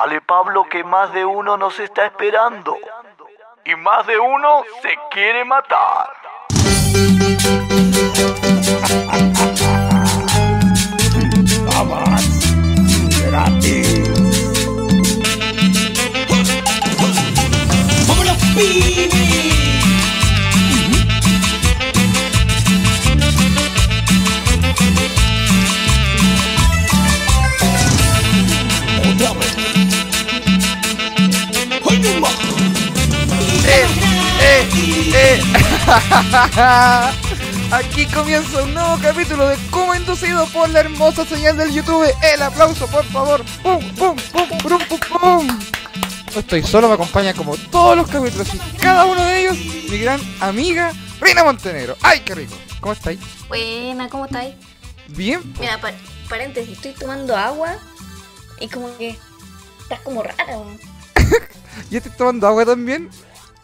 Dale, Pablo, que más de uno nos está esperando. Y más de uno se quiere matar. ¡Eh! Aquí comienza un nuevo capítulo de Como inducido por la hermosa señal del YouTube. El aplauso, por favor. ¡Pum, pum, pum, pum, pum, pum! No estoy solo, me acompaña como todos los capítulos y cada uno de ellos mi gran amiga Rina Montenegro. ¡Ay, qué rico! ¿Cómo estáis? Buena, ¿cómo estáis? ¿Bien? Mira, pa- paréntesis, estoy tomando agua y como que estás como rara. weón. ¿Ya estoy tomando agua también?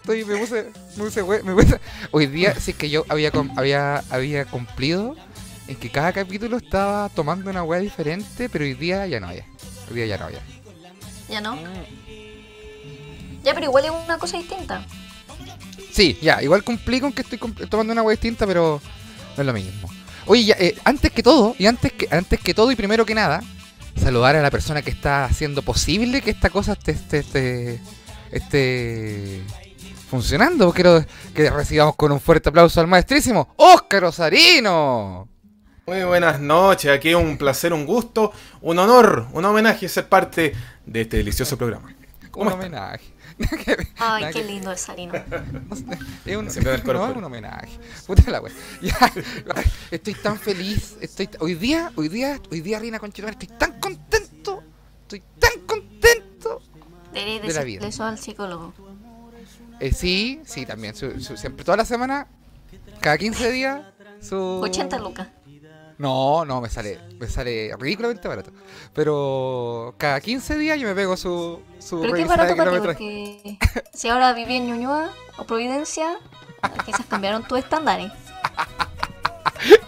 Estoy, me puse, me puse, me puse- Hoy día sí que yo había, había, había cumplido en que cada capítulo estaba tomando una hueá diferente, pero hoy día ya no ya. Hoy día ya no ya. ¿Ya no? Ya, pero igual es una cosa distinta. Sí, ya, igual cumplí con que estoy tomando una hueá distinta, pero no es lo mismo. Oye, ya, eh, antes que todo, y antes que, antes que todo y primero que nada, saludar a la persona que está haciendo posible que esta cosa esté, esté, esté, esté funcionando. Quiero que recibamos con un fuerte aplauso al maestrísimo Óscar Osarino. Muy buenas noches, aquí un placer, un gusto, un honor, un homenaje ser parte de este delicioso programa. Un homenaje. Ay, qué lindo es Sarino. Es un, Siempre del coro, no, es coro. un homenaje. Puta la wea. Ya, estoy tan feliz. Estoy hoy día, hoy día, hoy día, Reina Conchetumare, estoy tan contento. Estoy tan contento. De la vida. eso al psicólogo. Eh, sí, sí, también. su- su- siempre, toda la semana, cada 15 días, su. 80 lucas. No, no, me sale, me sale ridículamente barato. Pero cada 15 días yo me pego su, su Pero qué barato para ti, porque si ahora viví en Ñuñoa o Providencia, quizás cambiaron tus estándares.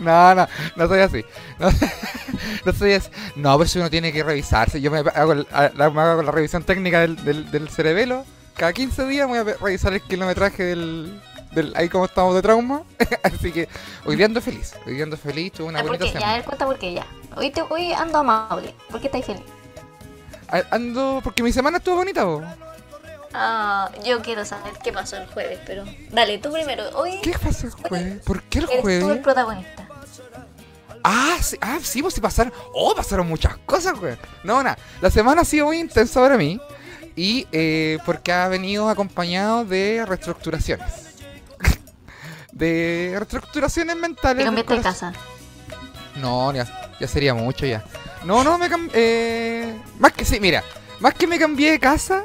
No, no, no soy así. No, no soy así. No, si uno tiene que revisarse. Yo me hago, la, me hago la revisión técnica del, del, del cerebelo. Cada 15 días voy a revisar el kilometraje del, del ahí como estamos de trauma. así que hoy día ando feliz. Hoy día ando feliz, tuve una Ah, ¿Por bonita qué? Ya, a semana. ver, cuenta por qué, ya. Hoy, te, hoy ando amable. ¿Por qué estáis feliz? A- Ando, porque mi semana estuvo bonita, po. Ah, yo quiero saber qué pasó el jueves, pero... Dale, tú primero. Hoy ¿Qué pasó el jueves? ¿Por qué el eres tú el jueves? protagonista. Ah, sí, ah, sí, pues sí pasaron. Oh, pasaron muchas cosas, güey. No, nada. La semana ha sido muy intensa para mí. Y eh, porque ha venido acompañado de reestructuraciones. de reestructuraciones mentales. Te cambiaste de casa. No, ya, ya sería mucho ya. No, no, me cambié. Eh, más que sí, mira. Más que me cambié de casa.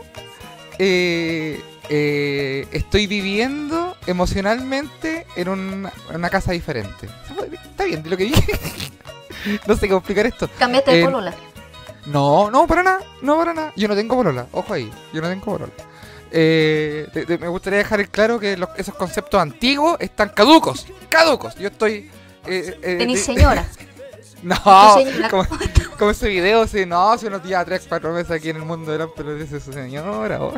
eh, eh, estoy viviendo emocionalmente en un- en una casa diferente. ¿Está bien de lo que dije? no sé cómo explicar esto. Cambiaste de polola. No, no, para nada, no para nada. Yo no tengo polola, ojo ahí, yo no tengo polola. Eh, te- te- me gustaría dejar en claro que los- esos conceptos antiguos están caducos, caducos. Yo estoy... Eh, eh, Tenís de- señora. No, como, como ese video, sí, no, si unos días, tres, cuatro meses aquí en el mundo de la pelota dice su señora. oh.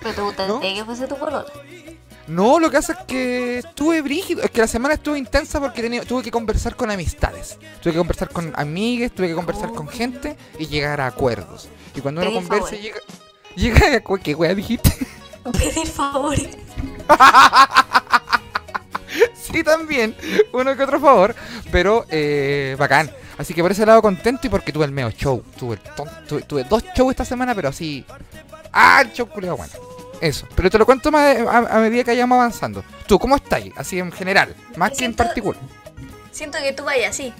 Pero te gustaría ¿No? que fuese tu polola. No, lo que pasa es que estuve brígido, es que la semana estuvo intensa porque tenía- tuve que conversar con amistades, tuve que conversar con amigues, tuve que conversar con gente y llegar a acuerdos. Y cuando uno conversa llega, llega a... ¿Qué wea dijiste? Pedir favores. sí, también, uno que otro favor, pero eh, bacán. Así que por ese lado contento y porque tuve el meo show. Tuve, el ton- tuve, tuve dos shows esta semana, pero así. ¡Ah! El show culiao, bueno. Eso. Pero te lo cuento más a, a medida que vayamos avanzando. ¿Tú cómo estás? Así en general, más que en particular. Siento que tú vayas así.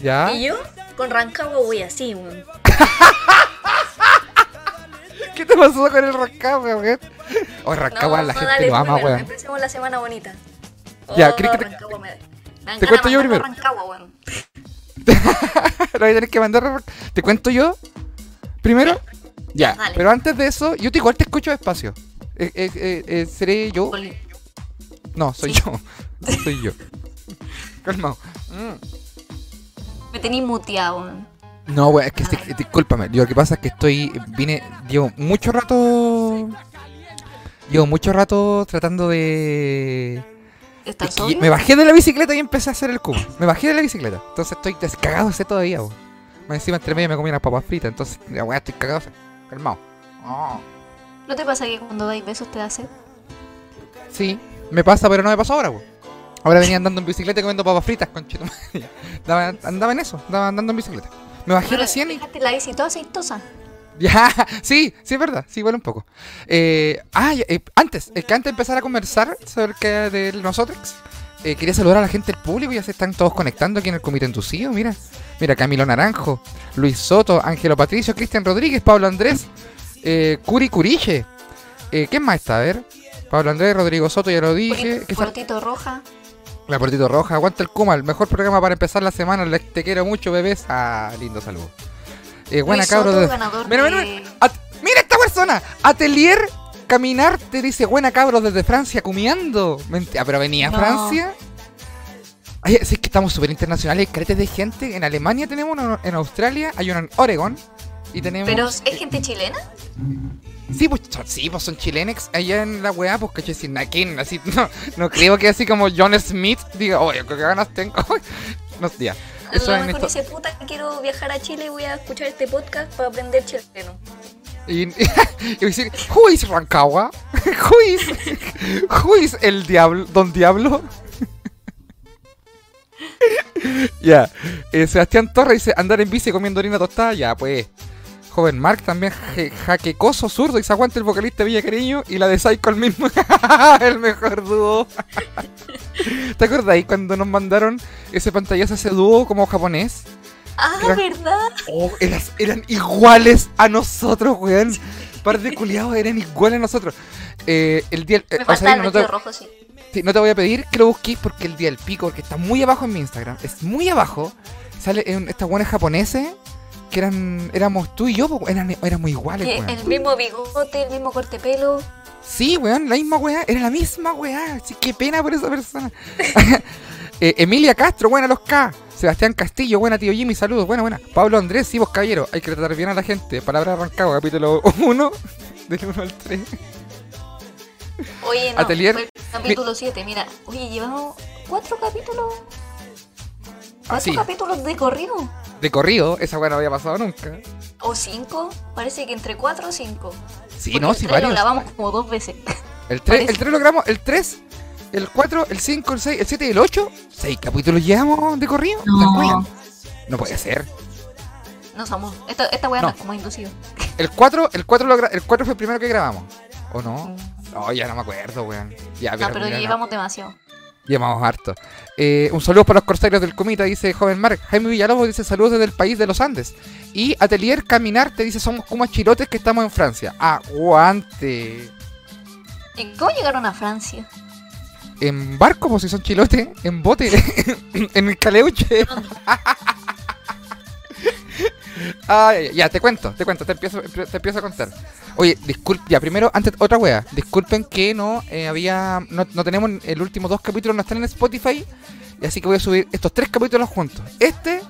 ¿Ya? Y yo, con Rancagua, voy así, weón. ¿Qué te pasó con el Rancagua, weón? O Rancagua, No, la no, gente dale lo ama, primero, weón. Empecemos la semana bonita. Ya, Oh, ¿crees que te- Rancagua me, me dan te cuento yo primero? a Rancagua, weón. Lo voy a tener que mandar. ¿Te cuento yo? Primero. Ya, dale. pero antes de eso, yo te igual te escucho despacio. Eh, eh, eh, ¿Seré yo? No, soy Sí. yo. Soy yo. Calmado. Mm. Me tenéis muteado. No, weón, es que sí, discúlpame. Lo que pasa es que estoy. Vine. Llevo mucho rato. Llevo mucho rato tratando de. ¿Estás es que me bajé de la bicicleta y empecé a hacer el cubo. Me bajé de la bicicleta. Entonces estoy descagado de sed todavía, weón. Más encima entre medio me comí unas papas fritas. Entonces, la weá, estoy cagado. Calmado. Ah. ¿No te pasa que cuando dais besos te da sed? Sí, me pasa, pero no me pasó ahora. Ahora venía andando en bicicleta y comiendo papas fritas, conchito. andaba, andaba en eso, andaba andando en bicicleta. Me bajé Pero recién y. dejaste la bici toda aceitosa. Ya, sí, sí es verdad, sí, igual un poco. Eh, ah, eh, antes, eh, que antes de empezar a conversar acerca de nosotros, eh, quería saludar a la gente del público, ya se están todos conectando aquí en el Comité Inducido, mira. Mira, Camilo Naranjo, Luis Soto, Ángelo Patricio, Cristian Rodríguez, Pablo Andrés, eh, Curi Curiche. Eh, ¿Quién más está? A ver. Pablo Andrés, Rodrigo Soto, ya lo dije. ¿Qué sal- Puertito roja. La Portito Roja, aguanta el Kuma, el mejor programa para empezar la semana. les- Te quiero mucho, bebés. Ah, lindo saludo. Eh, buena Luis cabro Soto, de. ganador Mira, mira, de- mira. At- mira esta persona. Atelier Caminar te dice buena cabro desde Francia comiendo. Menti- ah, pero venía a No. Francia. Ay, sí, es que estamos súper internacionales. Caretes de gente. En Alemania tenemos uno, en Australia hay uno en Oregon. Y tenemos. ¿Pero es gente chilena? Sí, pues, son- sí, pues son chilenex allá en la weá, pues caché sin aquí, así, no, no creo que así como John Smith diga, oye, qué ganas tengo. no, ya. Eso a lo mejor dice, puta, quiero viajar a Chile y voy a escuchar este podcast para aprender chileno. Y, decir, who is Rancagua? who is, el diablo, don diablo? ya, eh, Sebastián Torres dice, andar en bici comiendo harina tostada, ya, pues. Joven Mark también, jaquecoso, zurdo, y se aguanta el vocalista Villa Cariño y la de Psycho el mismo. el mejor dúo. ¿Te acordáis cuando nos mandaron ese pantallazo, ese dúo como japonés? Ah, ¿verdad? Oh, eras- eran iguales a nosotros, weón. Par de culiados eran iguales a nosotros. Eh, el día, eh, Me o sea, falta el no, te, rojo, sí. sí, no te voy a pedir que lo busques porque el día del pico, porque está muy abajo en mi Instagram, es muy abajo. Sale en estas buenas japoneses que eran, éramos tú y yo, eran, éramos iguales, weón. el mismo bigote, el mismo corte pelo. Sí, weón, la misma weá, era la misma weá. Sí, qué pena por esa persona. Eh, Emilia Castro, buena los K. Sebastián Castillo, buena tío Jimmy, saludos, buena, buena. Pablo Andrés, sí, vos caballero, hay que tratar bien a la gente. Palabra arrancado, capítulo 1, del 1 al 3. Oye, no, Atelier. fue el capítulo 7, mira. Oye, llevamos cuatro capítulos. Cuatro Sí. capítulos de corrido. De corrido, esa weá no había pasado nunca. O cinco. Parece que entre cuatro o cinco. Sí, Porque no, el sí, tres varios. Lo grabamos como dos veces. El 3, parece. el 3 lo grabamos, el 3, el 4, el 5, el 6, el 7 y el 8. 6 capítulos llevamos de corrido. ¿Te acuerdas? No puede ser. No somos. Esta, esta weá No. no es como inducido. El 4, el 4, lo el 4 fue el primero que grabamos. ¿O no? No, ya no me acuerdo, weón. Ya, No, pero mira, no. llevamos demasiado. Llevamos harto. Eh, un saludo para los corsarios del Comita, dice Joven Mark. Jaime Villalobos dice saludos desde el país de los Andes. Y Atelier Caminar te dice somos como chilotes que estamos en Francia. Aguante. ¿Y cómo llegaron a Francia? En barco, pues si son chilotes, en bote, en el caleuche. Ah, ya, ya, te cuento, te cuento, te empiezo, te empiezo a contar. Oye, disculpe, ya, primero, antes, otra wea. Disculpen que no eh, había, no, no tenemos el último dos capítulos, no están en Spotify. Y así que voy a subir estos tres capítulos juntos. Este,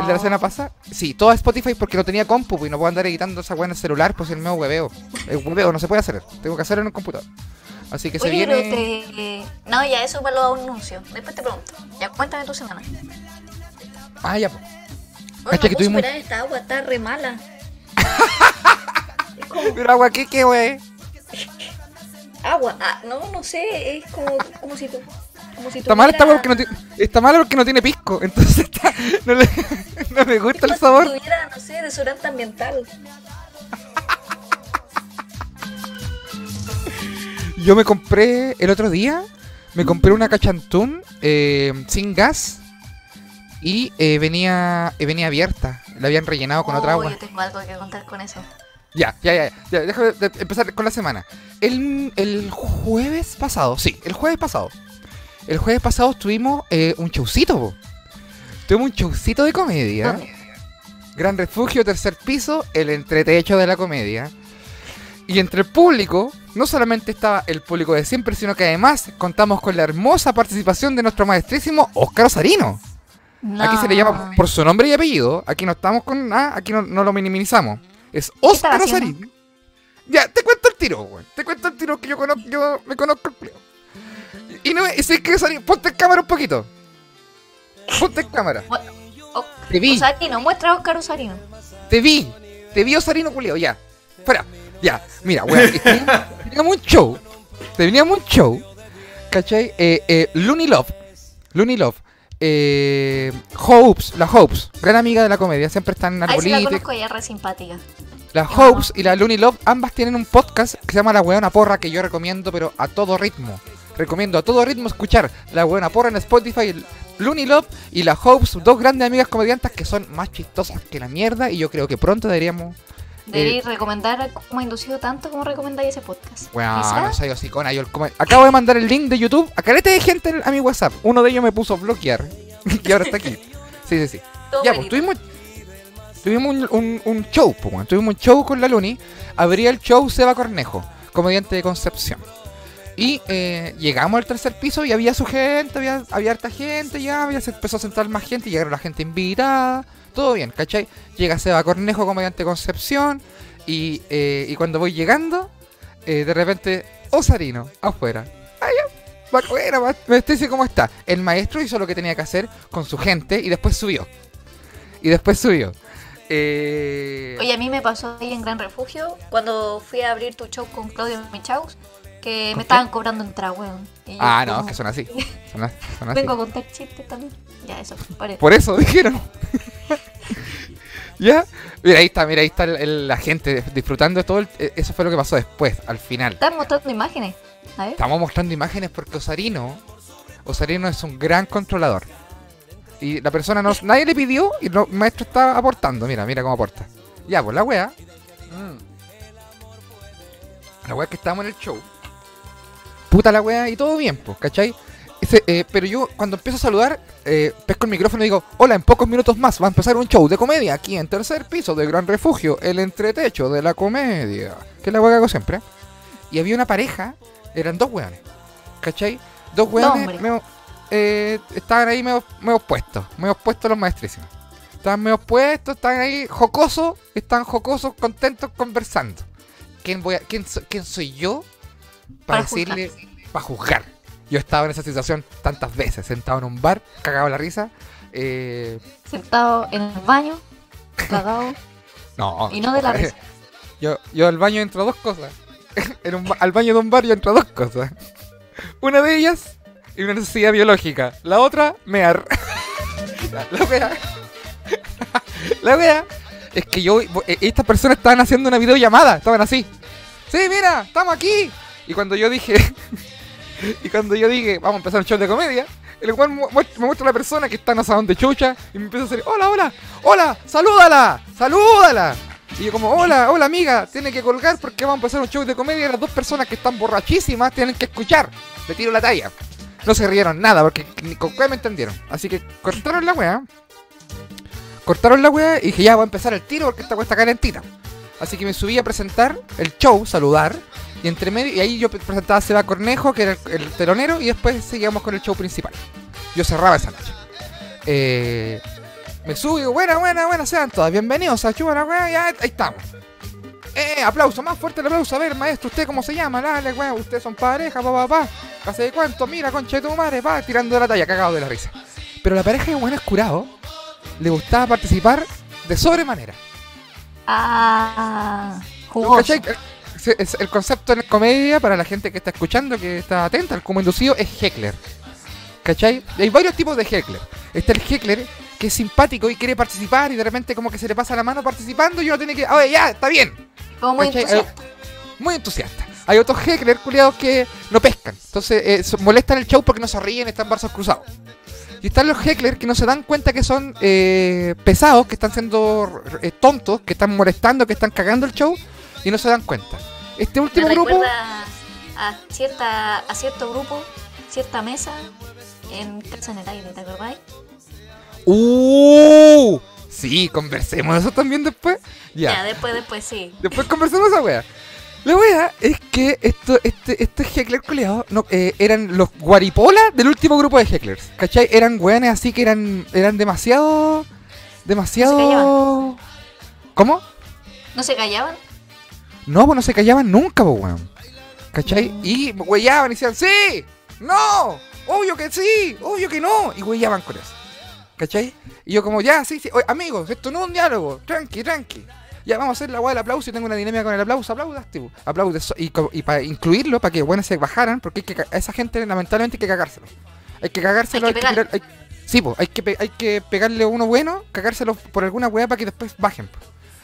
el de la semana pasada, sí, todo a Spotify porque no tenía compu pues, y no puedo andar editando esa wea en el celular, pues el nuevo hueveo. El hueveo no se puede hacer, tengo que hacerlo en el computador. Así que se Oye, pero viene. te... No, ya eso para los anuncios. Después te pregunto. Ya cuéntame tu semana. Ah, ya, pues. Oye, Cacha no que tuvimos- esta agua, está re mala. es como Pero agua, ¿qué, qué, wey? agua. Ah, no, no sé, es como, como si tú. Como si Está mal esta porque no tiene, está mal porque no tiene pisco, entonces está- no, le, no me gusta el como si sabor. tuviera, no sé, desodorante ambiental. Yo me compré el otro día, me compré una cachantún eh, sin gas y eh, venía eh, venía abierta, la habían rellenado con otra Oh, agua. Yo tengo algo que contar con eso. Ya, ya, ya, ya, déjame de- empezar con la semana. El, el jueves pasado, sí, el jueves pasado. El jueves pasado tuvimos eh, un showcito. Tuvimos un showcito de comedia. Gran Refugio, tercer piso, el entretecho de la comedia. Y entre el público, no solamente estaba el público de siempre, sino que además contamos con la hermosa participación de nuestro maestrísimo Óscar Osarino. Aquí se le llama por su nombre y apellido. Aquí no estamos con. Ah, aquí no, no lo minimizamos. Es Oscar? Osarín. Ya, te cuento el tiro, güey. Te cuento el tiro que yo conozco, yo me conozco el. Y no. Y si que Osarín, ponte en cámara un poquito. Ponte en cámara. O- Te vi. Osarino, muestra a Oscar Osarino. Te vi. Te vi Osarino culiao, ya. Fuera. Ya. Mira, weón. Teníamos un show. Teníamos un show. ¿Cachai? Eh, eh, Looney Love. Looney Love. Eh, Hopes. La Hopes. Gran amiga de la comedia. Siempre están en Ahí sí la conozco, ella es re simpática. La Hopes y la Looney Love, ambas tienen un podcast que se llama La Hueona Porra, que yo recomiendo, pero a todo ritmo. Recomiendo a todo ritmo escuchar La Hueona Porra en Spotify, el Looney Love y la Hopes, dos grandes amigas comediantes que son más chistosas que la mierda y yo creo que pronto deberíamos... Deberíais recomendar como ha inducido tanto como recomendáis ese podcast. Bueno, no soy hocicona, yo el Acabo de mandar el link de YouTube a carete de gente a mi WhatsApp. Uno de ellos me puso bloquear y ahora está aquí. Sí, sí, sí. todo Ya, pues tuvimos, tuvimos un, un- un show, pues, tuvimos un show con la Luni. Abría el show Seba Cornejo, comediante de Concepción. Y eh, llegamos al tercer piso y había su gente, había, había harta gente, ya había, se empezó a sentar más gente, llegaron la gente invitada, todo bien, ¿cachai? Llega Seba Cornejo, comediante Concepción, y, eh, y cuando voy llegando, eh, de repente, Osarino, afuera. Ay, afuera, dice cómo está. El maestro hizo lo que tenía que hacer con su gente y después subió. Y después subió. Eh, Oye, a mí me pasó ahí en Gran Refugio cuando fui a abrir tu show con Claudio Michaus que ¿Con me estaban cobrando entrada, weón. Ah, no, es que son así. Son, as- son así. Vengo a contar chistes también. Ya, eso, pare. Por eso dijeron. ¿Ya? Mira, ahí está, mira, ahí está el- el- la gente disfrutando de todo. el- eh, eso fue lo que pasó después, al final. Están mostrando imágenes. A ver. Estamos mostrando imágenes porque Osarino, Osarino es un gran controlador. Y la persona no, nadie le pidió y el maestro está aportando. Mira, mira cómo aporta. Ya, pues la wea. mm. La wea es que estábamos en el show. Puta la wea y todo bien, pues, ¿cachai? Eh, pero yo cuando empiezo a saludar, eh, pesco el micrófono y digo, hola, en pocos minutos más va a empezar un show de comedia aquí en tercer piso de Gran Refugio, el entretecho de la comedia. Que es la wea que hago siempre. Y había una pareja, eran dos weones, ¿cachai? Dos medio, eh, estaban ahí medio, medio puestos, medio puestos los maestrísimos. Estaban medio puestos, estaban ahí jocosos, están jocosos, contentos, conversando. ¿Quién, voy a, quién, quién soy yo para, Para juzgar. decirle, para juzgar? Yo he estado en esa situación tantas veces, sentado en un bar, cagado la risa. eh, Sentado en el baño, cagado. no, Y no de la risa. Yo, yo al baño entro dos cosas. En un al baño de un bar yo entro dos cosas. Una de ellas, y una necesidad biológica. La otra, mear. La, la wea. La wea es que yo. eh, Estas personas estaban haciendo una videollamada. Estaban así. Sí, mira, estamos aquí. Y cuando yo dije. Y cuando yo dije, vamos a empezar un show de comedia. El cual me muestra la persona que está en asadón de chucha y me empieza a decir, hola, hola, hola, salúdala, salúdala. Y yo como, hola, hola amiga, tiene que colgar porque vamos a empezar un show de comedia y las dos personas que están borrachísimas tienen que escuchar. Le tiro la talla. No se rieron nada porque ni con qué me entendieron. Así que cortaron la wea. Cortaron la wea y dije, ya voy a empezar el tiro porque esta está calentita. Así que me subí a presentar el show, saludar. Y entre medio, y ahí yo pre- presentaba a Seba Cornejo, que era el, el telonero, y después seguíamos con el show principal. Yo cerraba esa noche. Eh, me subo y digo, buena, buena, buena, sean todas bienvenidos a Chuba la wea, ya, ahí estamos. Eh, aplauso, más fuerte el aplauso. A ver, maestro, ¿usted cómo se llama? Dale, weón, ustedes son pareja, pa, pa, pa. ¿Hace de cuánto? Mira, concha de tu madre, pa, tirando de la talla, cagado de la risa. Pero la pareja de buenos curado le gustaba participar de sobremanera. Ah, ¿Tú jugoso. Es- El concepto en comedia, para la gente que está escuchando, que está atenta al como inducido, es heckler. ¿Cachai? Hay varios tipos de heckler. Está el heckler que es simpático y quiere participar y de repente como que se le pasa la mano participando y uno tiene que, oye, ya, está bien. Como muy ¿Cachai? entusiasta. Muy entusiasta. Hay otros heckler culiados que no pescan. Entonces eh, molestan el show porque no se ríen, están brazos cruzados. Y están los heckler que no se dan cuenta que son eh, pesados, que están siendo eh, tontos, que están molestando, que están cagando el show y no se dan cuenta. Este Me último grupo... recuerda a, cierta, a cierto grupo, cierta mesa en Casa en el Aire, ¿te acordáis? ¡Uh! Sí, conversemos eso también después. Ya, Ya. después, después sí. Después conversemos esa wea. La wea es que esto, este, estos hecklers culiados no, eh, eran los guaripola del último grupo de hecklers. ¿Cachai? Eran weones así que eran, eran demasiado. Demasiado. callaban. ¿Cómo? ¿No se callaban? No, pues no se callaban nunca, pues weón. ¿Cachai? Y huellaban y decían, ¡Sí! ¡No! ¡Obvio que sí! ¡Obvio que no! Y huellaban con eso. ¿Cachai? Y yo como, ya, sí, sí. Oye, amigos, esto no es un diálogo. Tranqui, tranqui. Ya, vamos a hacer la weá del aplauso. Yo tengo una dinámica con el aplauso. Aplaudas, tipo. Aplaudes. Y, y para incluirlo, para que bueno se bajaran, porque hay que, a esa gente lamentablemente hay que cagárselo. Hay que cagárselo. Hay que pegar. tirar- hay- sí, pues, hay que, hay que pegarle uno bueno, cagárselo por alguna weá para que después bajen. po.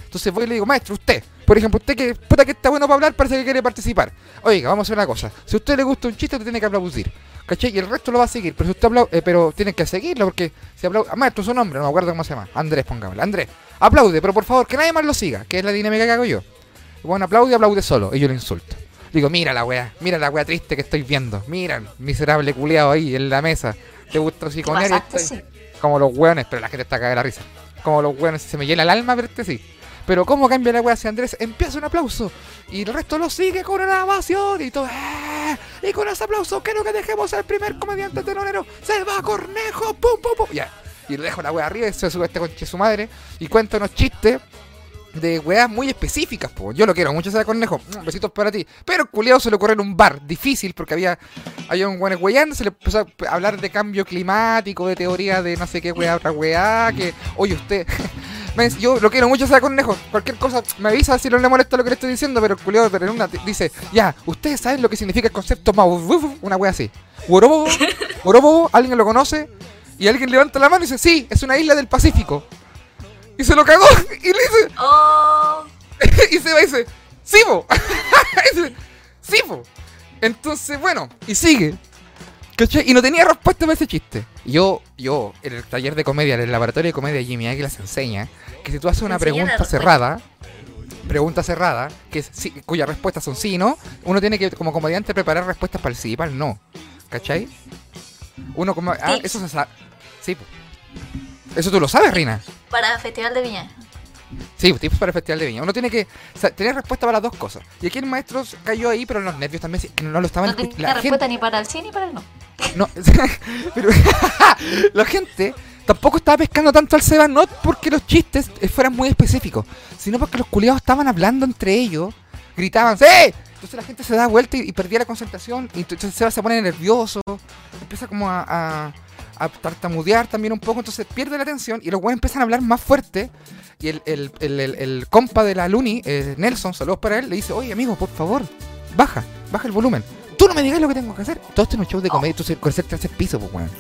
Entonces voy y le digo, maestro, usted, por ejemplo, usted que puta que está bueno para hablar, parece que quiere participar. Oiga, vamos a hacer una cosa. Si a usted le gusta un chiste, te tiene que aplaudir. ¿Cachai? Y el resto lo va a seguir. Pero si usted aplau eh, pero tiene que seguirlo porque si aplaude. Maestro, su nombre, no me acuerdo cómo se llama. Andrés, pongámosle. Andrés, aplaude, pero por favor, que nadie más lo siga, que es la dinámica que hago yo. Bueno, aplaude, aplaude solo. Y yo le insulto. Digo, mira la wea, mira la wea triste que estoy viendo. Mira, miserable culiado ahí en la mesa. Te gusta así ¿Te con él. y como los hueones, pero la gente está cagada de la risa. Como los hueones, se me llena el alma verte sí. Pero cómo cambia la wea si Andrés empieza un aplauso y el resto lo sigue con una ovación y todo. ¡eh! Y con ese aplauso quiero que dejemos al primer comediante telonero. Se va Cornejo, pum pum pum. Ya. Y le dejo la wea arriba y se sube este conche su madre y cuenta unos chistes de weas muy específicas, po. Yo lo quiero mucho, ese Cornejo. Mm, Besitos para ti. Pero el culiado se le ocurrió en un bar difícil porque había, había un weón weyando, se le empezó a hablar de cambio climático, de teoría de no sé qué wea, otra wea, que, oye usted. Me- Yo lo quiero mucho, ese Cornejo. Cualquier cosa me avisa si no le molesta lo que le estoy diciendo, pero el culiado en una dice, ya, ustedes saben lo que significa el concepto Mau, una wea así. Worobobo, Worobobo, ¿alguien lo conoce? Y alguien levanta la mano y dice, sí, es una isla del Pacífico. Y se lo cagó y le dice, ¡Oh! y se va y dice, ¡Sí, po! Entonces, bueno, y sigue. ¿Cachai? Y no tenía respuesta para ese chiste. Yo, yo, en el taller de comedia, en el laboratorio de comedia Jimmy Águila se enseña que si tú haces una pregunta cerrada, pregunta cerrada, que es sí- cuyas respuestas son sí y no, uno tiene que, como comediante, preparar respuestas para el sí y para el no. ¿Cachai? Uno como... Ah, Tips. eso se sabe. Sí. Eso tú lo sabes, Rina. Para Festival de Viña. Sí, tips para el Festival de Viña. Uno tiene que o sea, tener respuesta para las dos cosas. Y aquí el maestro cayó ahí, pero en los nervios también, sí, que no lo estaban No tenía escuchando. La respuesta gente, ni para el sí ni para el no. No, pero la gente tampoco estaba pescando tanto al Seba, no porque los chistes eh, fueran muy específicos, sino porque los culiados estaban hablando entre ellos, gritaban, ¡Sí! Entonces la gente se da vuelta y, perdía la concentración, y entonces Seba se pone nervioso, empieza como a, tartamudear también un poco, entonces pierde la atención y los güeyes empiezan a hablar más fuerte. Y el compa de la Luni, eh, Nelson, saludos para él, le dice, oye amigo, por favor, baja, baja el volumen. Tú no me digas lo que tengo que hacer. Todo esto en un show de comedia, tú se- con ese tercer piso, pues weón.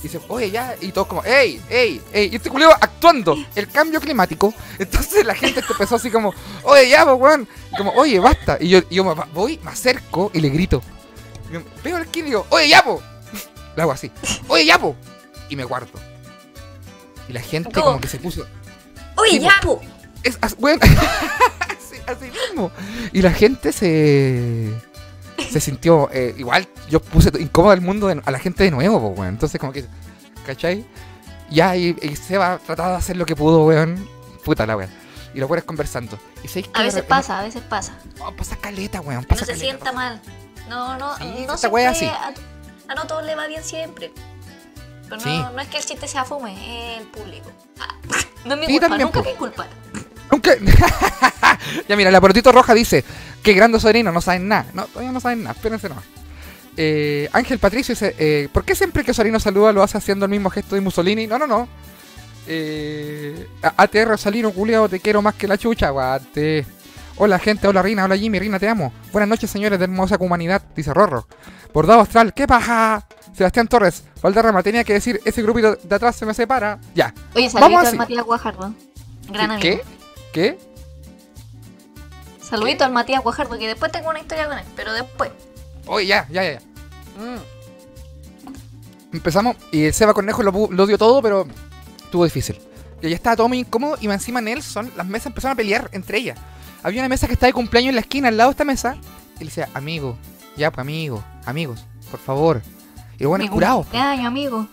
Y dice, oye, ya, y todos como, ey, ey, ey, y este culeo actuando el cambio climático. Entonces la gente te empezó así como, oye, ya, pues weón. Y como, oye, basta. Y yo, y yo me voy, me acerco y le grito. Y yo veo al y digo, oye, ya, po. Le hago así, oye, ya, po. Y me guardo. Y la gente ¿Cómo? como que se puso, ¡Oye, ya, pu! es weón, así, así mismo. Y la gente se se sintió eh, igual yo puse incómodo al mundo de- a la gente de nuevo, weón. Entonces como que ¿cachai? Ya y, y Seba trataba de hacer lo que pudo, weón. Puta la weón. Y los weones conversando. Y A veces pasa, a veces pasa. Oh, pasa caleta, weón. Pasa no se caleta. sienta mal. No, no, Sí, no esta siempre wea sí. a, a no todos le va bien siempre. Pero Sí. no, no es que el chiste sea fome, es el público. Ah, no es mi Sí, culpa, también, nunca es mi culpa. Nunca. ya mira, la porotito roja dice que grande sobrino no saben nada. No, todavía no saben nada, espérense nomás. Eh, Ángel Patricio dice, eh, ¿por qué siempre que Sorino saluda lo hace haciendo el mismo gesto de Mussolini? No, no, no. Eh, A- ATR Rosalino, culiao, te quiero más que la chucha, guate. Hola gente, hola Rina, hola Jimmy, Rina, te amo. Buenas noches señores de hermosa humanidad, dice Rorro. Bordado Astral, ¿qué paja? Sebastián Torres, Valderrama, tenía que decir, ese grupito de atrás se me separa. Ya. Oye, así. al Matías Guajardo. Gran amigo. ¿Qué? ¿Qué? Saludito al Matías Guajardo, que después tengo una historia con él, pero después. Oye, ya, ya, ya. ya. Empezamos y el Seba Cornejo lo, lo dio todo, pero estuvo difícil. Y ya estaba todo muy incómodo y encima Nelson, las mesas empezaron a pelear entre ellas. Había una mesa que estaba de cumpleaños en la esquina al lado de esta mesa y le decía, amigo, ya, pues amigo, amigos, por favor. Y bueno, curado. cumpleaños, amigo.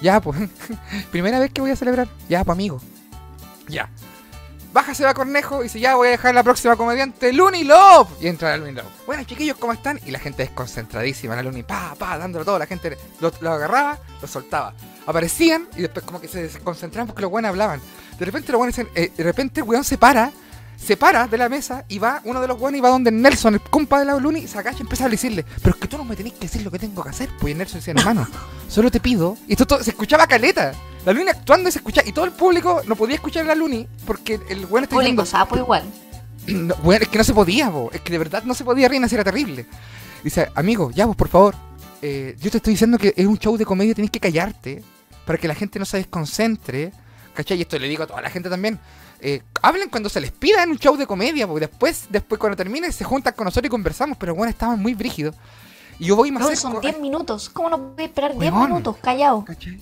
Ya, pues. Primera vez que voy a celebrar. Ya, pues, amigo. Ya. Baja Seba Cornejo y dice, ya voy a dejar la próxima comediante, Looney Love. Y entra Looney Love. Bueno, chiquillos, ¿cómo están? Y la gente desconcentradísima, la Looney, pa, pa, dándolo todo. La gente lo, lo agarraba, lo soltaba. Aparecían y después como que se desconcentraban porque los buenos hablaban. De repente los buenos dicen, eh, de repente el weón se para, se para de la mesa y va, uno de los buenos y va donde Nelson, el compa de la y se agacha y empieza a decirle, pero es que tú no me tenés que decir lo que tengo que hacer. Pues y Nelson decía, hermano, solo te pido. Y esto todo, se escuchaba caleta. La Looney actuando y se escuchaba. Y todo el público no podía escuchar a la Looney porque el weón está diciendo, Público sapo igual. no, weón, es que no se podía, po. es que de verdad no se podía reír, era terrible. Dice, amigo, ya vos, por favor, eh, yo te estoy diciendo que es un show de comedia, tenés que callarte para que la gente no se desconcentre. ¿Cachai? Y esto le digo a toda la gente también. Eh, hablen cuando se les pida en un show de comedia, porque después, después cuando termine, se juntan con nosotros y conversamos, pero bueno, estaban muy brígidos. Y yo voy más No, son 10 minutos. ¿Cómo no a esperar 10 Weón. minutos callado? ¿Cachai?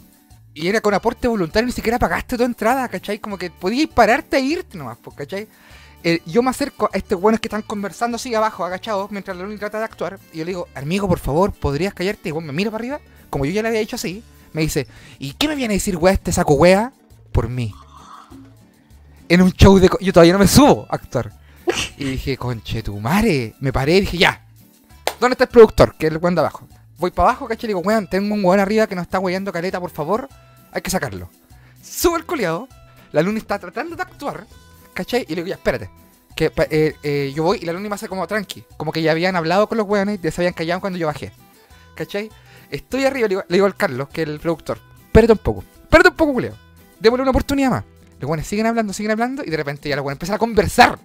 Y era con aporte voluntario, ni siquiera pagaste tu entrada, ¿cachai? Como que podías pararte e irte nomás, pues, ¿cachai? Eh, yo me acerco a estos buenos que están conversando así abajo, agachados, mientras la Luni trata de actuar. Y yo le digo, amigo, por favor, ¿podrías callarte? Y bueno, me mira para arriba, como yo ya le había dicho así, me dice, ¿y qué me viene a decir, weá, este saco weá? Por mí. En un show de... Yo todavía no me subo a actuar. Y dije, conche tu madre. Me paré y dije, ya. ¿Dónde está el productor? Que es el weón de abajo. Voy para abajo, ¿cachai? Y digo, weón, tengo un weón arriba que nos está weyando caleta, por favor. Hay que sacarlo. Sube el coleado. La Luni está tratando de actuar, ¿cachai? Y le digo, ya, espérate. Que eh, eh, yo voy y la Luni me hace como tranqui. Como que ya habían hablado con los weones y ya se habían callado cuando yo bajé. ¿Cachai? Estoy arriba, le digo, le digo al Carlos, que es el productor. Espérate un poco. Espérate un poco, culiao. Démosle una oportunidad más. Los weones siguen hablando, siguen hablando y de repente ya los weones empiezan a conversar.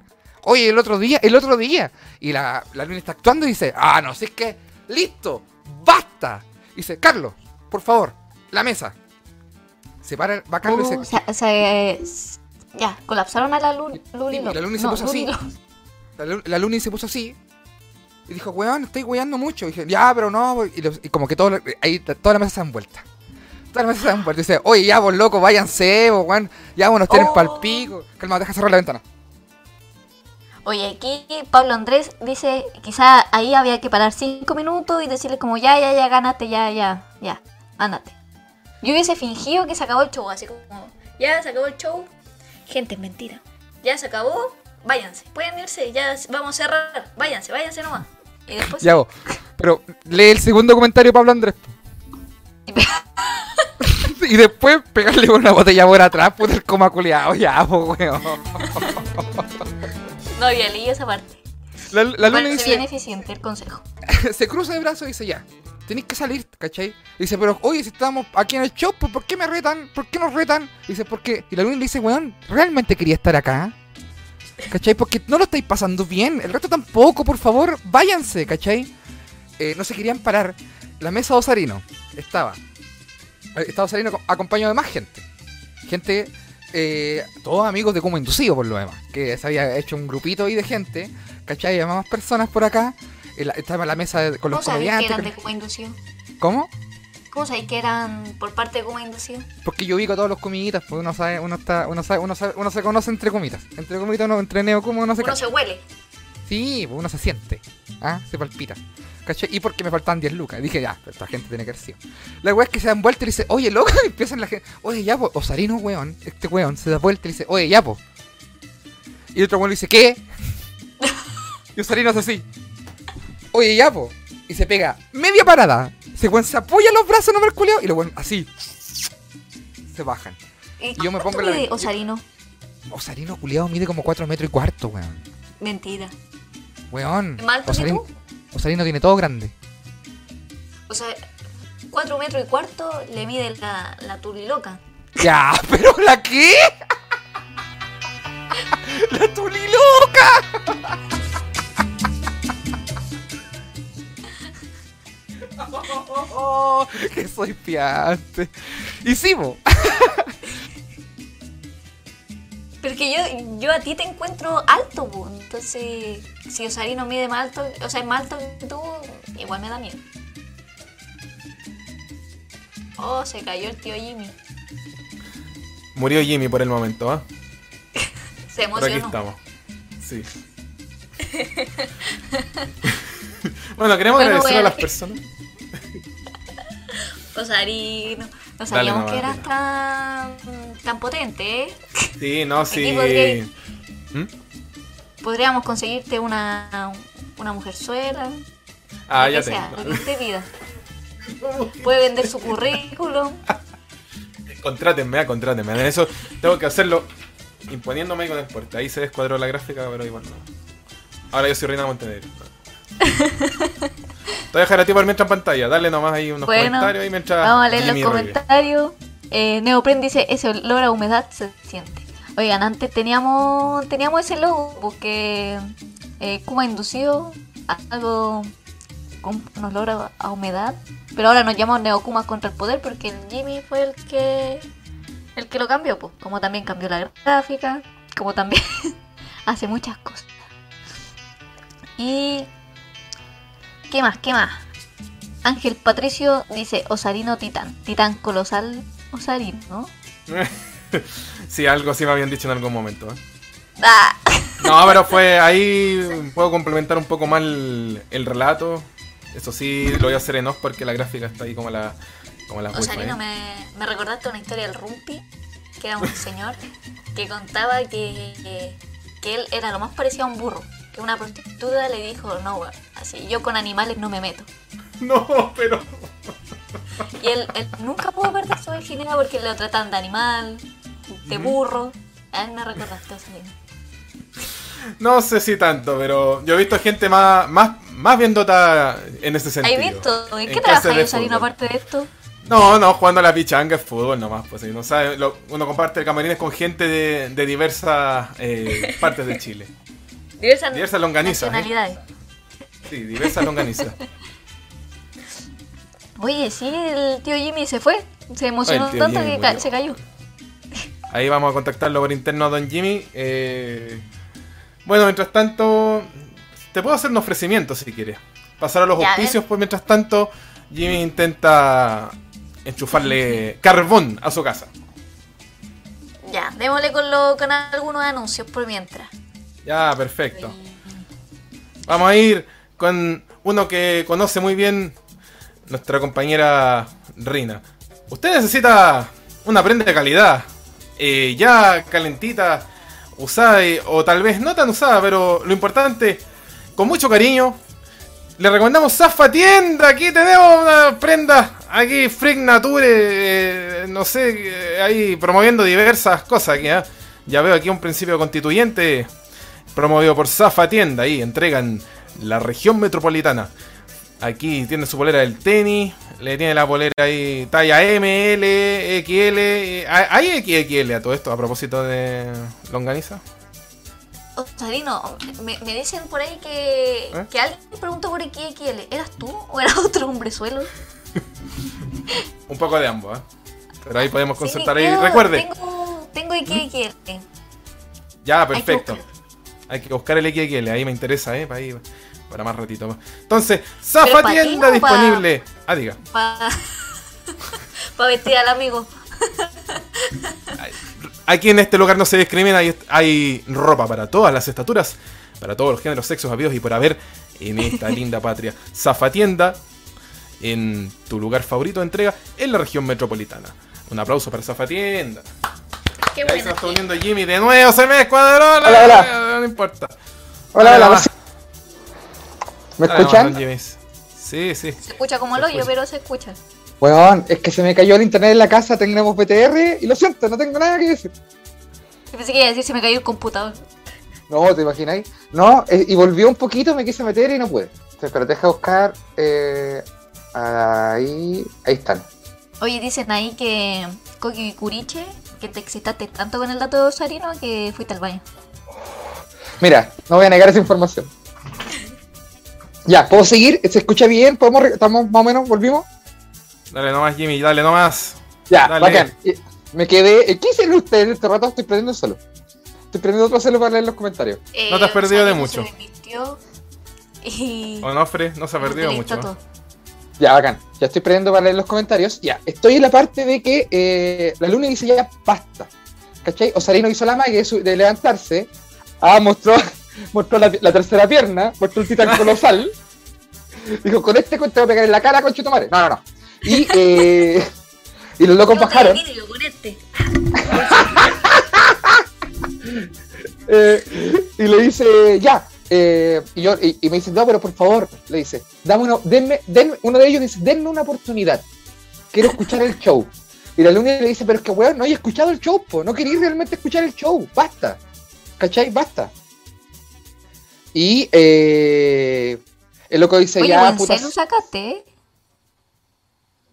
Oye, el otro día, el otro día. Y la, la Luni está actuando y dice, ah, no, si es que, listo, basta. Y dice, Carlos, por favor, la mesa. Se para, va Carlos y Uh, se- se- s- ya, colapsaron a la Love. la Luli se No, puso así. La, Lu- la Luni se puso así. Y dijo, weón, estoy weando mucho. Y dije, ya, pero no. Y, los- y como que todo, ahí toda la mesa se dan vuelta. Dice, oye, ya, vos loco, váyanse, vos, weón. Ya, vos nos tienen Oh. pa'l pico. Calma, deja cerrar la ventana. Oye, aquí Pablo Andrés dice, quizá ahí había que parar 5 minutos y decirle como, ya, ya, ya, ganaste, ya, ya, ya, ándate. Yo hubiese fingido que se acabó el show, así como, ya, se acabó el show. Gente, es mentira. Ya se acabó, váyanse. Pueden irse, ya vamos a cerrar. Váyanse, váyanse nomás. Y después... Ya, vos. Pero lee el segundo comentario, Pablo Andrés. y después pegarle una botella por atrás, puta el coma culiado. Ya, po, weón. No había leído esa parte. La, Bueno, dice... bien eficiente el consejo. se cruza de brazos y dice, ya, tenéis que salir, ¿cachai? Y dice, pero oye, si estamos aquí en el show, pues, ¿por qué me retan? ¿Por qué nos retan? Y dice, ¿por qué? Y la Luna le dice, weón, ¿realmente quería estar acá? ¿Cachai? Porque no lo estáis pasando bien, el resto tampoco, por favor, váyanse, ¿cachai? Eh, no se querían parar. La mesa de Osarino estaba. Eh, Estaba co- acompañado de más gente. Gente, eh, todos amigos de Como Inducido, por lo demás. Que se había hecho un grupito ahí de gente, ¿cachai? Había más personas por acá. Estaba la mesa de- con ¿Cómo los que comediantes. eran de Kuma Inducido? ¿Cómo? ¿Cómo sabéis que eran por parte de Kuma Inducido? Porque yo ubico a todos los comiditas, pues uno sabe, uno está, uno sabe, uno sabe, uno se conoce entre comitas. Entre comitas uno, entre neocumo uno se Uno se huele. Sí, pues uno se siente. Ah, se palpita. ¿Cachai? Y porque me faltan 10 lucas. Dije, ya, esta gente tiene que haber sido. La weá es que se dan vuelta y dice, oye, loco, y empiezan la gente, oye, ya, pues, Osarino, weón, este weón, se da vuelta y dice, oye, ya, pues. Y el otro weón le dice, ¿qué? y Osarino hace así, oye, ya, pues. Y se pega media parada. Se, weón, se apoya los brazos, no me y los weón, así. Se bajan. ¿Y yo me pongo la- yo- Osarino? Osarino culiado mide como 4 metros y cuarto, weón. Mentira. Weón. ¿Es más alto que Osarino, tú? Osarino tiene todo grande. O sea, 4 metros y cuarto le mide la, la turiloca. Ya, pero ¿la qué? ¡La tuliloca! Oh, que soy piante. Y que yo, yo a ti te encuentro alto. Entonces, si Osarino mide más alto, o sea, es más alto que tú, igual me da miedo. Oh, se cayó el tío Jimmy. Murió Jimmy por el momento, ¿ah? Se Por aquí emocionó. estamos. Sí. bueno, queremos Bueno, agradecer a- a las personas. Osarino. No Dale sabíamos nomás, que eras dile. Tan, potente, ¿eh? Sí, no, sí. ¿Mm? Podríamos conseguirte una, una mujer suela. Ah, ya sea, tengo. lo que usted pida. Puede vender su currículum. Contrátenme, ah, contrátenme. En eso tengo que hacerlo imponiéndome con el porte. Ahí se descuadró la gráfica, pero igual no. Ahora yo soy Reina Montenegro. Te voy a dejar a ti por mientras en pantalla. Dale nomás ahí unos Bueno, comentarios y mientras. Vamos a leer Jimmy los comentarios. Eh, Neopren dice, ese olor a humedad se siente. Oigan, antes teníamos teníamos ese logo porque eh, Kuma inducido a algo con un olor a, humedad. Pero ahora nos llamamos Neokuma contra el poder porque Jimmy fue el que el que lo cambió, pues. Como también cambió la gráfica, como también hace muchas cosas. Y ¿qué más? ¿Qué más? Ángel Patricio dice Osarino Titán. Titán colosal Osarino, ¿no? Sí, algo así me habían dicho en algún momento. ¿eh? ¡Ah! No, pero fue ahí. Puedo complementar un poco más el, el relato. Eso sí, lo voy a hacer en off porque la gráfica está ahí como la. Como la Osarino wifi. me, me recordaste una historia del Rumpi, que era un señor que contaba que, que, que él era lo más parecido a un burro. Que una prostituta le dijo, no, así, yo con animales no me meto. No, pero. Y él, él nunca pudo perder su virginidad porque lo trataban de animal, de burro. A él me recordaste, Osarino. No sé si tanto, pero yo he visto gente más, más, más bien dotada en ese sentido. ¿Has visto? ¿En qué clases trabaja fútbol. aparte de esto? No, no, jugando a la pichanga es fútbol nomás. Pues, uno, sabe, lo- uno comparte camarines con gente de, de diversas eh, partes de Chile. Diversas, Diversas longanizas, ¿eh? Sí, diversas longanizas. Oye, sí, el tío Jimmy se fue. Se emocionó tío tanto Jimmy que ca- se cayó. Ahí vamos a contactarlo por interno a Don Jimmy. Eh, bueno, mientras tanto, te puedo hacer un ofrecimiento si quieres. Pasar a los Ya, auspicios, pues mientras tanto, Jimmy intenta enchufarle carbón a su casa. Ya, démosle con, lo, con algunos anuncios por mientras. Ya, perfecto. Vamos a ir con uno que conoce muy bien nuestra compañera Rina. Usted necesita una prenda de calidad, eh, ya calentita, usada o tal vez no tan usada, pero lo importante, con mucho cariño, le recomendamos Zafa Tienda. Aquí tenemos una prenda, aquí Freak Nature, eh, no sé, eh, ahí promoviendo diversas cosas. Aquí. Ya veo aquí un principio constituyente promovido por Zafa Tienda. Ahí entregan la región metropolitana. Aquí tiene su polera del tenis. Le tiene la polera ahí talla M, L, XL. eh, ¿Hay XXL a todo esto a propósito de longaniza? Osarino, me, me dicen por ahí que, ¿Eh? que alguien preguntó por XXL. ¿Eras tú o era otro hombre suelo? Un poco de ambos, ¿eh? Pero ahí podemos Sí, consultar ahí. Recuerde, Tengo, tengo XXL. ya, Hay que perfecto. Hay que buscar el XXL, ahí me interesa, ¿eh? Para, ahí, para más ratito. Entonces, ¿Pero Zafa pa' ti Tienda pa- disponible. Ah, diga. Para vestir al amigo. Aquí en este lugar no se discrimina, hay, hay ropa para todas las estaturas, para todos los géneros, sexos, habidos y por haber en esta linda patria. Zafatienda, en tu lugar favorito de entrega en la región metropolitana. Un aplauso para Zafatienda. Qué Ahí se está uniendo Jimmy de nuevo, se me descuadró. la- Hola, hola. No importa. Hola, hola, va. ¿Me Dale, escuchan? Sí, sí. Se escucha como el hoyo, pero se escucha. Weón, es que se me cayó el internet en la casa, tenemos BTR y lo siento, no tengo nada que decir. Yo pensé que iba a decir se me cayó el computador. No, ¿te imagináis? No, eh, y volvió un poquito, me quise meter y no pude. Entonces, pero deja buscar. eh, ahí. Ahí están. Oye, dicen ahí que Koki Kuriche, que te excitaste tanto con el dato de Osarino que fuiste al baño. Mira, no voy a negar esa información. Ya, ¿puedo seguir? ¿Se escucha bien? ¿Podemos ¿Estamos más o menos? ¿Volvimos? Dale nomás, Jimmy, dale nomás. Ya, Dale. bacán. Y Me quedé. eh, ¿Qué hicieron ustedes en este rato? Estoy prendiendo solo. Estoy prendiendo otro celo para leer los comentarios. No te has perdido de mucho. Y... Onofre, no se ha perdido Listo mucho. ¿eh? todo. Ya, bacán. Ya estoy prendiendo para leer los comentarios. Ya, estoy en la parte de que eh, la luna dice ya basta. ¿Cachai? Osarino hizo la magia de levantarse. Ah, mostró, mostró la, la tercera pierna, mostró el titán colosal. Dijo, con este cuento voy a pegar en la cara, con madre. No, no, no. Y, eh, y los locos Yo bajaron. vidrio con este. Eh, y le dice, ya. eh, y, yo, y, y me dice, no, pero por favor, le dice, dame uno, denme, denme- uno de ellos dice, denme una oportunidad. Quiero escuchar el show. Y la luna le dice, pero es que weón, no he escuchado el show, po. no quería realmente escuchar el show, basta. ¿Cachai? Basta. Y eh, el loco dice, Oye, ya, puta, celu sacaste,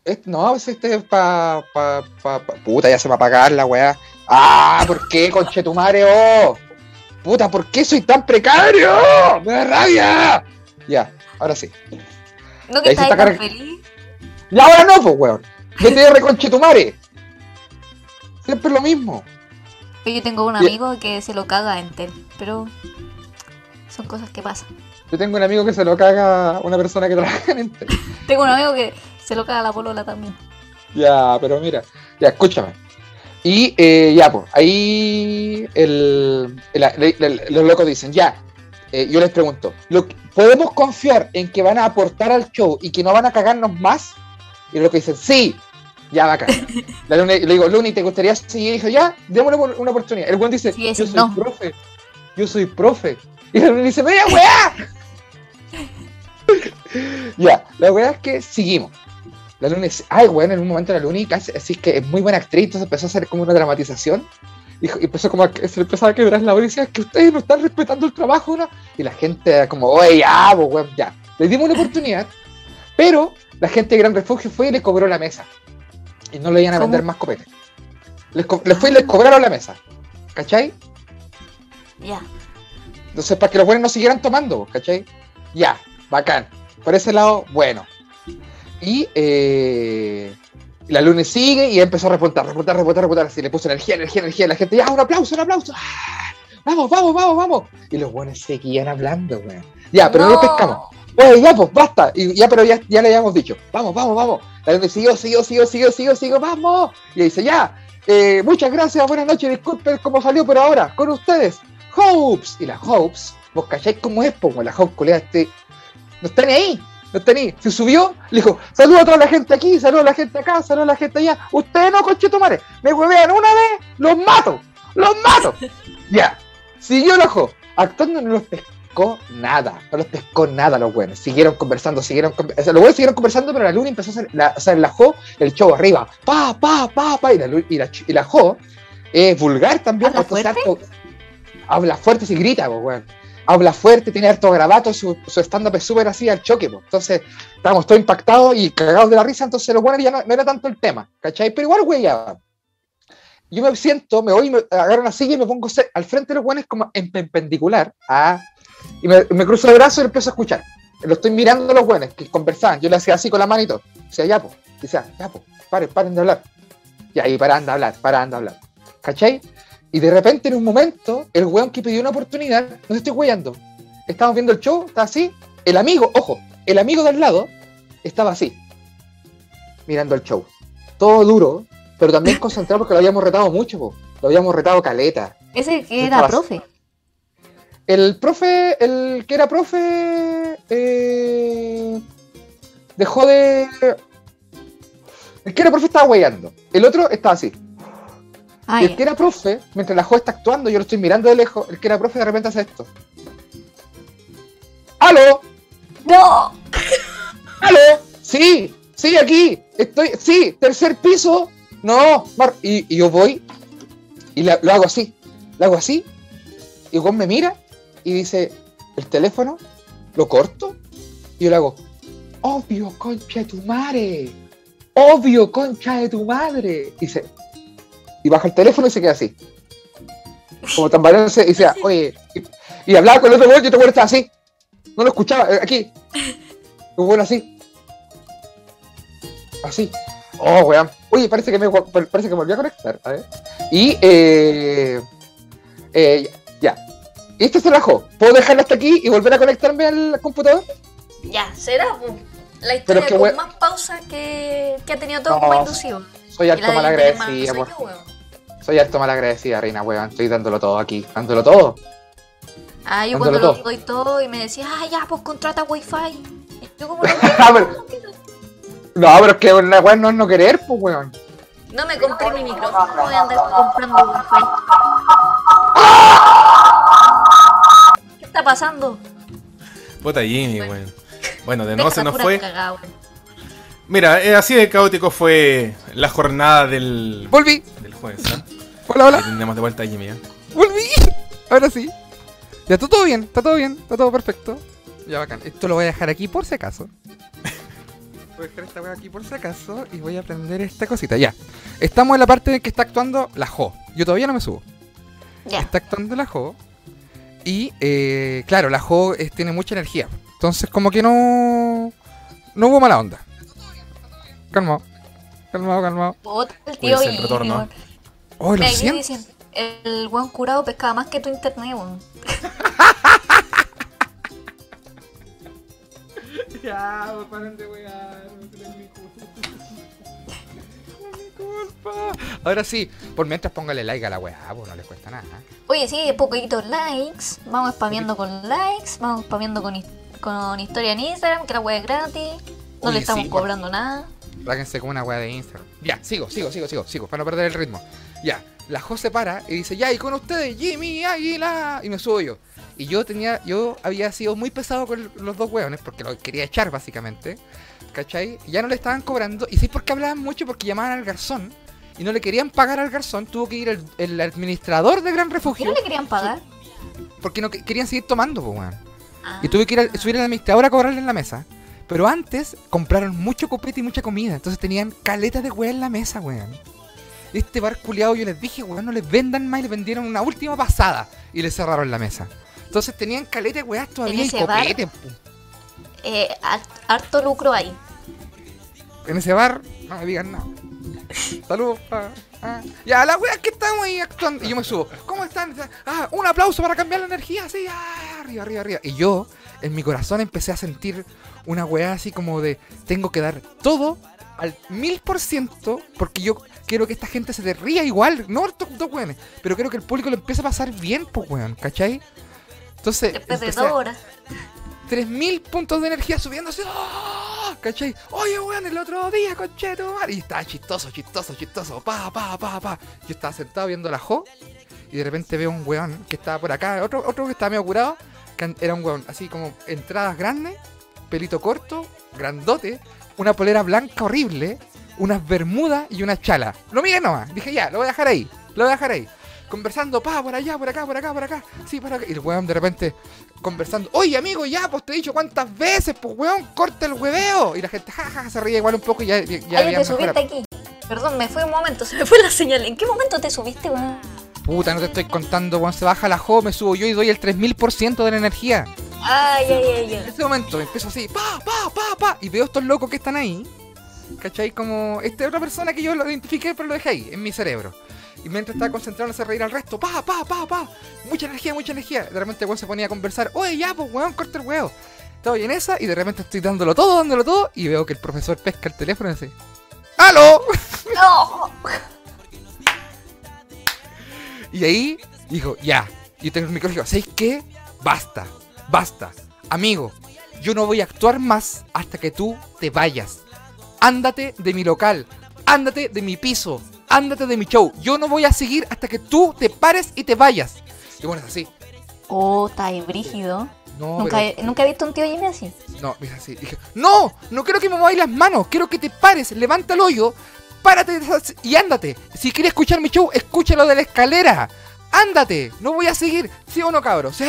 es- no, este es pa, pa, pa, pa- Puta, ya se va a apagar la weá. ¡Ah! ¿Por qué, conchetumare? ¡Oh! Puta, ¿por qué soy tan precario? ¡Me da rabia! Ya, ahora sí. ¿No que estás carg- feliz? Y ahora no, pues, weón. DTR conchetumare. Siempre lo mismo. Yo tengo un amigo que se lo caga a Entel, pero son cosas que pasan. Yo tengo un amigo que se lo caga una persona que trabaja en Intel. Tengo un amigo que se lo caga la polola también. Ya, pero mira, ya, escúchame. Y eh, ya, pues, ahí el, el- el- los locos dicen, ya, eh, yo les pregunto, ¿lo, ¿podemos confiar en que van a aportar al show y que no van a cagarnos más? Y los locos dicen, sí, ya, bacán. La Luna- le digo, Luni, ¿te gustaría seguir? Y dijo, ya, démosle una, oportunidad. El buen dice, Sí, yo soy no. profe, yo soy profe. Y la dice, ¡mira, weá! ya, la weá es que seguimos. La Luna dice, ay, bueno, en un momento la Luna casi, así que es muy buena actriz, entonces empezó a hacer como una dramatización. Y empezó como a, se empezaba a quebrar la voz y decía, es que ustedes no están respetando el trabajo, ¿no? Y la gente como, oye, ya, pues, weón, ya. Le dimos una oportunidad, pero la gente de Gran Refugio fue y le cobró la mesa. Y no le iban a ¿Cómo? vender más copetes. Les, co- les fue y les cobraron la mesa. ¿Cachai? Ya. Entonces, para que los buenos no siguieran tomando, ¿cachai? Ya, bacán. Por ese lado, bueno. Y eh, la luna sigue y empezó a repuntar, repuntar, repuntar, repuntar. Así le puso energía, energía, energía. La gente, ya, un aplauso, un aplauso. ¡Ah! Vamos, vamos, vamos, vamos. Y los buenos seguían hablando, weón. Ya, pero no, lo pescamos. Oye, ya, pues, basta. Y ya, pero ya, ya le habíamos dicho. Vamos, vamos, vamos. La luna siguió, siguió, siguió, siguió, siguió, siguió, vamos. Y dice, ya, eh, muchas gracias, buenas noches, disculpen cómo salió, pero ahora, con ustedes, Hopes. Y la Hopes, vos cacháis cómo es, pues, la Hopes, colega, este, no está ni ahí, no está ni. Se subió, le dijo, saluda a toda la gente aquí, saluda a la gente acá, saluda a la gente allá. Ustedes no, conchetumare, me huevean una vez, los mato, los mato. ya, siguió el ojo, actuando no los pescó nada, no los pescó nada los buenos. Siguieron conversando, siguieron conversando. O sea, los buenos siguieron conversando, pero la luna empezó a hacer, la, o sea, la Jo, el show arriba, pa, pa, pa, pa, y la, y la, y la Jo es vulgar también, ¿Habla porque es fuerte? Habla fuerte y grita, pues, weón. Habla fuerte, tiene harto grabato, su, stand-up es súper así al choque, pues. Entonces, estábamos todos impactados y cagados de la risa, entonces lo bueno ya no, era tanto el tema, ¿cachai? Pero igual, güey, ya. Yo me siento, me voy, me agarro una silla y me pongo al frente de los buenos como en perpendicular, ah, y me, cruzo el brazo y empiezo a escuchar. Lo estoy mirando a los buenos que conversaban. Yo le hacía así con la manito. Decía, ya, pues. Decía, ya, pues, paren, paren de hablar. Y ahí paran de hablar, paran de hablar. ¿Cachai? Y de repente, en un momento, el weón que pidió una oportunidad, no te estoy weyando. Estábamos viendo el show, estaba así. El amigo, ojo, el amigo del lado estaba así, mirando el show. Todo duro, pero también concentrado porque lo habíamos retado mucho, po. lo habíamos retado caleta. Ese que era profe. El profe, el que era profe, eh, dejó de. El que era profe estaba weyando. El otro estaba así. Ah, Y el que era profe, mientras la joven está actuando, yo lo estoy mirando de lejos, el que era profe de repente hace esto. ¡Aló! ¡No! ¡Aló! Sí, sí, aquí. Estoy, sí, tercer piso. No, Mar- y, y yo voy y la- lo hago así. Lo hago así. Y Juan me mira y dice, el teléfono, lo corto. Y yo le hago, obvio, concha de tu madre. Obvio, concha de tu madre. Y se, y baja el teléfono y se queda así. Como tambaleándose y decía, oye, y, y hablaba con el otro güey y el otro güey estaba así. No lo escuchaba, eh, aquí. Y bueno, así. Así. Oh, weón. Oye, parece que me parece que me volví a conectar. A ver. Y eh, eh, ya. Y este se rajó. ¿Puedo dejarlo hasta aquí y volver a conectarme al computador? Ya, será la Pero historia que con we- más pausas que, que ha tenido todo No, como inducido. Soy harto la mal agradecida, por weón. Soy harto mal agradecida, reina, weón. Estoy dándolo todo aquí. Dándolo todo. Ah, yo Dándolo cuando lo todo. doy todo y me decía, ah, ya, pues contrata wifi. Y yo como no, Ah, pero- No, pero es que una weón no es no querer, pues weón. no me compré mi micrófono, voy a andar comprando wifi. está pasando? Puta Jimmy, weón. Bueno, de no se la nos fue. cagada, weón. Mira, eh, así de caótico fue la jornada del, Volví. del jueves. ¿ah? Hola, hola. tenemos de vuelta a Jimmy. ¿eh? Volví. Ahora sí. Ya está todo bien, está todo bien, está todo perfecto. Ya bacán. Esto lo voy a dejar aquí por si acaso. Voy a dejar esta weá aquí por si acaso y voy a prender esta cosita. Ya. Estamos en la parte en que está actuando la Jo. Yo todavía no me subo. Ya. Está actuando la Jo. Y eh, claro, la Jo eh, tiene mucha energía. Entonces como que no... No hubo mala onda. Calmado. Calmado, calmado. Puta, el tío Cuídese el Jimmy, retorno. Oh, lo siento. dicen, el buen curado pescaba más que tu internet, weón. Ya, pues, paren de wear, es mi culpa. No es mi culpa. Ahora sí, por mientras póngale like a la weá, pues no les cuesta nada. Oye, sí, poquitos likes. Vamos spameando con likes. Vamos spameando con, con historia en Instagram, que la web es gratis. No Oye, le estamos sí, cobrando nada. Ráquense como una weá de Instagram. Ya, sigo, sigo, sigo, sigo, sigo, para no perder el ritmo. Ya, la Jo se para y dice, ya, y con ustedes, Jimmy Águila. Y me subo yo. Y yo tenía, yo había sido muy pesado con los dos weones, porque los quería echar básicamente. ¿Cachai? Y ya no le estaban cobrando. Y sí, porque hablaban mucho, porque llamaban al garzón. Y no le querían pagar al garzón, tuvo que ir el, el administrador de Gran ¿Por qué Refugio. no le querían pagar? Porque no que- querían seguir tomando, pues, weón. Ah. Y tuve que ir a, subir al administrador a cobrarle en la mesa. Pero antes compraron mucho copete y mucha comida. Entonces tenían caletas de weá en la mesa, weón. Este bar culiado yo les dije, weón, no les vendan más y les vendieron una última pasada. Y les cerraron la mesa. Entonces tenían caleta de weas todavía y bar? copete. pu. Eh, har- harto lucro ahí. En ese bar, no me digan nada. Saludos. ah, ah. Ya, la wea que estamos ahí actuando. Y yo me subo. ¿Cómo están? Ah, un aplauso para cambiar la energía. Sí, ah, arriba, arriba, arriba. Y yo, en mi corazón, empecé a sentir una wea así como de: tengo que dar todo al mil por ciento. Porque yo quiero que esta gente se te ría igual. No estos dos weones. Pero quiero que el público lo empiece a pasar bien, pues weón. ¿Cachai? Entonces. Después de dos horas. 3000 puntos de energía subiendo así. ¡ah! ¿Cachai? Oye, weón, el otro día, concheto. Y estaba chistoso, chistoso, chistoso. Pa, pa, pa, pa. Yo estaba sentado viendo la Jo. Y de repente veo un weón que estaba por acá. Otro, otro que estaba medio curado. Que era un weón así como entradas grandes. Pelito corto, grandote. Una polera blanca horrible. Unas bermudas y una chala. Lo miré nomás. Dije, ya, lo voy a dejar ahí. Lo voy a dejar ahí. Conversando, pa, por allá, por acá, por acá, por acá. Sí, por acá. Y el weón de repente conversando. Oye, amigo, ya, pues te he dicho cuántas veces, pues weón, corta el hueveo. Y la gente, jaja, se ríe igual un poco y ya, ya, ya te subiste aquí. Perdón, me fue un momento, se me fue la señal. ¿En qué momento te subiste, weón? Puta, no te estoy contando, weón, se baja la jo, me subo yo y doy el 3000% de la energía. Ay, ay, ay, En ay. ese momento empiezo así, pa, pa, pa, pa, y veo estos locos que están ahí. ¿Cachai? Como esta otra persona que yo lo identifiqué, pero lo dejé ahí, en mi cerebro. Y mientras estaba concentrado en hacer reír al resto, pa, pa, pa, pa, mucha energía, mucha energía. De repente weón se ponía a conversar, oye, ya, pues weón, corta el huevo. Estoy en esa y de repente estoy dándolo todo, dándolo todo, y veo que el profesor pesca el teléfono y dice, ¡Aló! No. Y ahí dijo, ya. Y tengo el micrófono y digo, ¿sabes qué? Basta, basta. Amigo, yo no voy a actuar más hasta que tú te vayas. Ándate de mi local, ándate de mi piso, ándate de mi show. Yo no voy a seguir hasta que tú te pares y te vayas. Y bueno, es así. Oh, está ahí brígido. No, Nunca, pero- he, nunca he visto un tío Jimmy así. No, mira así. Dije, no, no quiero que me muevas las manos. Quiero que te pares, levanta el hoyo, párate y ándate. Si quieres escuchar mi show, escúchalo de la escalera. Ándate, no voy a seguir. ¿Sí o no, cabros? ¡Sí!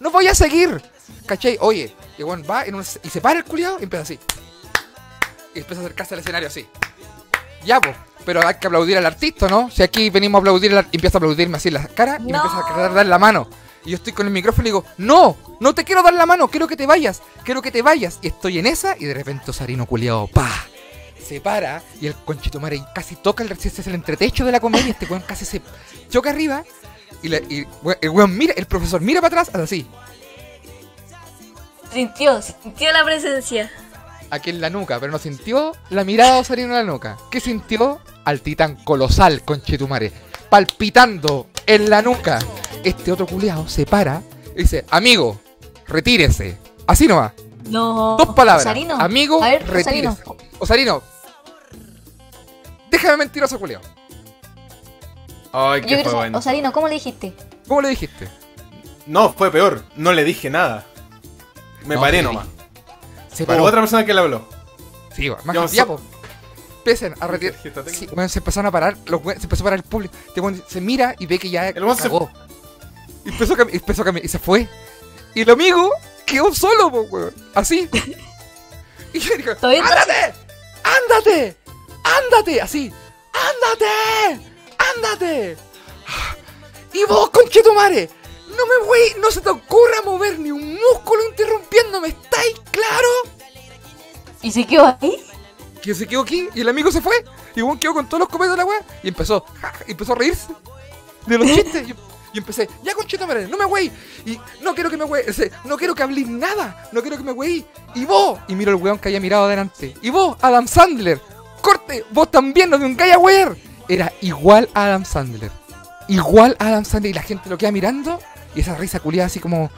No voy a seguir. ¿Cachai? Oye, y bueno, va en un- y se para el culiado y empieza así. Y empieza a acercarse al escenario así. Ya, pues. Pero hay que aplaudir al artista, ¿no? Si aquí venimos a aplaudir, al empieza a aplaudirme así en la cara y me No. empieza a querer dar la mano. Y yo estoy con el micrófono y digo, no, no te quiero dar la mano, quiero que te vayas, quiero que te vayas. Y estoy en esa y de repente Osarino culiado, pa, se para y el conchito madre casi toca el, el entretecho de la comedia, este weón casi se choca arriba y, la- y we- el weón mira, el profesor mira para atrás, así, Sintió, sintió la presencia. aquí en la nuca, pero no sintió la mirada de Osarino en la nuca. ¿Qué sintió? Al titán colosal, conchetumare, palpitando en la nuca. Este otro culiado se para y dice, amigo, retírese. Así nomás. No. Dos palabras. Osarino. Amigo, A ver, retírese. Osarino. Osarino, déjame mentiroso, culiao. Ay, qué fue bueno. Osarino, ¿cómo le dijiste? ¿Cómo le dijiste? No, fue peor. No le dije nada. Me No, paré sí. nomás. Se otra persona que le habló. Sí, weón. Más que so- a retirar. Sí, se empezaron a parar, los se empezó a parar el público. Este se mira y ve que ya El se- cagó. Y empezó a cami- y empezó a cami- y se fue. Y el amigo quedó solo, po, weón. Así. Y yo está ¡ándate! ¡Ándate! ¡Ándate! Así. ¡Ándate! ¡Ándate! Y vos, conchetumare, no me voy, no se te ocurra mover ni un músculo interrumpiéndome, ¿estáis claro? ¿Y se quedó ahí? que se quedó aquí y el amigo se fue. Y Juan quedó con todos los copetos de la weá y empezó, ja, y empezó a reírse de los chistes. Y, y empecé, ya conchito madre, no me wey. Y no quiero que me wey, no quiero que hables nada, no quiero que me wey. Y vos, y miro el weón que había mirado adelante. Y vos, Adam Sandler, corte, vos también, no de un a wear. Era igual a Adam Sandler. Igual a Adam Sandler y la gente lo queda mirando y esa risa culiada así como,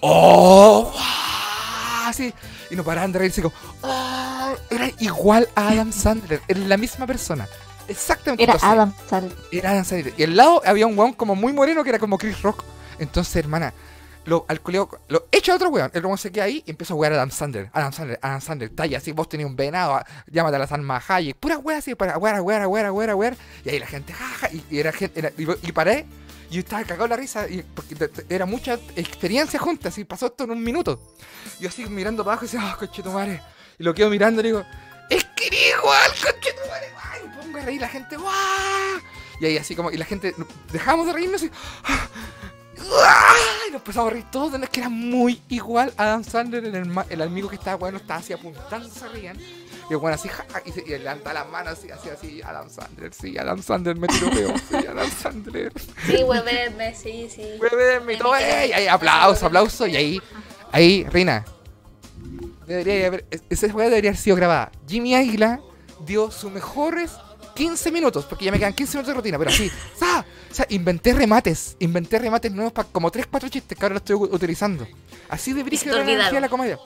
oh, ah", así. Y no paraban de reírse como, oh, era igual a Adam Sandler, era la misma persona. Exactamente. Era Adam Sandler. era Adam Sandler. Y al lado había un weón como muy moreno que era como Chris Rock. Entonces, hermana, lo, al culeo, lo echa a otro weón. El weón se queda ahí y empieza a jugar a Adam Sandler. Adam Sandler, Adam Sandler, talla así. Vos tenías un venado, a- llámate a la Salma Hayek. Pura wea así, para wear, wear, wear, wear, wear. Y ahí la gente, jaja. Y, y era gente, y, paré. Y estaba cagado la risa. Y, porque era mucha experiencia juntas. Y pasó esto en un minuto. Yo así mirando para abajo y decía, ah, conchetumare. Y lo quedo mirando y digo, es que eres igual, conchetumare. Ay, y pongo a reír la gente, ¡guau! Y ahí así como, y la gente, dejamos de reírnos y, ¡ah! Y nos empezamos a reír todos, es que era muy igual a Adam Sandler, el, amigo que estaba, bueno, estaba así apuntando, se reían. Y el bueno así, ja, y, se, y levanta las manos así, así, así, Adam Sandler, sí, Adam Sandler me tiró feo, sí, Adam Sandler. Sí, hueveme, sí, sí. Hueveme todo, ey, ahí, aplauso, aplauso, y ahí, ahí, Reina, debería haber, es- esa juega debería haber sido grabada. Jimmy Águila dio sus mejores 15 minutos, porque ya me quedan 15 minutos de rutina, pero así, ¡sa! O sea, inventé remates, inventé remates nuevos para como 3, 4 chistes que ahora los estoy utilizando. Así de era la energía de la comedia.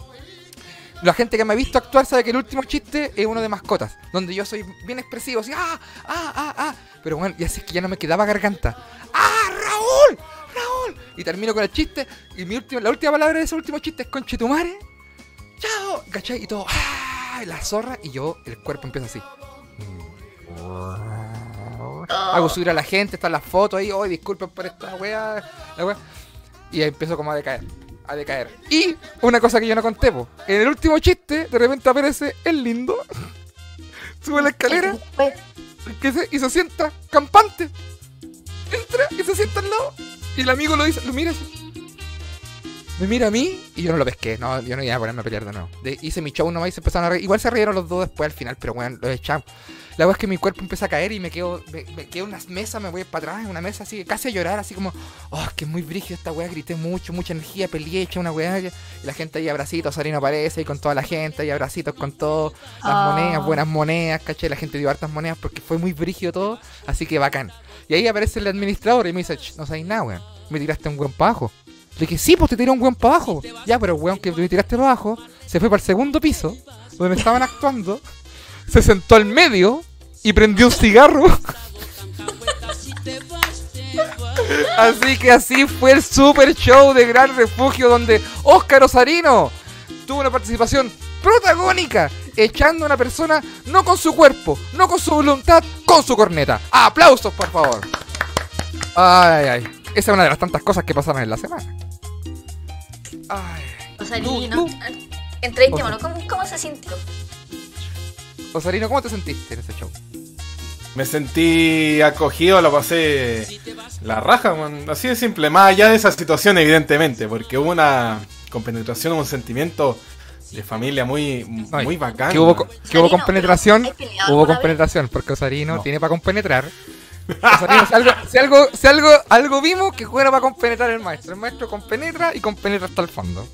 La gente que me ha visto actuar sabe que el último chiste es uno de mascotas, donde yo soy bien expresivo, así, ¡ah! ¡ah! ¡ah! ¡ah! Pero bueno, ya sé que ya no me quedaba garganta. ¡ah! ¡Raúl! ¡Raúl! Y termino con el chiste, y mi última, la última palabra de ese último chiste es conchetumare. ¡Chao! ¿Cachai? Y todo, ¡ah! La zorra, y yo, el cuerpo empieza así. Hago subir a la gente, están las fotos ahí, hoy disculpen por esta wea, la wea. Y ahí empiezo como a decaer, a decaer. Y una cosa que yo no conté, po. En el último chiste, de repente aparece el lindo, sube la escalera que se- y se sienta campante. Entra y se sienta al lado. Y el amigo lo dice, lo mira así. Me mira a mí y yo no lo pesqué. No, yo no iba a ponerme a pelear de nuevo. De- hice mi show nomás y se empezaron a reír. Igual se rieron los dos después al final, pero bueno, lo echamos. La verdad es que mi cuerpo empieza a caer y me quedo, me, me quedo en unas mesas, me voy para atrás en una mesa así, casi a llorar, así como, oh, que es muy brígido esta weá, grité mucho, mucha energía, peleé, eché una weá. Y la gente ahí abracitos, Sarino aparece y con toda la gente, ahí abracitos con todo, las Ah. monedas, buenas monedas, caché, la gente dio hartas monedas porque fue muy brígido todo, así que bacán. Y ahí aparece el administrador y me dice, "Ch, no sabéis nada, weón, me tiraste un para abajo. Le dije, sí, pues te tiré un weón para abajo. Ya, pero el weón que me tiraste para abajo se fue para el segundo piso, donde me estaban actuando, se sentó al medio y prendió un cigarro. Así que así fue el super show de Gran Refugio donde Óscar Osarino tuvo una participación protagónica echando a una persona no con su cuerpo, no con su voluntad, con su corneta. Aplausos, por favor. Ay, ay. Esa es una de las tantas cosas que pasaron en la semana. Ay. Osarino. Entrevistémoslo. ¿Cómo, ¿Cómo se sintió? Osarino, ¿cómo te sentiste en ese show? Me sentí acogido, lo pasé la raja, man. así de simple. Más allá de esa situación, evidentemente, porque hubo una compenetración, un sentimiento de familia muy, muy bacán. Que hubo, que compenetración. ¿pero has peleado Hubo compenetración, porque Osarino No. tiene para compenetrar. Si algo, si algo, algo, vimos, que juega para compenetrar el maestro. El maestro compenetra y compenetra hasta el fondo.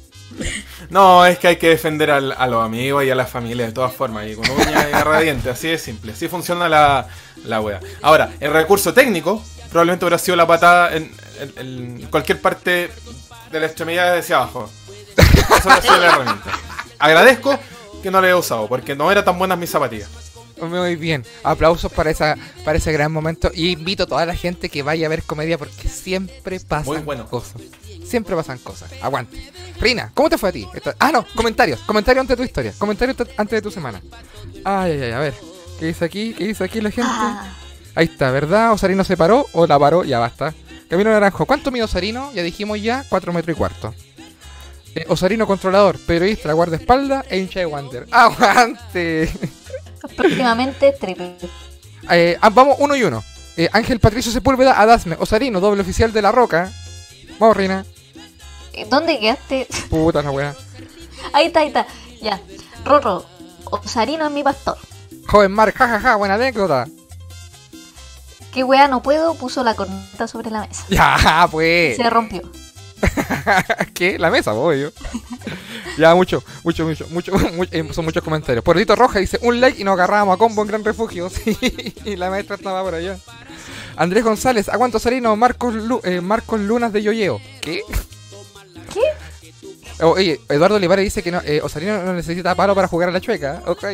No, es que hay que defender a los amigos y a la familia de todas formas, y con uña y garra de diente, así de simple. Así funciona la, la wea. Ahora, el recurso técnico probablemente hubiera sido la patada en, cualquier parte de la extremidad hacia abajo. Eso hubiera sido la herramienta. Agradezco que no la he usado, porque no eran tan buenas mis zapatillas. Muy bien. Aplausos para esa, para ese gran momento. Y invito a toda la gente que vaya a ver comedia porque siempre pasan Muy bueno. cosas. siempre pasan cosas. Aguante. Rina, ¿cómo te fue a ti? Ah, no, comentarios. Comentarios antes de tu historia. Comentarios te- antes de tu semana. Ay, ay, ay, a ver. ¿Qué dice aquí? ¿Qué dice aquí la gente? Ah, Ahí está, ¿verdad? ¿Osarino se paró o la paró? Ya basta. Camino Naranjo, ¿cuánto mide Osarino? Ya dijimos ya, 4 metros y cuarto. Eh, Osarino controlador, periodista, guardaespaldas e hincha de Wander. ¡Aguante! Próximamente triple. Eh, ah, vamos uno y uno. Eh, Ángel Patricio Sepúlveda, Adasme, Osarino, doble oficial de La Roca. Vamos, Reina. Eh, ¿Dónde quedaste? Puta la wea. Ahí está, ahí está. Ya. Rorro, Osarino es mi pastor. Joven Mark, jajaja, buena anécdota. ¿Qué wea no puedo? Puso la corneta sobre la mesa. Ya, pues. Se rompió. ¿Qué? La mesa, obvio. ya, mucho, mucho, mucho, mucho, mucho- eh, son muchos comentarios. Porrito Roja dice, un like y nos agarrábamos a combo en Gran Refugio. Y la maestra estaba por allá. Andrés González, aguanto Sarino, Marcos, Lu- eh, Marcos Lunas de Yoyeo. ¿Qué? ¿Qué? Oh, oye, Eduardo Olivares dice que no, eh, Osarino no necesita palo para jugar a la chueca. Ok.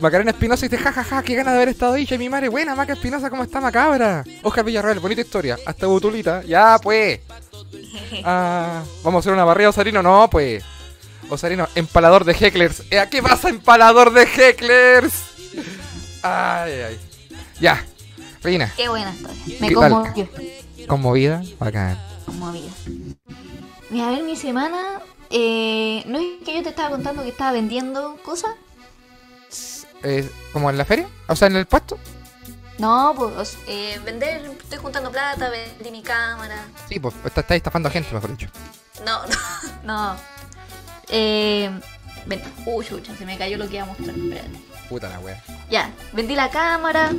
Macarena Espinosa dice, jajaja, qué gana de haber estado ahí, mi madre. Buena, Maca Espinosa, ¿cómo está macabra? Oscar Villarreal, bonita historia. Hasta Butulita. Ya, pues. Ah, vamos a hacer una barrida, Osarino. No, pues. Osarino, empalador de hecklers. Eh, ¿Qué pasa, empalador de hecklers? Ay, ay. Ya. Reina, Qué buena historia. Me conmovió. conmovida. Bacán. Conmovida. Mira, a ver, mi semana. eh, ¿No es que yo te estaba contando que estaba vendiendo cosas? Eh, ¿Como en la feria? O sea, en el puesto. No, pues eh, vender, estoy juntando plata, vendí mi cámara. Sí, pues está, está estafando a gente, mejor dicho. No, no, no. Eh, ven, uy, chucha, se me cayó lo que iba a mostrar. Espérate. Puta la wea. Ya, vendí la cámara.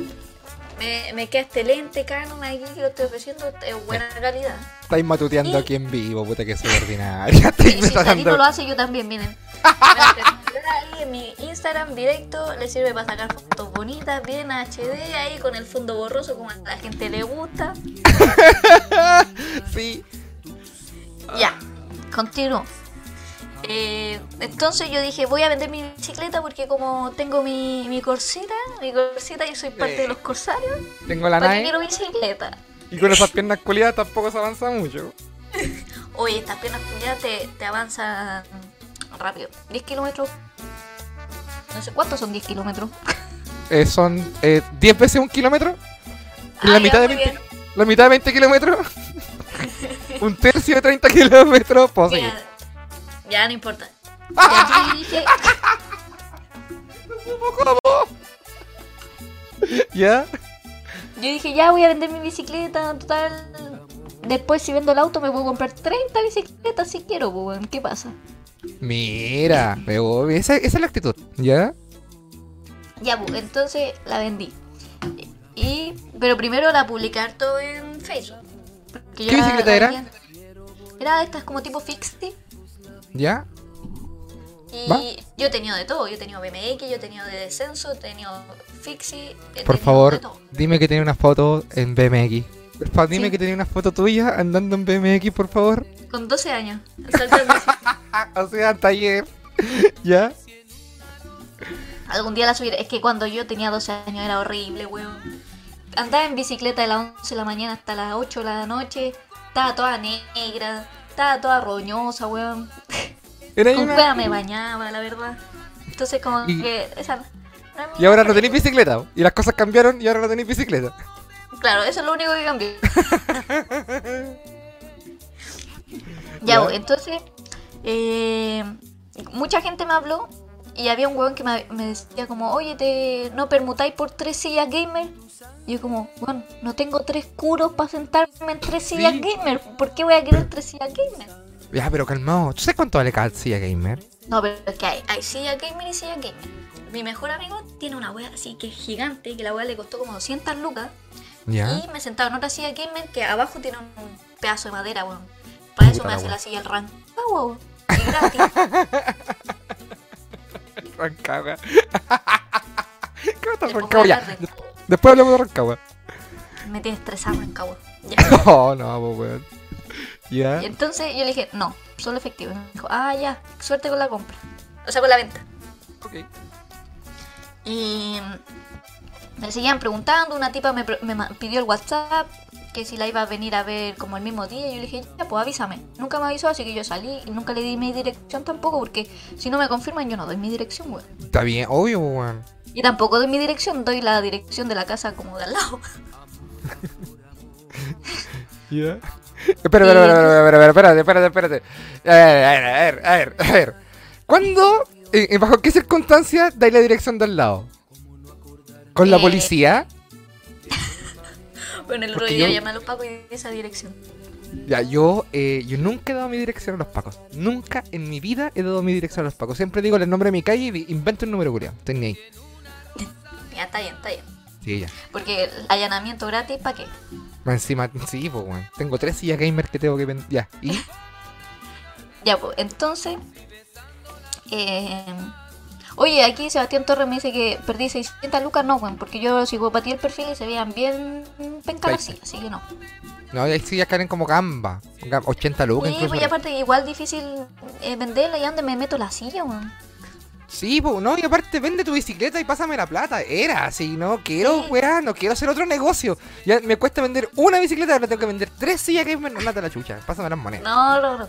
Me, me queda este lente Canon aquí que lo estoy ofreciendo. Es buena calidad. Estáis matuteando ¿Y? aquí en vivo, puta que soy ordinaria. Y si tratando- lo hace, yo también, miren. Ahí en mi Instagram directo le sirve para sacar fotos bonitas, bien HD, ahí con el fondo borroso como a la gente le gusta. Sí. Ya, continúo. Eh, entonces yo dije, voy a vender mi bicicleta porque como tengo mi, mi corsita, mi corsita, yo soy parte de los corsarios, Tengo la ¿para qué nave quiero bicicleta? y con esas piernas culiadas tampoco se avanza mucho. Oye, estas piernas culiadas te, te avanzan rápido. 10 kilómetros. No sé cuántos son 10 kilómetros. Eh, son eh, 10 veces un kilómetro. Y la Ah, mitad de muy 20 La mitad de 20 kilómetros. un tercio de 30 kilómetros. Puedo seguir. Ya, ya no importa. Ya, yo dije, ¿Ya? yo dije, ya voy a vender mi bicicleta, total. Después si vendo el auto me puedo comprar 30 bicicletas si quiero, pues. ¿qué pasa? Mira, voy. Esa, esa es la actitud. ¿Ya? Ya, pues, entonces la vendí. Y, pero primero la publiqué harto en Facebook. ¿Qué bicicleta era? Era de estas como tipo fixie. ¿Ya? Y ¿Va? yo he tenido de todo. Yo he tenido BMX, yo he tenido de descenso, he tenido fixie. he Por tenido de favor, todo. dime que tiene una foto en BMX. Dime Sí. que tiene una foto tuya andando en BMX, por favor. Con 12 años. Ah, o sea, taller. ¿Ya? Algún día la subiré. Es que cuando yo tenía 12 años era horrible, weón. Andaba en bicicleta de las 11 de la mañana hasta las 8 de la noche. Estaba toda negra. Estaba toda roñosa, weón. Era Con una... me bañaba, la verdad. Entonces como Y- que... Esa, Y ahora no tenéis bicicleta. Y las cosas cambiaron y ahora no tenéis bicicleta. Claro, eso es lo único que cambió. Ya. ya, pues, entonces... eh, mucha gente me habló y había un weón que me, me decía como, oye, te no permutáis por tres sillas gamer. Y yo como, bueno, no tengo tres curos para sentarme en tres sillas Sí. gamer. ¿Por qué voy a querer tres sillas gamer? Ya, pero calmado. ¿Tú sabes cuánto vale cada silla gamer? No, pero es que hay, hay silla gamer y silla gamer. Mi mejor amigo tiene una wea así que es gigante, que la wea le costó como 200 lucas. ¿Ya? Y me sentaba en otra silla gamer que abajo tiene un pedazo de madera, weón. Para eso me hace wea. la silla el rank. Ah, weón. Rancagua. ¿Cómo está Rancagua? Ya. Después hablamos de Rancagua. Me tiene estresado Rancagua. Ya. No, no, pues weón. ¿Ya? Y entonces yo le dije, no, solo efectivo. Y me dijo, ah, ya, suerte con la compra. O sea, con la venta. Ok. Y me seguían preguntando, una tipa me, pidió el WhatsApp, que si la iba a venir a ver como el mismo día. Y yo le dije, ya, pues avísame. Nunca me avisó, así que yo salí y nunca le di mi dirección tampoco, porque si no me confirman, yo no doy mi dirección, weón. Está bien, obvio, weón. Y tampoco doy mi dirección, doy la dirección de la casa como de al lado. Ya. Espera, espera, espera, espera, espera, espérate, espérate. A ver, a ver, a ver, a ver, a ver. ¿Cuándo, eh, eh, bajo qué circunstancias dais la dirección del lado? ¿Con la Eh, policía? Bueno, el otro día yo- llamé a los pacos y esa dirección. Ya, yo, eh, yo nunca he dado mi dirección a los pacos. Nunca en mi vida he dado mi dirección a los pacos. Siempre digo el nombre de mi calle y invento un número. Estoy ni ahí. Ya, está bien, está bien. Sí, ya. Porque el allanamiento gratis, ¿para qué? Encima, sí, pues, weón. Tengo tres sillas gamer que tengo que vender. Ya, y. Ya, pues, entonces. eh, oye, aquí Sebastián Torres me dice que perdí 600 lucas. No, weón, porque yo ti el perfil y se veían bien penca sillas, así que no. No, hay sillas que valen como gamba. Gam- 80 lucas incluso. pues y aparte, igual difícil eh, venderla y a dónde me meto la silla, weón. Sí, pues, no, y aparte vende tu bicicleta y pásame la plata. Era así, no quiero, Sí. weá, no quiero hacer otro negocio. Ya me cuesta vender una bicicleta, ahora tengo que vender tres sillas gamer. No, de la chucha. Pásame las monedas. No, no, no.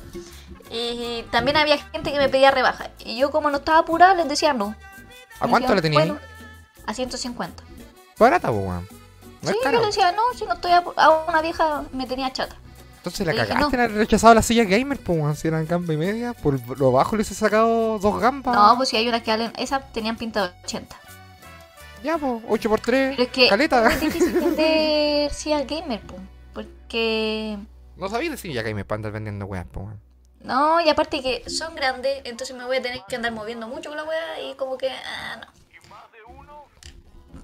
Y también había gente que me pedía rebaja. Y yo, como no estaba apurada, les decía no. ¿A Y cuánto la tenías? Bueno, a 150. Barata, pues, weón. No sí, es yo le decía, no, si no estoy a una vieja me tenía chata. Entonces la Le dije, cagaste no. en haber rechazado las sillas gamer, pues, weón. Si eran gamba y media, por lo bajo le hubiese sacado dos gambas. No, pues si hay unas que valen, esas tenían pinta de 80. Ya, pues, 8 por 3 Pero es que caleta. es difícil vender sillas gamer, po, porque... No sabía de sillas gamer para andar vendiendo weas, pues, weón. No, y aparte que son grandes, entonces me voy a tener que andar moviendo mucho con la wea y como que... Ah, no.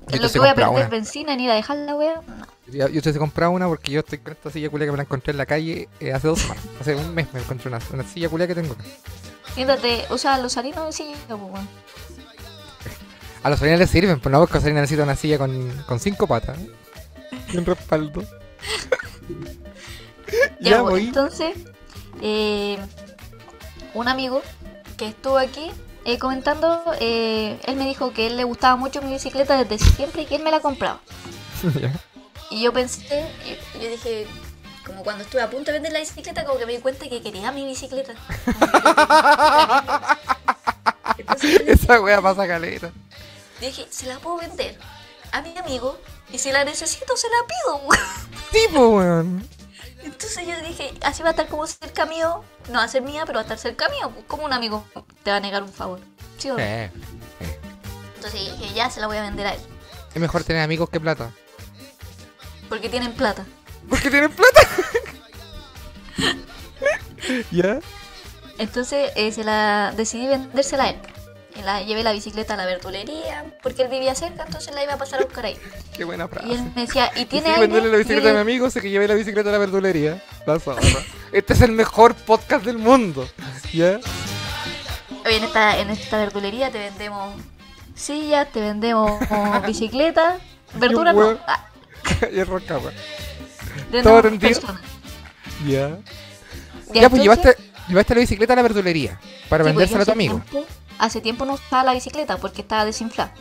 Yo lo que voy a perder una. benzina en ir a dejar la wea, no. Yo, yo te he comprado una porque yo estoy con esta silla culia que me la encontré en la calle eh, hace dos semanas. Hace un mes me encontré una, una silla culia que tengo. Siéntate, usa los harinos de silla, po, weón. A los salinas les sirven, pues no, porque los salinas necesitan una silla con, con cinco patas. ¿eh? Y un respaldo. Ya, ya pues, voy. entonces, eh, un amigo que estuvo aquí eh, comentando, eh, él me dijo que él le gustaba mucho mi bicicleta desde siempre y que él me la compraba. Y yo pensé, yo dije, como cuando estuve a punto de vender la bicicleta, como que me di cuenta que quería mi bicicleta. Entonces Esa wea pasa caleta. dije, se la puedo vender a mi amigo y si la necesito se la pido. weón". Tipo, weón. Entonces yo dije, así va a estar como cerca mío, no va a ser mía, pero va a estar cerca mío, como un amigo te va a negar un favor. ¿Sí o no? Eh, Entonces dije, ya se la voy a vender a él, es mejor tener amigos que plata. porque tienen plata. Porque tienen plata. ¿Ya? Entonces eh, se la decidí vendérsela a él. Y la llevé la bicicleta a la verdulería, porque él vivía cerca, entonces la iba a pasar a buscar ahí. Qué buena frase. Y él me decía, ¿y Y tiene sí, aire? venderle la bicicleta Y a mi amigo, sé que llevé la bicicleta a la verdulería. La. Este es el mejor podcast del mundo. ¿Ya? Oye, en esta, en esta verdulería te vendemos sillas, te vendemos bicicletas, verduras no. huevo. Ah, y te ¿Todo. Ya. Ya, pues llevaste, llevaste la bicicleta a la verdulería para Sí, pues, vendérsela a tu amigo. tiempo- hace tiempo no usaba la bicicleta porque estaba desinflada.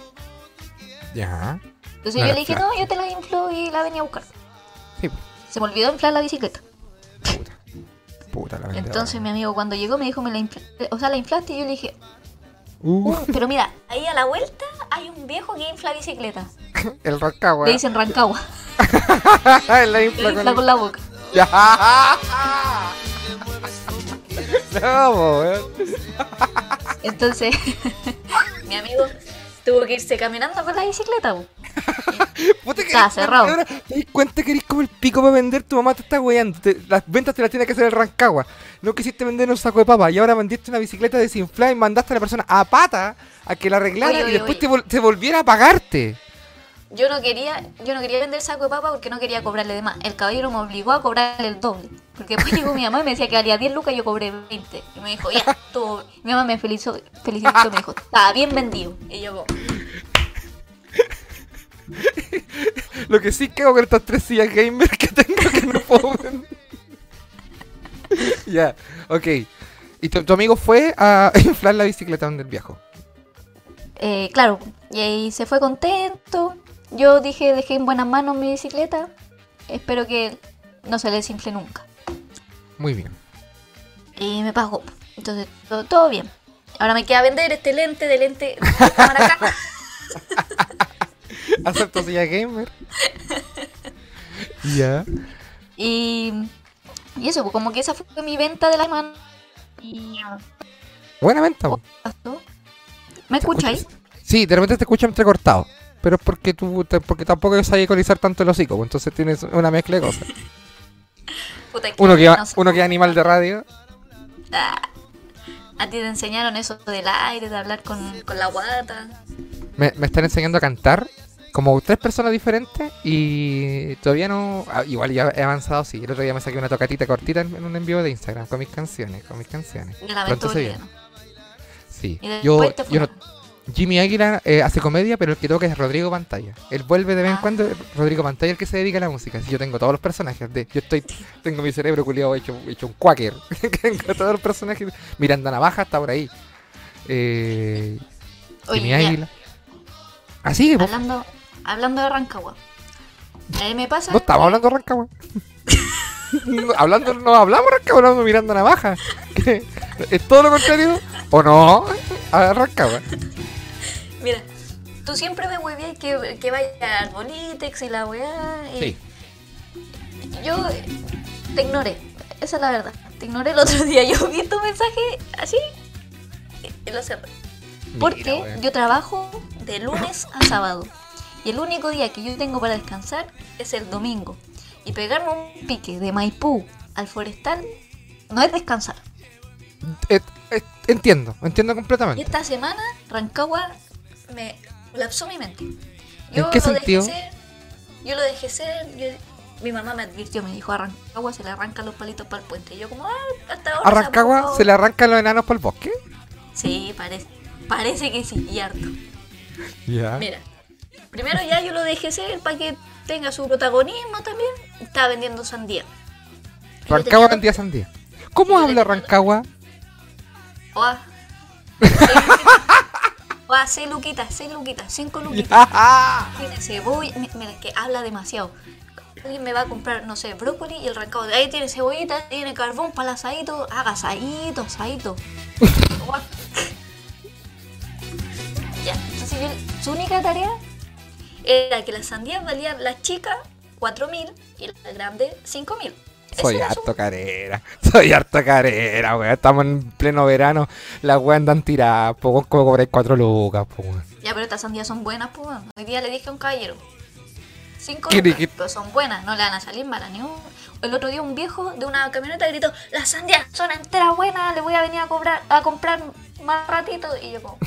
Ya. Entonces No yo le dije, inflaste. no, yo te la inflo y la venía a buscar. Sí, Se me olvidó inflar la bicicleta. puta. Puta la. Entonces mi amigo cuando llegó me dijo, me la infla- o sea, la inflaste y yo le dije, Uh, "Uh, pero mira, ahí a la vuelta hay un viejo que infla bicicleta. el roncagua. Le dicen Rancagua. la infla infla con... con la boca. Ya. no. Entonces, mi amigo tuvo que irse caminando con la bicicleta. Puta que Está cerrado. vendedora. ¿Te das cuenta que eres como el pico para vender? Tu mamá te está weyando. Te- las ventas te las tiene que hacer el Rancagua. No quisiste vender un saco de papa y ahora vendiste una bicicleta desinflada y mandaste a la persona a pata a que la arreglara Oye, y oye, después oye. Te, vol- te volviera a pagarte. Yo no quería, yo no quería vender saco de papa porque no quería cobrarle de más. El caballero me obligó a cobrarle el doble. Porque después llegó mi mamá y me decía que valía 10 lucas y yo cobré 20. Y me dijo, ya, todo. Mi mamá me felicitó, felicitó y me dijo, está bien vendido. Y yo Lo que sí que hago con estas tres sillas gamer que tengo que no puedo vender. ya, ok. Y tu, tu amigo fue a inflar la bicicleta donde el viejo. eh, claro, y ahí se fue contento. Yo dije, dejé en buenas manos mi bicicleta. Espero que no se le desinfle nunca. Muy bien. Y me pagó. Entonces, todo, todo bien. Ahora me queda vender este lente de lente de cámara acá. Acepto silla gamer. ya. Y, y eso, pues como que esa fue mi venta de la semana. Y Buena venta. ¿Me escucháis? Sí, de repente te escucho entrecortado. Pero es porque tú te- porque tampoco sabes ecualizar tanto el hocico, pues, entonces tienes una mezcla de cosas. Puta, Uno que, no uno que es animal de radio. Ah, a ti te enseñaron eso del aire, de hablar con, con la guata. Me, me están enseñando a cantar como tres personas diferentes y todavía no. ah, igual ya he avanzado, sí. El otro día me saqué una tocatita cortita en, en un envío de Instagram con mis canciones, con mis canciones. Me lamento Pronto se boliviano. Sí. Yo, yo no-. Jimmy Águila eh, hace comedia, pero el que toca es Rodrigo Pantalla. Él vuelve de vez en Ah. cuando, Rodrigo Pantalla el que se dedica a la música. Si yo tengo todos los personajes, de, yo estoy, tengo mi cerebro culiado hecho, hecho un quaker. tengo todos los personajes. Miranda Navaja está por ahí. Eh, Oye, Jimmy Águila. Así, po. hablando, hablando de Rancagua. Eh, me pasa. no estamos hablando de Rancagua. No, hablando, no hablamos de Rancagua, hablamos de Miranda Navaja. ¿Es todo lo contrario? ¿O no? A Rancagua. Tú siempre me huevías que, que vaya a Arbolitex y la weá. Y Sí. Yo te ignoré. Esa es la verdad. Te ignoré el otro día. Yo vi tu mensaje así y- y lo cerré. Porque yo trabajo de lunes a sábado. Y el único día que yo tengo para descansar es el domingo. Y pegarme un pique de Maipú al forestal no es descansar. Eh, eh, entiendo, entiendo Y completamente. esta semana Rancagua me colapsó mi mente. ¿En qué lo sentido? Dejé ser, yo lo dejé ser. yo- mi mamá me advirtió, me dijo, a Rancagua se le arrancan los palitos para el puente. Y yo como, ah, hasta ahora... ¿A Rancagua se le arrancan los enanos por el bosque? Sí, parece. Parece que sí, y harto. Ya. Mira, primero ya yo lo dejé ser para que tenga su protagonismo también. Estaba vendiendo sandía. Yo Rancagua vendía sandía. ¿Cómo Yo habla Rancagua? Oa. Oa, 6 luquitas, 6 luquitas, 5 luquitas. Tiene cebolla. mi- Mira, que habla demasiado. Alguien me va a comprar, no sé, brócoli y el rancado. Ahí tiene cebollita, tiene carbón para el asadito. Haga asadito, asadito. Ya, entonces yo- su única tarea era que las sandías valían la chica 4.000 y la grande 5.000. Soy harto carera. Soy harto carera, weón. Estamos en pleno verano. Las weas andan tiradas. Poco como cobrar cuatro lucas, po, weón. Ya, pero estas sandías son buenas, pues. bueno. Hoy día le dije a un caballero. Cinco ¿Qué lucas, pero son buenas, no le van a salir malas ni un... El otro día un viejo de una camioneta gritó, las sandías son enteras buenas, le voy a venir a cobrar, a comprar más ratito. Y yo como,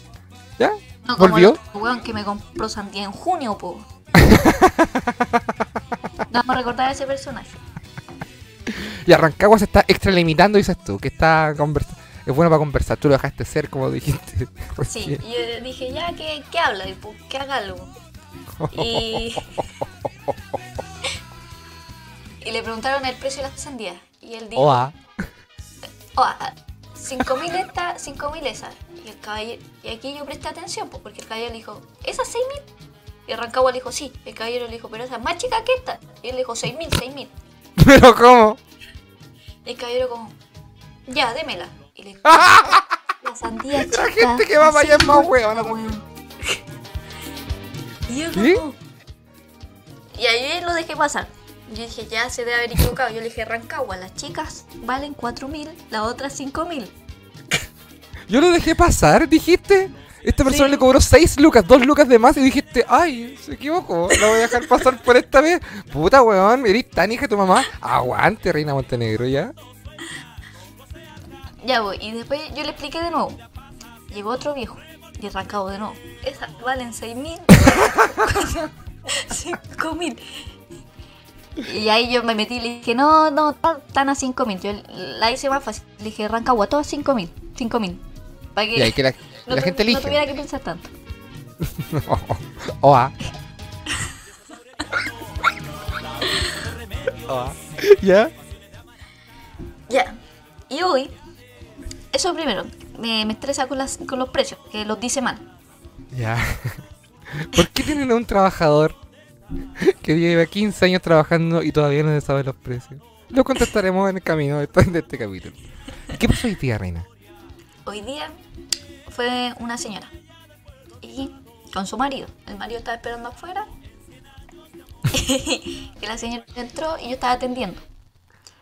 ¿Ya? no como el ¿Volvió? otro weón que me compró sandía en junio, po. Vamos a recordar a ese personaje. Y a Rancagua se está extralimitando, dices tú. Que está conversa Es bueno para conversar. Tú lo dejaste ser, como dijiste. Sí, yo dije, ya, ¿qué, qué habla? Y pues, que haga algo. Y... y le preguntaron el precio de las sandías. Y él dijo, Oa. oh, 5.000 esta, 5.000 esa. Y, el caballero, y aquí yo presté atención, pues, porque el caballero le dijo, ¿esa 6.000? Y Rancagua le dijo, sí. El caballero le dijo, pero esa es más chica que esta. Y él le dijo, 6.000, 6.000. Pero ¿cómo? El caballero como, ya, démela. Y le la sandía chica. gente que va para allá es más huevona. Y yo ¿Sí? como... Y ahí lo dejé pasar. Yo dije, ya se debe haber equivocado. Yo le dije, Rancagua, las chicas valen 4.000, las otras 5.000. Yo lo dejé pasar, dijiste. Esta persona Sí. le cobró 6 lucas, 2 lucas de más y dijiste, ay, se equivocó, la voy a dejar pasar por esta vez. Puta weón, eres tan hija de tu mamá. Aguante, Reina Montenegro, ya. Ya voy. Y después yo le expliqué de nuevo. Llegó otro viejo. Y Rancagua de nuevo. Esas valen 6.000. 5.000. Y ahí yo me metí y le dije, no, no, están a 5.000. Yo la hice más fácil. Le dije, Rancagua, todas 5.000. 5.000. Para que Y ahí que la, no, la gente no elige. tuviera que pensar tanto. Oa. Oa. ¿Ya? Ya. Y hoy, eso primero, me, me estresa con, las, con los precios, que los dice mal. Ya. ¿Por qué tienen a un trabajador que lleva 15 años trabajando y todavía no se sabe los precios. Lo contestaremos en el camino de este capítulo. ¿Qué pasó hoy día, reina? Hoy día fue una señora. Y con su marido. El marido estaba esperando afuera. y la señora entró y yo estaba atendiendo.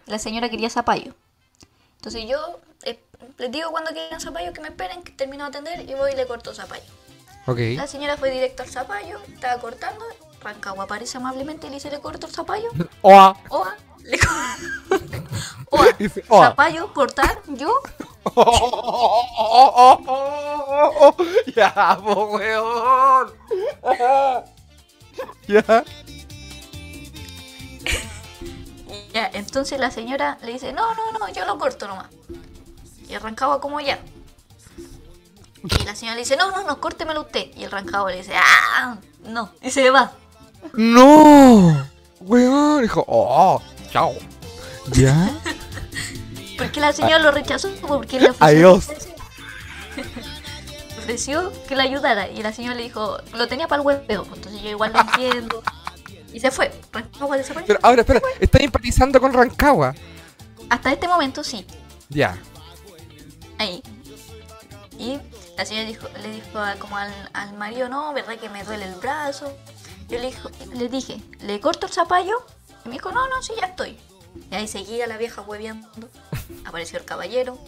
La señora quería zapallo. Entonces yo eh, les digo cuando quieran zapallo que me esperen, que termino de atender y voy y le corto zapallo. Ok. La señora fue directo al zapallo, estaba cortando. Rancagua aparece amablemente y le dice, le corto el zapallo. Oa. Oa, le Oa, oa. zapallo, cortar, yo. Ya, po, weón. Ya. Ya, entonces la señora le dice, no, no, no, yo lo corto nomás. Y el Rancagua como ya. Y la señora le dice, no, no, no, córtemelo usted. Y el Rancagua le dice, ah, no. Y se va. No. Weón. Dijo, oh, chao. Ya. Porque la señora lo rechazó porque le ofreció, Adiós. le ofreció que le ayudara. Y la señora le dijo, lo tenía para el huevo. Entonces yo igual lo entiendo. Y se fue. Rancagua desapareció. Pero ahora, espera, ¿estás empatizando con Rancagua? Hasta este momento sí. Ya. ahí. Y la señora dijo, le dijo a- como al, al marido, no, verdad que me duele el brazo. Yo le, dijo, le dije, ¿le corto el zapallo? Y me dijo, no, no, sí, ya estoy. Y ahí seguía la vieja hueveando. Apareció el caballero.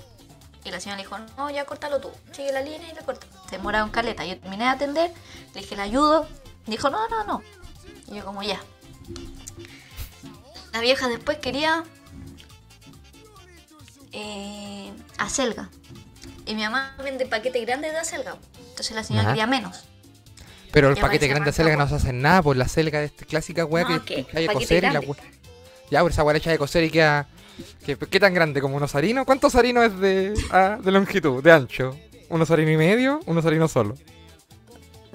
Y la señora le dijo, no, ya córtalo tú. Sigue la línea y le corta. Se demoraba un caleta. Yo terminé de atender, le dije, ¿le ayudo? Dijo, no, no, no. Y yo como ya. La vieja después quería eh, acelga. Y mi mamá vende paquetes grandes de acelga. Entonces la señora Ajá. quería menos. Pero el paquete grande de selga no se hace nada por la selga de esta clásica weá No, que, ¿qué? hay que coser y la weá. Ya, por esa weá la echa de coser y queda. que- ¿Qué tan grande? ¿Como un osarino? ¿Cuánto osarino es de, ah, de longitud, de ancho? ¿Un osarino y medio? ¿Un osarino solo?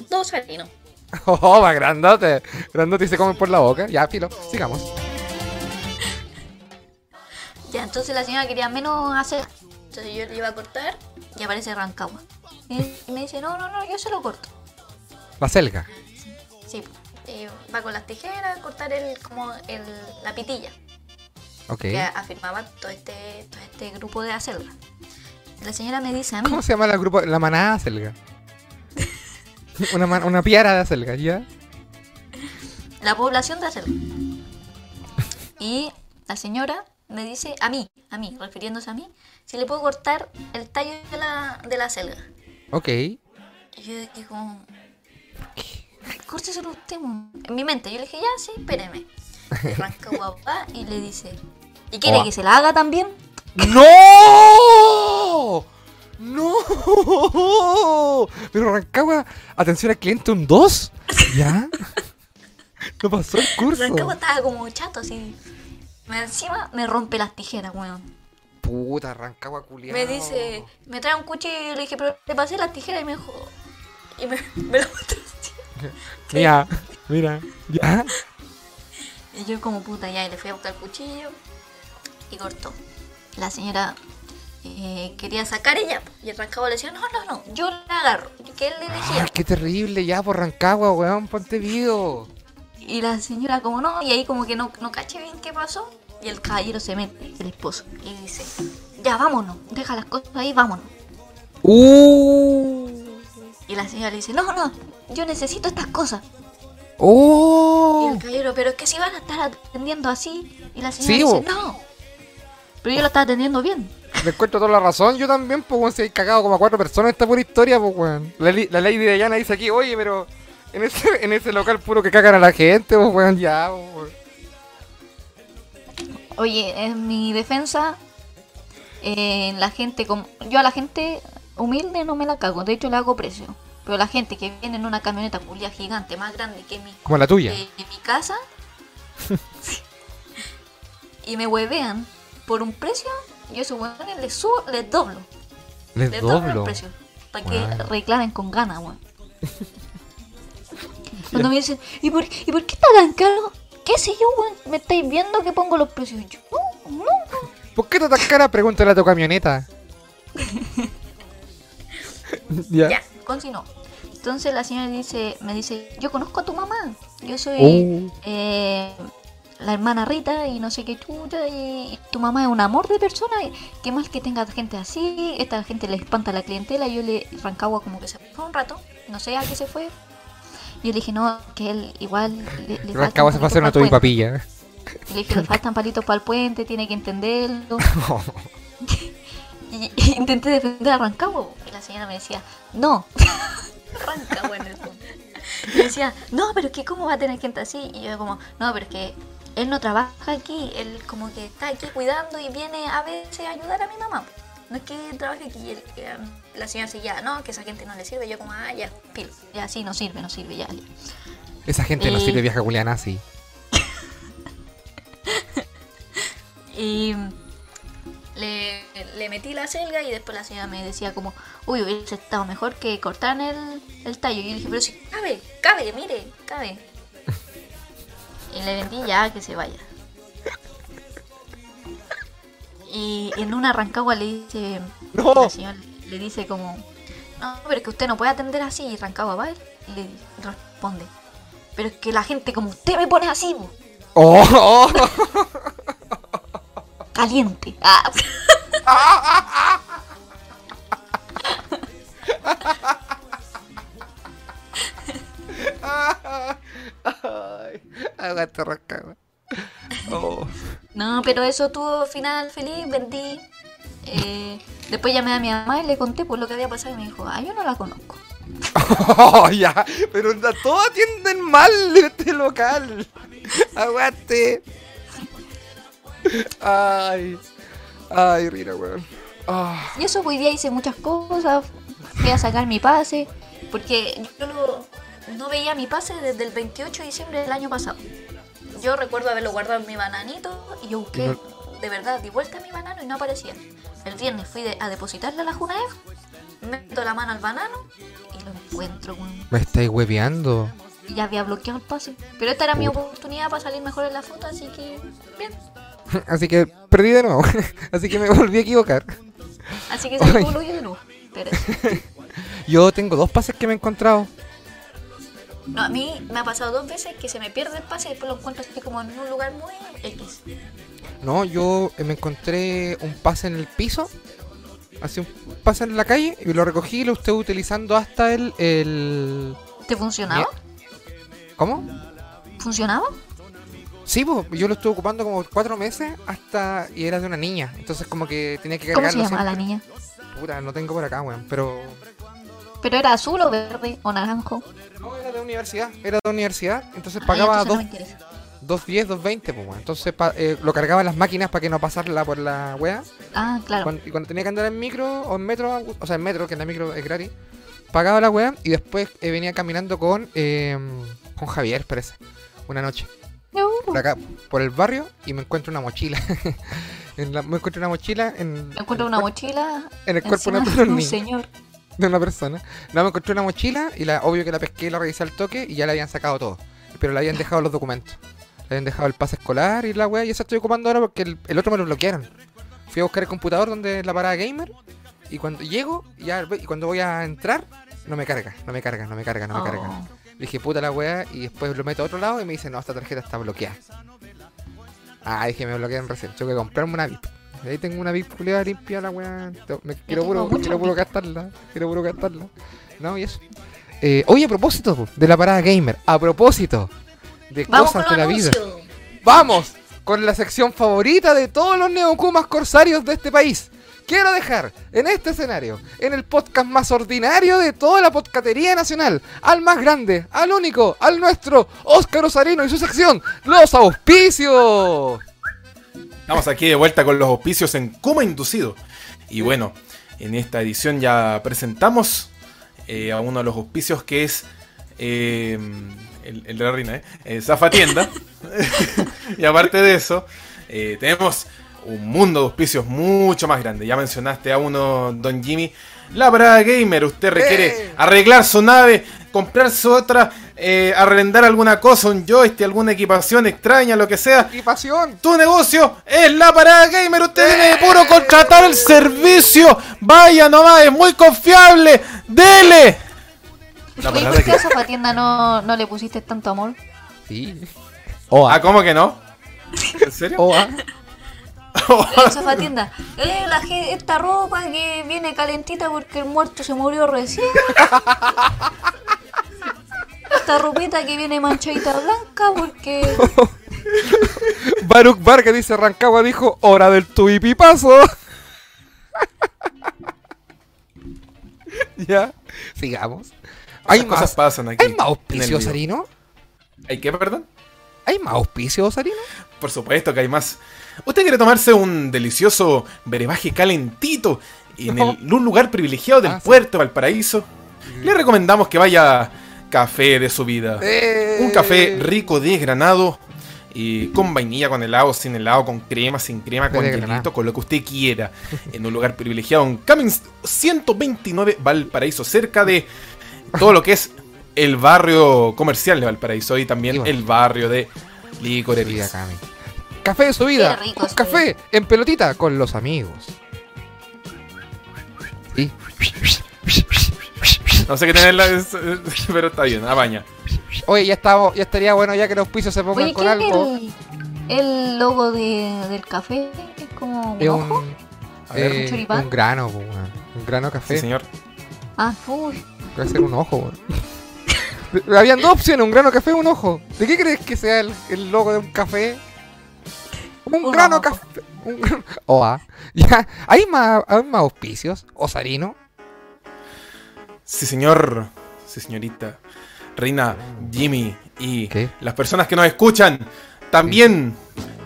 Dos harinos. Oh, va grandote. Grandote y se come por la boca. Ya, filo. Sigamos. Ya, entonces la señora quería menos acelga. Entonces yo le iba a cortar y aparece Rancagua. Y me dice, no, no, no, yo se lo corto. La selga. Sí, eh, va con las tijeras a cortar el, como el, la pitilla. Ok. Que afirmaba todo este, todo este grupo de acelga. La señora me dice a mí, ¿Cómo se llama el grupo? La manada de selga. una, man- una piara de selga, ¿ya? la población de acelga. Y la señora me dice a mí, a mí, refiriéndose a mí, si le puedo cortar el tallo de la, de la selga. Ok. Y yo digo, córteselo usted. mo". En mi mente, yo le dije, ya, sí, espéreme. Arranca guapa y le dice, ¿y quiere Oh. que se la haga también? ¡No! ¡No! Pero Rancagua, atención al cliente, un 2. ¿Ya? No pasó el curso. Rancagua estaba como chato, así. Me- Encima me rompe las tijeras, weón. Puta, Rancagua culiado. Me dice, me trae un cuchillo y le dije, pero le pasé las tijeras y me dijo, y me, me lo mostró así. Mira, mira. ¿Ya? Y yo como puta ya, y le fui a buscar el cuchillo y cortó. La señora eh, quería sacar ella y el Rancagua le decía, no, no, no, yo la agarro, que él le elegía. Ay, qué terrible ya por Rancagua, weón. Ponte vivo. Y la señora como no, y ahí como que no, no caché bien qué pasó. Y el caballero se mete, el esposo, y dice, ya vámonos, deja las cosas ahí, vámonos. ¡Uh! Y la señora le dice, no, no, yo necesito estas cosas. Y ¡Oh! el caballero, pero es que si van a estar atendiendo así. Y la señora Sí, dice, bo. no. Pero yo lo estaba atendiendo bien. Le encuentro toda la razón. Yo también, pues, weón. Se hay cagado como a cuatro personas esta pura historia, pues, weón. La, la ley de Diana dice aquí, oye, pero en ese, en ese local puro que cagan a la gente, pues, weón, ya, pues, weón. Oye, en mi defensa, eh, la gente, como, yo a la gente humilde no me la cago, de hecho le hago precio. Pero la gente que viene en una camioneta culia gigante, más grande que mi, Como la tuya. que- que mi casa, y me huevean por un precio, yo a esos huevones les subo, les doblo, Les les doblo el doblo. precio. Para que reclamen con ganas, weón. Cuando me dicen, ¿y por, ¿y por qué está tan caro? ¿Qué sé yo, weón? ¿Me estáis viendo que pongo los precios? Yo, no, no, ¿Por qué está tan cara? Pregúntale a tu camioneta. ya. Ya, continuó. Entonces la señora dice, me dice, yo conozco a tu mamá. Yo soy Oh. eh, la hermana Rita y no sé qué chucha. Y, tu mamá es un amor de persona. Qué mal que tenga gente así. Esta gente le espanta a la clientela. Yo le Rancagua como que se fue un rato. No sé a qué se fue. Yo le dije, no, que él igual le, le Rancagua se va a hacer una palitos pa'l puente". tubipapilla. Y Le dije, le faltan palitos para el puente, tiene que entenderlo. Y, y intenté defender a Rancagua. Y la señora me decía, no. Rancagua en el fondo. Y decía, no, pero es que cómo va a tener gente así. Y yo como, no, pero es que él no trabaja aquí. Él como que está aquí cuidando y viene a veces a ayudar a mi mamá. No es que trabaje aquí. Y él- eh, la señora decía, no, que esa gente no le sirve. Yo como, ah, ya, pilo. Ya, sí, no sirve, no sirve, ya. Esa gente no sirve vieja Juliana, sí. Y le, le metí la selga y después la señora me decía como, uy, hubiese estado mejor que cortar el, el tallo. Y yo dije, pero si cabe, cabe, mire, cabe. Y le vendí ya que se vaya. Y en una rancagua le dice, No. la señora le dice como, no, pero es que usted no puede atender así. Y rancagua va y le responde, pero es que la gente como usted me pone así, bo, ¡Oh! oh. caliente. Ah. Aguanta Rancagua. Oh. No, pero eso tuvo final feliz, vendí. Eh, después llamé a mi mamá y le conté por lo que había pasado y me dijo, ah, yo no la conozco. Oh, ya, pero todos atienden mal en este local. Aguante. Ay, ay, Rina, weón. Ah, Y eso hoy día hice muchas cosas, fui a sacar mi pase, porque yo lo- no veía mi pase desde el 28 de diciembre del año pasado. Yo recuerdo haberlo guardado en mi bananito y yo busqué, de verdad, di vuelta a mi banano y no aparecía. El viernes fui de- a depositarle a la Junaef, meto la mano al banano y lo encuentro, weón. me estáis hueveando. Y ya había bloqueado el pase. Pero esta era mi oportunidad para salir mejor en la foto, así que bien. Así que perdí de nuevo. Así que me volví a equivocar. Así que se culo yo de nuevo. Yo tengo dos pases que me he encontrado. no, a mí me ha pasado dos veces que se me pierde el pase y después lo encuentro así como en un lugar muy X. No, yo me encontré un pase en el piso. Así un pase en la calle y lo recogí y lo estoy utilizando hasta el. el... ¿Te funcionaba? ¿Cómo? ¿Funcionaba? Sí, pues, yo lo estuve ocupando como cuatro meses hasta. y era de una niña. Entonces, como que tenía que ¿Cómo cargarlo. se llama la niña? Puta, no tengo por acá, weón. Pero. ¿Pero era azul o verde o naranjo? No, era de universidad. Era de universidad. Entonces Ah, pagaba entonces no dos- interesa. 2.10, 2.20, pues. Entonces pa- eh, lo cargaba en las máquinas para que no pasarla por la wea. Ah, claro. Cuando- y cuando tenía que andar en micro o en metro, o sea, en metro, que en la micro es gratis, pagaba la wea y después eh, venía caminando con, eh, con Javier, parece, una noche. Por acá, por el barrio y me encuentro una mochila. En la- me encuentro una mochila en, me encuentro en una mochila en el cuerpo de de un niño, señor. de una persona. No, me encontré una mochila y la, obvio que la pesqué, la revisé al toque y ya le habían sacado todo. Pero le habían dejado los documentos. Le habían dejado el pase escolar y la wea y eso estoy ocupando ahora porque el, el otro me lo bloquearon. Fui a buscar el computador donde es la parada gamer y cuando llego ya, y cuando voy a entrar no me carga, no me carga, no me carga, no me carga. Oh. Dije puta la wea y después lo meto a otro lado y me dice no, esta tarjeta está bloqueada. Ah, dije me bloquearon recién, tengo que comprarme una VIP. Ahí tengo una VIP culiada limpia la wea. Te- Me, quiero puro, quiero puro gastarla. Quiero puro gastarla. No, y eso. Eh, oye, a propósito de la parada gamer, a propósito de Vamos cosas de la vida. Vamos con la sección favorita de todos los neokumas corsarios de este país. Quiero dejar en este escenario, en el podcast más ordinario de toda la podcatería nacional, al más grande, al único, al nuestro, Óscar Osarino y su sección, Los Auspicios. Estamos aquí de vuelta con los auspicios en Kuma Inducido. Y bueno, en esta edición ya presentamos eh, a uno de los auspicios que es eh, el, el de la reina. Eh, Zafa Tienda. y aparte de eso, eh, tenemos un mundo de auspicios mucho más grande. Ya mencionaste a uno, Don Jimmy. La Parada Gamer, usted requiere ¡Eh! arreglar su nave, comprarse otra, eh, arrendar alguna cosa, un joystick, alguna equipación extraña, lo que sea. ¡Y pasión! Tu negocio es la parada gamer. Usted tiene que puro contratar el servicio. Vaya nomás, es muy confiable. Dele. La Oye, palabra ¿por qué que- a Zapatienda no, no le pusiste tanto amor? Sí. Oa. Ah, ¿cómo que no? ¿En serio? Eh, la ge- esta ropa que viene calentita porque el muerto se murió recién. Esta ropita que viene manchadita blanca porque... Baruch Vargas dice Rancagua dijo hora del tuipipazo. ya, sigamos. Hay Esas cosas más, pasan aquí. ¿Hay más el vivo. Sarino? ¿Hay qué, perdón? ¿Hay más auspicios, Sarino? Por supuesto que hay más. ¿Usted quiere tomarse un delicioso brebaje calentito en, el- en un lugar privilegiado del Ah, puerto Valparaíso? Le recomendamos que vaya a Café de su vida. Eh. Un café rico desgranado y con vainilla, con helado, sin helado, con crema, sin crema, con hielito, con lo que usted quiera. En un lugar privilegiado en Cummings 129 Valparaíso, cerca de todo lo que es el barrio comercial de Valparaíso y también Y bueno. el barrio de. Cami. Café de su vida. Qué rico Un estoy. café en pelotita con los amigos. Sí. No sé qué tenerla, pero está bien, apaña. Oye, ya estamos, ya estaría bueno ya que los auspicios se pongan Oye, con ¿qué es algo. el, el logo de, del café? Es como un Es ojo. un, A ver. eh, ¿Un un grano, un grano café. Sí, señor. Ah, uy. Va a ser un ojo. Habían dos opciones, un grano café o un ojo. ¿De qué crees que sea el, el logo de un café? Un, Un grano café. Un gran- Oa. Ya. ¿Hay más, ¿Hay más auspicios? ¿Osarino? Sí, señor. Sí, señorita. Reina, Jimmy y ¿Qué? las personas que nos escuchan, también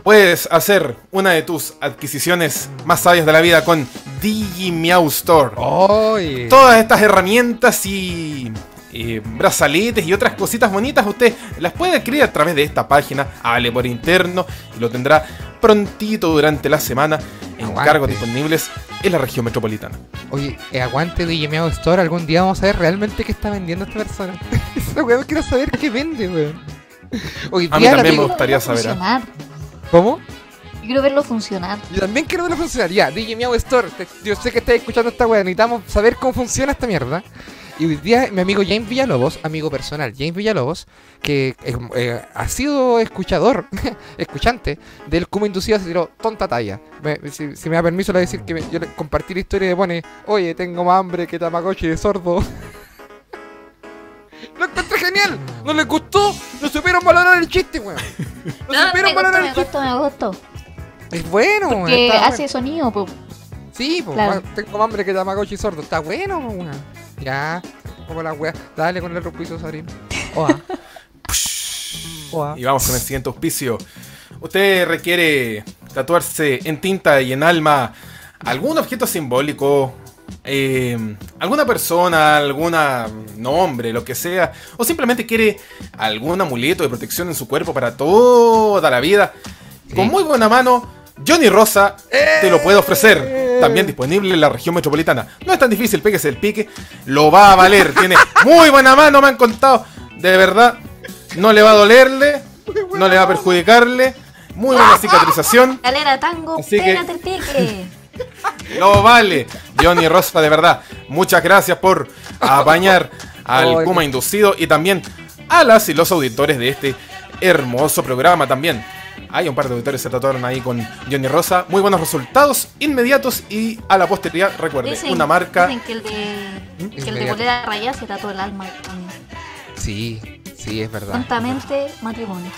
puedes hacer una de tus adquisiciones más sabias de la vida con Digimiau Store. Oye. Todas estas herramientas y eh, brazaletes y otras cositas bonitas usted las puede adquirir a través de esta página, hable por interno y lo tendrá prontito durante la semana en Aguante. cargos disponibles en la región metropolitana. Oye, eh, aguante de Meow Store. Algún día vamos a ver realmente qué está vendiendo esta persona. Esa weón quiero saber qué vende, weón. Hoy A mí también me gustaría saber, ¿ah? funcionar. ¿Cómo? Yo quiero verlo funcionar. Yo también quiero verlo funcionar. Ya, DJ Meow Store. te- yo sé que estáis escuchando esta weá. Necesitamos saber cómo funciona esta mierda. Y hoy día mi amigo James Villalobos, amigo personal James Villalobos, que eh, eh, ha sido escuchador, escuchante del Kuma Inducido, se tiró tonta talla. Me- si, si me da permiso le voy a decir que me- yo le compartí la historia y le pone, oye, tengo más hambre que Tamagotchi de sordo. Lo encontré genial, no les gustó, no supieron valorar el chiste, weón. No, No, supieron me gustó, valorar me el chiste. gustó, me gustó. Es bueno, Porque está hace bueno. sonido, po. Sí, pues Claro. tengo más hambre que Tamagotchi sordo. Está bueno, po, weón. Ya, como la weá. Dale con el otro piso. Oa. Oa. Y vamos con el siguiente auspicio. Usted requiere tatuarse en tinta y en alma algún objeto simbólico, eh, alguna persona, alguna nombre, lo que sea, o simplemente quiere algún amuleto de protección en su cuerpo para toda la vida. Con muy buena mano, Johnny Rosa te lo puede ofrecer. También disponible en la región metropolitana. No es tan difícil, péguese el pique. Lo va a valer. Tiene muy buena mano, me han contado. De verdad, no le va a dolerle, no le va a perjudicarle. Muy buena cicatrización. Galera tango, Así que- el pique. Lo vale. Johnny Rosa, de verdad. Muchas gracias por apañar al Ay, Kuma inducido y también a las y los auditores de este hermoso programa también. Hay un par de auditores que se tatuaron ahí con Johnny Rosa. Muy buenos resultados, inmediatos y a la posteridad, recuerde, Dicen, una marca. dicen que el de, que el de Inmediato. bolera rayada se tatuó el alma. también. Sí, sí, es verdad. Prontamente, matrimonio.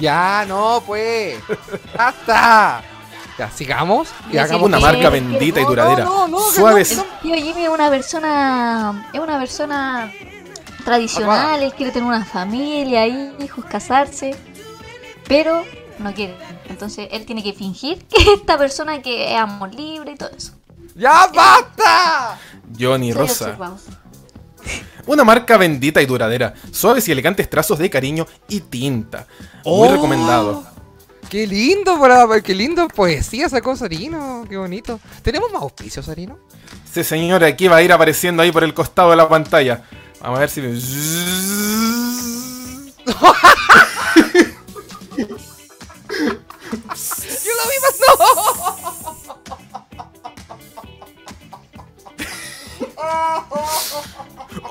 Ya, no, pues. ¡Basta! Ya, sigamos. Y hagamos Una marca que- bendita y duradera. no, no, Suaves. Tío Jimmy es una persona. Es una persona tradicional, él quiere tener una familia, hijos, casarse. Pero no quiere. Entonces él tiene que fingir que es esta persona que es amor libre y todo eso. ¡Ya, basta! Johnny Soy Rosa. Una marca bendita y duradera. Suaves y elegantes trazos de cariño y tinta. Muy Oh. recomendado. ¡Qué lindo! para- ¡Qué lindo poesía sacó Sarino! ¡Qué bonito! ¿Tenemos más auspicios, Sarino? Sí, señor, aquí va a ir apareciendo ahí por el costado de la pantalla. Vamos a ver si. ¡Yo lo vi pasó!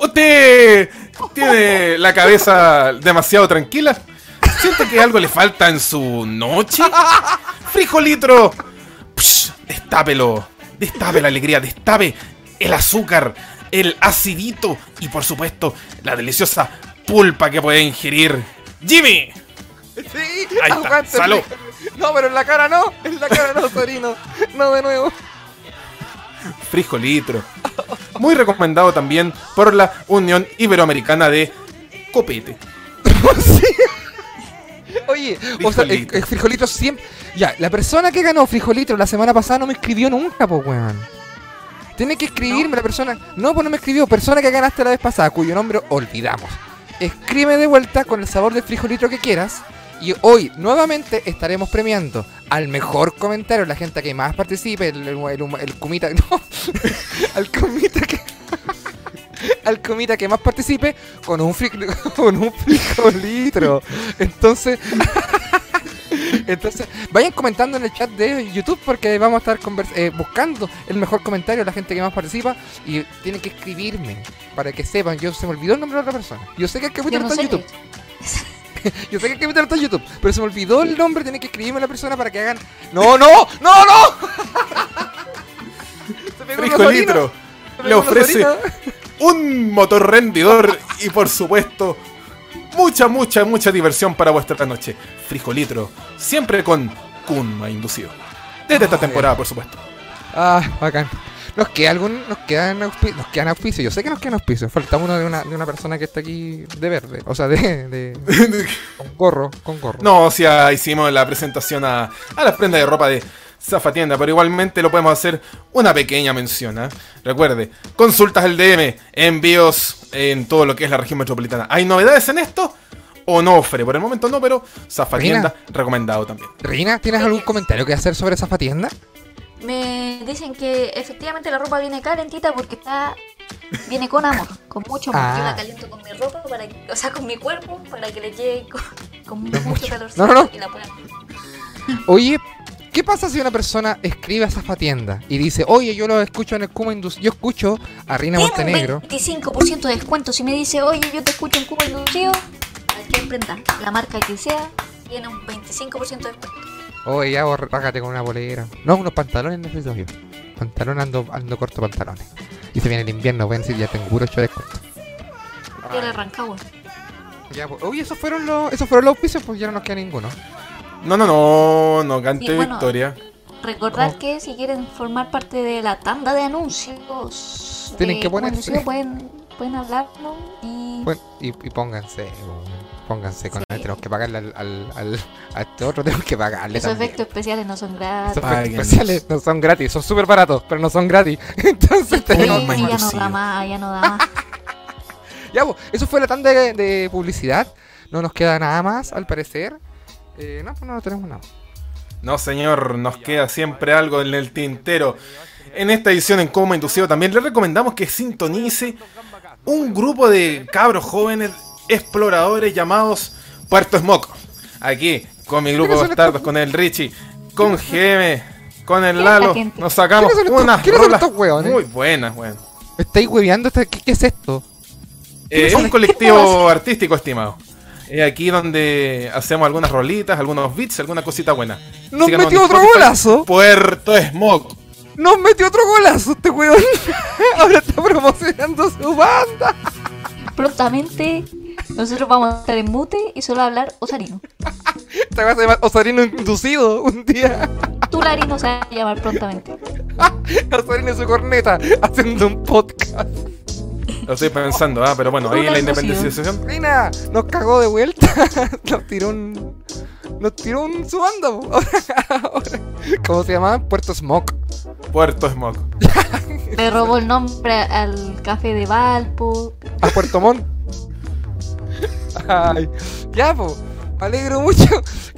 ¡Usted ¿Tiene la cabeza demasiado tranquila? ¿Siente que algo le falta en su noche? ¡Frijolitro! Psh, destápelo. Destape la alegría, destape el azúcar, el acidito y por supuesto la deliciosa pulpa que puede ingerir. ¡Jimmy! Sí, Ahí está, salud. No, pero en la cara no, en la cara no, Torino. No de nuevo. Frijolitro. Muy recomendado también por la Unión Iberoamericana de Copete. Oye, o sea, el, Frijolito. el frijolito siempre. Ya, la persona que ganó frijolito la semana pasada no me escribió nunca, pues, weón. Tiene que escribirme la persona. No, pues no me escribió. Persona que ganaste la vez pasada, cuyo nombre olvidamos. Escribe de vuelta con el sabor del frijolito que quieras. Y hoy nuevamente estaremos premiando al mejor comentario, la gente que más participe, el, el, el- el cumita, no, al cumita que al comita que más participe con un fri- con un frijolitro. Entonces, entonces vayan comentando en el chat de YouTube porque vamos a estar convers- eh, buscando el mejor comentario de la gente que más participa y tienen que escribirme para que sepan. Yo se me olvidó el nombre de la otra persona. Yo sé que Yo capítulo no está en. YouTube. Yo sé que el capítulo está en YouTube, pero se me olvidó el nombre. Tienen que escribirme a la persona para que hagan. ¡No, no! ¡No, no! Se le ofrece un motor rendidor y por supuesto mucha, mucha, mucha diversión para vuestra noche. Frijolitro, siempre con Kunma inducido. Desde esta temporada, por supuesto. Ah, bacán. Nos queda algún, nos quedan auspicios, nos quedan auspicios. Yo sé que nos quedan auspicios. Falta uno de una, de una persona que está aquí de verde, o sea, de, de con gorro, con gorro. No, si ya hicimos la presentación a, a las prendas de ropa de Zafatienda, pero igualmente lo podemos hacer una pequeña mención. ¿ah? Recuerde, consultas el DM, envíos en todo lo que es la región metropolitana. ¿Hay novedades en esto? O no, Fre? Por el momento no, pero Zafatienda recomendado también. Reina, ¿tienes algún comentario que hacer sobre esa fatienda? Me dicen que efectivamente la ropa viene calentita porque está viene con amor, con mucho amor. Yo Ah. la caliento con mi ropa, para que- o sea, con mi cuerpo, para que le llegue con, mucho mucho. calor No, no, no. y la puedan. Oye, ¿qué pasa si una persona escribe a esa fatienda y dice, oye, yo lo escucho en el Kuma Indus, yo escucho a Tiene Montenegro? un 25% de descuento. Si me dice, oye, yo te escucho en Cuba Inducido, cualquier prenda, la marca que sea, tiene un 25% de descuento. Oye, ya rágate con una bolera. No, unos pantalones necesito yo. Pantalón ando, ando corto pantalones. Y se viene el invierno, ven si ya tengo puro ocho descuento. Yo le. Ya, pues, oye, esos fueron los, esos fueron los auspicios, pues ya no nos queda ninguno. No, no, no, no cante Y bueno, victoria. Recordar Oh. que si quieren formar parte de la tanda de anuncios, Tienen de que ponerse. Pueden, pueden hablarnos y Bueno, y, y pónganse, weón, pónganse con Sí. tenemos que pagarle al, al, al- a este otro, tenemos que pagarle esos también. efectos especiales no son Esos gratis. efectos Paguen. especiales no son gratis, son súper baratos, pero no son gratis. Entonces Sí, tenemos Tenemos ya no da más, ya no da más. Ya, pues, eso fue la tanda de, de publicidad. No nos queda nada más, al parecer. Eh, no, pues no, no tenemos nada. No, señor, nos queda siempre algo en el tintero. En esta edición en Coma Inducido también le recomendamos que sintonice un grupo de cabros jóvenes exploradores llamados Puerto Smoke. Aquí, con mi grupo ¿Quiénes de bastardos, con el Richie, con GM, con el ¿Quién es Lalo, nos sacamos ¿Quiénes son estos- unas rolas estos hueones? muy buenas, weón. ¿Me estáis hueveando? ¿Qué, ¿Qué es esto? Eh, es un colectivo artístico, estimado. Es aquí donde hacemos algunas rolitas, algunos beats, alguna cosita buena. ¡Nos Síganos metió en otro golazo! Puerto Smoke. ¡Nos metió otro golazo este weón! Ahora está promocionando su banda. Prontamente nosotros vamos a estar en mute y solo hablar osarino. Esta cosa se llama Osarino inducido un día. Tu Larino se va a llamar prontamente. Osarino en su corneta haciendo un podcast. Lo estoy pensando, ah, pero bueno, ahí en la independenciación. Reina, nos cagó de vuelta. Nos tiró un. Nos tiró un su banda. ahora- ¿Cómo se llama? Puerto Smoke. Puerto Smoke. Le robó el nombre al café de Valpo. A Puerto Montt. Ay, ya, po. Me alegro mucho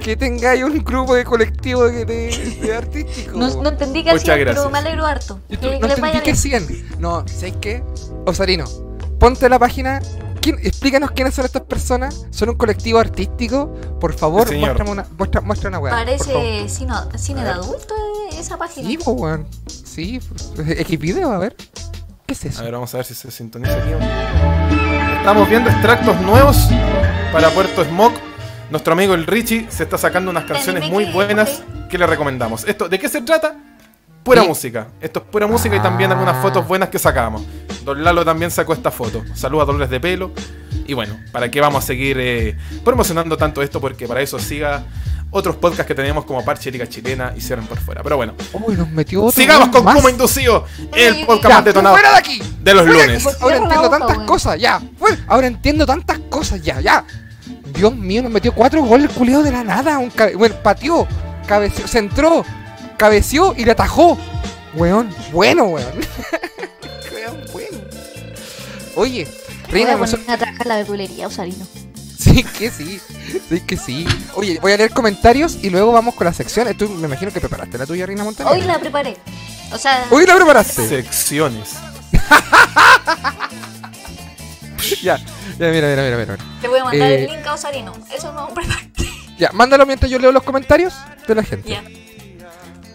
que tengáis un grupo de colectivo de, de, de artísticos. No, no entendí que hacían, pero me alegro harto. Yo Que, no entendí que. 100. No, ¿sabes qué? Osarino, ponte la página. ¿Quién- explícanos quiénes son estas personas. ¿Son un colectivo artístico? Por favor, muéstrame una, muestra, muestra una weá. Parece cine, de adulto eh, esa página. Sí, po, weón. Sí, pues, video, a ver. ¿Qué es eso? A ver, vamos a ver si se sintoniza aquí. estamos viendo extractos nuevos para Puerto Smoke. Nuestro amigo el Richie se está sacando unas canciones muy buenas que le recomendamos. Esto, ¿de qué se trata? Pura Sí. música. Esto es pura música y también algunas Ah. fotos buenas que sacamos. Don Lalo también sacó esta foto. Saludos a Dolores de Pelo. Y bueno, ¿para qué vamos a seguir eh, promocionando tanto esto? Porque para eso siga otros podcasts que tenemos como Parche Liga Chilena y Cierren por fuera. Pero bueno, Uy, nos metió otro. sigamos con más. Como Inducido, el podcast Ya, más detonado ¡Fuera de aquí! de los ¡Fuera lunes. aquí! Ahora entiendo boca, tantas cosas, ya. fuera. Ahora entiendo tantas cosas, ya, ya. Dios mío, nos metió cuatro goles culiado de la nada. Un cabe- bueno, pateó, cabeció, centró, cabeció y le atajó. Weón, bueno, weón. Weón, bueno. Oye, Voy Reina, a nosotros- poner a trabajar la verdulería, Osarino. Sí, que sí. Sí, que sí. Oye, voy a leer comentarios y luego vamos con las secciones. Tú me imagino que preparaste la tuya, Reina Montaña. Hoy la preparé. O sea, Hoy la preparaste. Secciones. Ya, ya, mira, mira, mira, mira. te voy a mandar Eh, el link a Osarino. Eso no preparé. Ya, mándalo mientras yo leo los comentarios de la gente. Ya.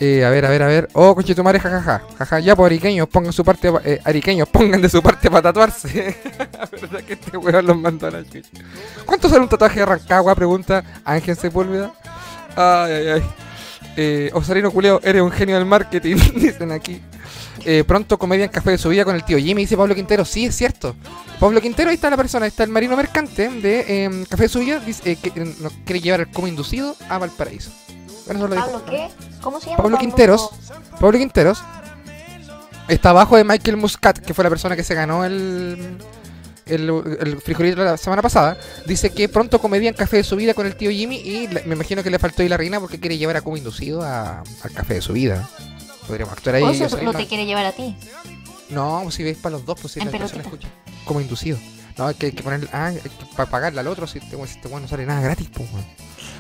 Eh, a ver, a ver, a ver. Oh, conchetumare, jajaja. Jaja, ya, pues ariqueños, pongan su parte. Eh, ariqueños, pongan de su parte para tatuarse. La verdad que este weón los mandó a la chucha. ¿Cuánto sale un tatuaje de Rancagua? Pregunta Ángel Sepúlveda. Ay, ay, ay. Eh, Osarino Culeo, eres un genio del marketing, dicen aquí. Eh, pronto comedia en Café de su vida con el tío Jimmy, dice Pablo Quintero. Sí, es cierto. Pablo Quintero, ahí está la persona, ahí está el marino mercante de eh, Café de su vida. Dice, eh, que nos quiere llevar el como inducido a Valparaíso. Bueno, eso lo dijo. ¿Pablo qué? ¿Cómo se llama? Pablo Quinteros. Pablo Quinteros está abajo de Michael Muscat, que fue la persona que se ganó el, el, el frijolito la semana pasada. Dice que pronto comedia en Café de su vida con el tío Jimmy y le- me imagino que le faltó ahí la reina porque quiere llevar a como inducido a- al Café de su vida. Podríamos actuar ahí. O eso la- te quiere llevar a ti. No, si veis para los dos, pues si En la persona escucha. Como inducido. No, hay que, hay que poner. Ah, hay que pa- pagarle al otro si este si este weón no sale nada gratis, pues weón.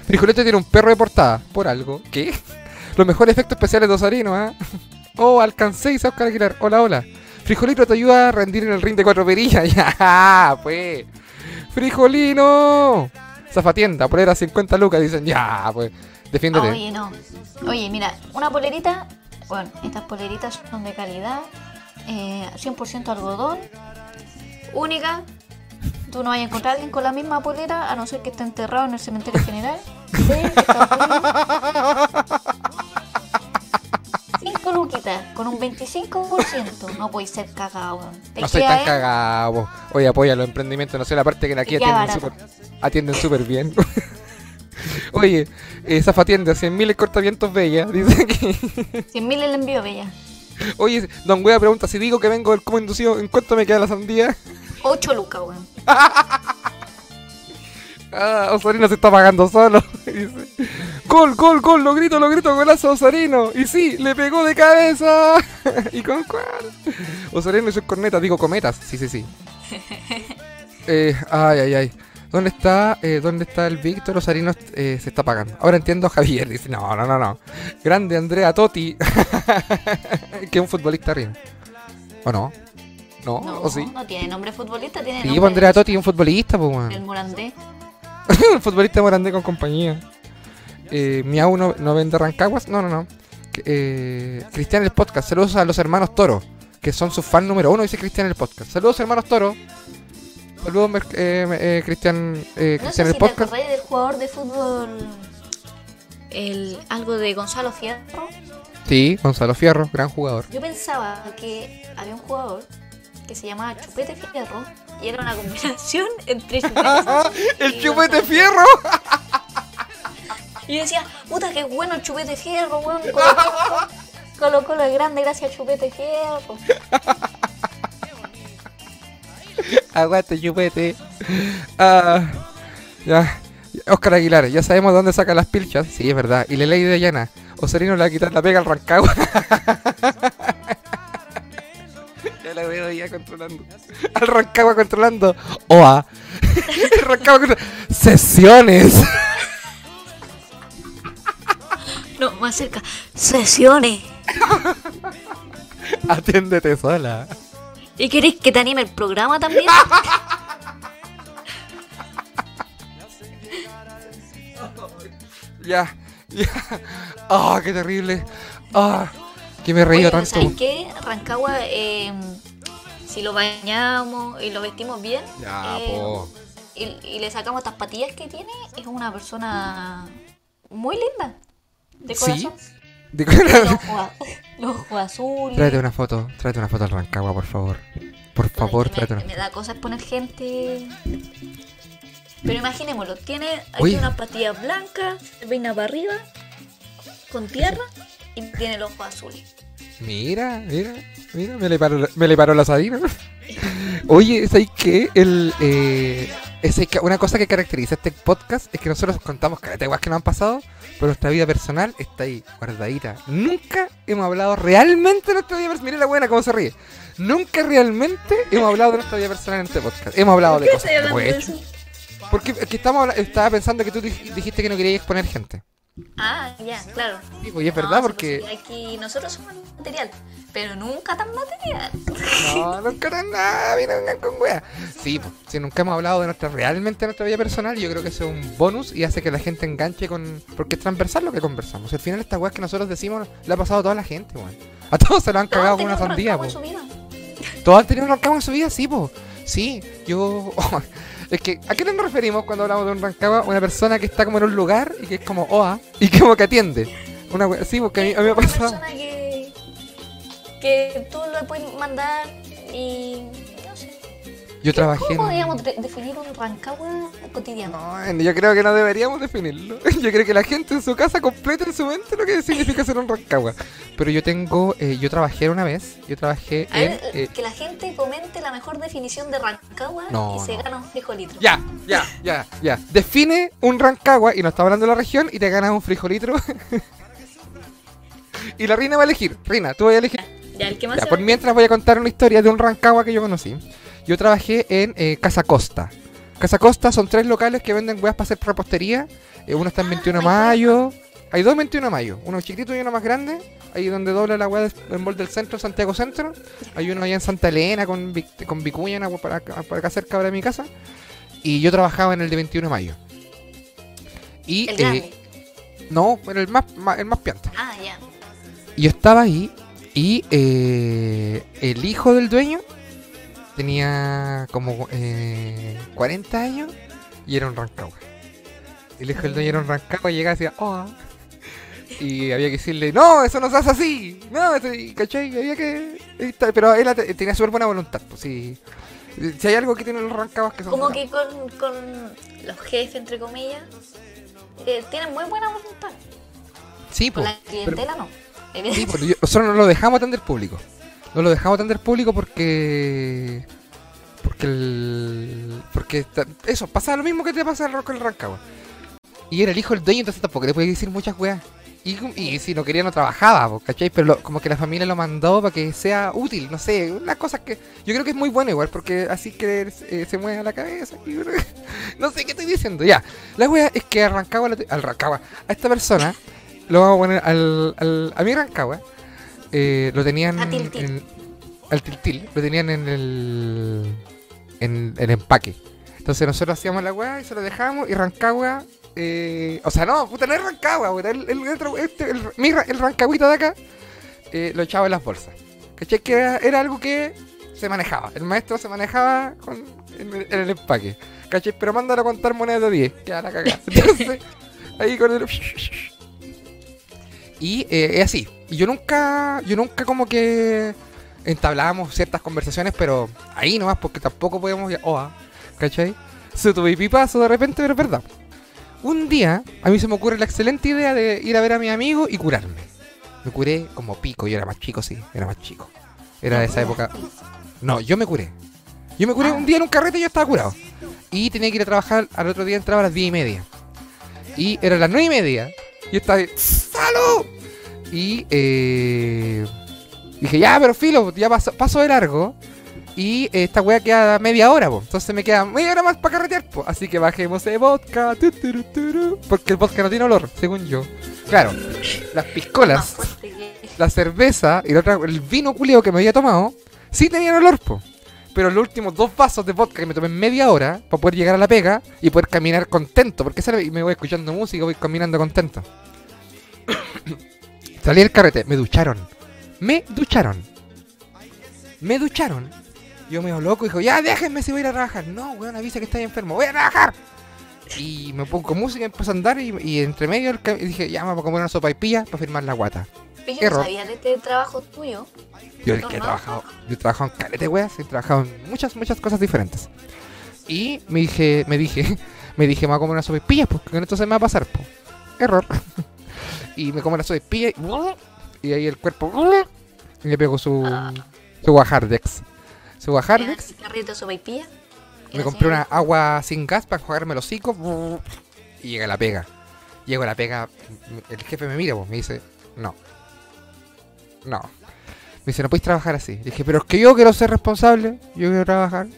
Frijolete tiene un perro de portada, por algo. ¿Qué? Los mejores efectos especiales de Osarino, ¿ah? Oh, alcancé, dice Oscar Aguilar. Hola, hola. Frijolito te ayuda a rendir en el ring de cuatro perillas. Ya, pues. Frijolino. Zafatienda, polera 50 lucas, dicen. Ya, pues. Defiéndete. Oye, no. Oye, mira, una polerita. Bueno, estas poleritas son de calidad. eh, 100% algodón. Única. Tú no vas a encontrar a alguien con la misma polera, a no ser que esté enterrado en el cementerio general. de Estados Unidos. Cinco luquitas, con un 25%. No podéis ser cagado, No soy tan cagado. Oye, apoya los emprendimientos. No sé la parte que aquí atienden súper atienden súper bien. Oye, eh, Zafatienda, 100.000 el cortavientos bella. Dice que. 100.000 el envío, bella. Oye, Don Wea pregunta: si digo que vengo del como inducido, ¿en cuánto me queda la sandía? 8 lucas, weón. Ah, Osarino se está pagando solo. Dice: Gol, gol, gol, lo grito, lo grito, golazo Osarino. Y sí, le pegó de cabeza. ¿Y con cuál? Osarino sus cornetas, digo cometas. Sí, sí, sí. Eh, ay, ay, ay. ¿Dónde está, eh, ¿Dónde está el Víctor Osarino? Eh, se está pagando. Ahora entiendo a Javier. Dice, no, no, no, no. Grande Andrea Totti. que es un futbolista arriba. ¿O no? ¿No? No, ¿O sí? no tiene nombre futbolista, tiene Sí, nombre pues Andrea Totti es un futbolista, pues, weón. El Morandé. el futbolista Morandé con compañía. Eh, Miau no, no vende Rancaguas. No, no, no. Eh, Cristian el podcast. Saludos a los hermanos Toro, que son sus fan número uno, dice Cristian el podcast. Saludos hermanos Toro. Saludos eh, eh, Cristian eh, No Cristian sé el si te podcast. acordáis del jugador de fútbol. El, algo de Gonzalo Fierro. Sí, Gonzalo Fierro, gran jugador. Yo pensaba que había un jugador que se llamaba Chupete Fierro y era una combinación entre Chupete ¡El chupete Fierro! Y yo decía, puta, qué bueno el Chupete Fierro, weón. Colo Colo, es grande gracias Chupete Fierro. Aguante chupete. Ah, ya. Oscar Aguilar, ya sabemos dónde saca las pilchas. Sí, es verdad. Y la ley de Ayana. Osarino le va a quitar la pega al Rancagua. Veo ya controlando. Al Rancagua controlando. OA. Rancagua controlando. Sesiones. No, más cerca. Sesiones. Atiéndete sola. ¿Y queréis que te anime el programa también? Ya, ya. Ah, qué terrible. Ah, que me he reído Oye, tanto. ¿Sabes qué? Rancagua eh, si lo bañamos y lo vestimos bien Ya, eh, y, y le sacamos estas patillas que tiene, es una persona muy linda. De Sí. corazón. De- Los ojos, los ojos azules. Tráete una foto, tráete una foto al Rancagua, por favor. Por favor, tráete me, una me da cosas poner gente. Pero imaginémoslo, tiene aquí patillas blancas, se peina para arriba, con tierra y tiene los ojos azules. Mira, mira, mira, me le paró, la- me le paró la asadina. Oye, ¿sabes qué? El, eh, es que una cosa que caracteriza este podcast es que nosotros contamos cada igual que nos han pasado, pero nuestra vida personal está ahí, guardadita. Nunca hemos hablado realmente de nuestra vida personal. Mira la buena cómo se ríe. Nunca realmente hemos hablado de nuestra vida personal en este podcast. Hemos hablado de ¿Qué cosas que hemos hecho. eso? Porque que estamos, estaba pensando que tú dij- dijiste que no querías exponer gente. Ah, ya, claro. Sí, pues, y es No, verdad sí, porque... pues, aquí nosotros somos material, pero nunca tan material. No, nunca nada, mira, vengan con wea. Sí, pues, si nunca hemos hablado de nuestra realmente nuestra vida personal, yo creo que eso es un bonus y hace que la gente enganche con. Porque es transversal lo que conversamos. Al final, esta weas que nosotros decimos le ha pasado a toda la gente, weón. A todos se lo han cagado con una sandía, vida. Todos han tenido un rancagua en su vida, sí, po. Sí, yo. es que, ¿a qué nos referimos cuando hablamos de un rancagua? Una persona que está como en un lugar y que es como OA y que como que atiende. Una wea, sí, porque a mí, a mí me ha Una persona que, que tú lo puedes mandar y. Yo trabajé ¿Cómo podríamos de- definir un rancagua cotidiano? No, yo creo que no deberíamos definirlo. Yo creo que la gente en su casa completa en su mente lo que significa ser un rancagua. Pero yo tengo, eh, yo trabajé una vez, yo trabajé A en... ver, eh, que la gente comente la mejor definición de rancagua No, y se no. gana un frijolito. ya, ya, ya, ya. Define un rancagua y no está hablando de la región y te ganas un frijolitro. y la Rina va a elegir. Rina, tú vas a elegir. Ya, el que más Ya, por mientras voy a contar una historia de un rancagua que yo conocí. Yo trabajé en eh, Casa Costa. Casa Costa son tres locales que venden weas para hacer repostería. Eh, uno está en Ah, 21 de my mayo. Hay dos en 21 de mayo. Uno chiquitito y uno más grande. Ahí donde dobla la wea de- en Mall del Centro, Santiago Centro. Hay uno allá en Santa Elena con, con Vicuña, en agua- para, acá- para acá cerca de mi casa. Y yo trabajaba en el de 21 de mayo. Y, El eh, no, en el más, el más pianta. Ah, ya. Y yo estaba ahí y eh, el hijo del dueño tenía como eh, 40 años y era un rancagua. El hijo del dueño era un rancagua y llegaba y decía, oh. Y había que decirle, no, eso no se hace así. No, eso- y, ¿cachai? Había que... Pero él tenía súper buena voluntad. Pues, sí. Si hay algo que tienen los rancaguas que son... Como que con, con los jefes, entre comillas, eh, tienen muy buena voluntad. Sí, Con pues. la clientela no. Sí, porque yo- nosotros no lo dejamos atender público. No lo dejamos atender público porque. Porque el. Porque eso, pasaba lo mismo que te pasa con el Rancagua. Y era el hijo del dueño, entonces tampoco le podía decir muchas weas. Y, y si no quería, no trabajaba, ¿cachai? Pero como que la familia lo mandó para que sea útil, no sé, unas cosas que. Yo creo que es muy bueno igual, porque así que eh, se mueve la cabeza. no sé qué estoy diciendo, ya. La wea es que te- al Rancagua, a esta persona, lo vamos a poner al, al, a mi Rancagua, eh, lo tenían A Tiltil. en- al tiltil, lo tenían en el en el empaque. Entonces nosotros hacíamos la weá y se lo dejábamos y Rancagua, eh, o sea, no, puta, no es Rancagua, puta, el, el, otro- este, el, el Rancagüito de acá eh, lo echaba en las bolsas. ¿Cachai? Que era, era algo que se manejaba. El maestro se manejaba con, en, el- en el empaque. ¿Cachai? Pero mándalo a contar monedas de 10, que a la cagada. Entonces, ahí con el... Y eh, es así. Y yo nunca, yo nunca como que entablábamos ciertas conversaciones, pero ahí nomás, porque tampoco podemos ir, oh, ¿cachai? Se tuve pipazo de repente, pero es verdad. Un día, a mí se me ocurre la excelente idea de ir a ver a mi amigo y curarme. Me curé como pico, yo era más chico, sí, era más chico. Era de esa época. No, yo me curé. Yo me curé un día en un carrete y yo estaba curado. Y tenía que ir a trabajar, al otro día entraba a las 10 y media. Y era las 9 y media. Y estaba ahí, ¡Salud! Y eh, dije, ya, pero filo, ya paso, paso de largo. Y eh, esta wea queda media hora, po. Entonces me queda media hora más para carretear, po. Así que bajemos de vodka, tu, porque el vodka no tiene olor, según yo. Claro, las piscolas, la cerveza y la otra, el vino culeo que me había tomado, sí tenían olor, po. Pero los últimos dos vasos de vodka que me tomé en media hora para poder llegar a la pega y poder caminar contento, porque me voy escuchando música, voy caminando contento. Salí del carrete, me ducharon. Me ducharon. Me ducharon. Yo me loco y dijo, ya déjenme si voy a ir a trabajar. No, weón, avisa que estoy enfermo, voy a trabajar. Y me pongo música empiezo a andar y, entre medio el dije, ya voy a comer una sopa y pilla para firmar la guata. Pero yo no Error. sabía de este trabajo tuyo. Yo el que he trabajado, yo he trabajado en calete weas, he trabajado en muchas, muchas cosas diferentes. Y me dije, me dije, me dije, me voy a comer una sopa y pilla, porque con esto se me va a pasar, po. Error. y me como la sopa y y, ahí el cuerpo y le pego su, su guajardex. Su guajardex. Sopaipilla. Y Me compré una agua sin gas para jugarme los hocico. Y llega la pega. Llego a la pega. El jefe me mira, pues, me dice, no. No. Me dice, no puedes trabajar así. Dije, pero es que yo quiero ser responsable. Yo quiero trabajar.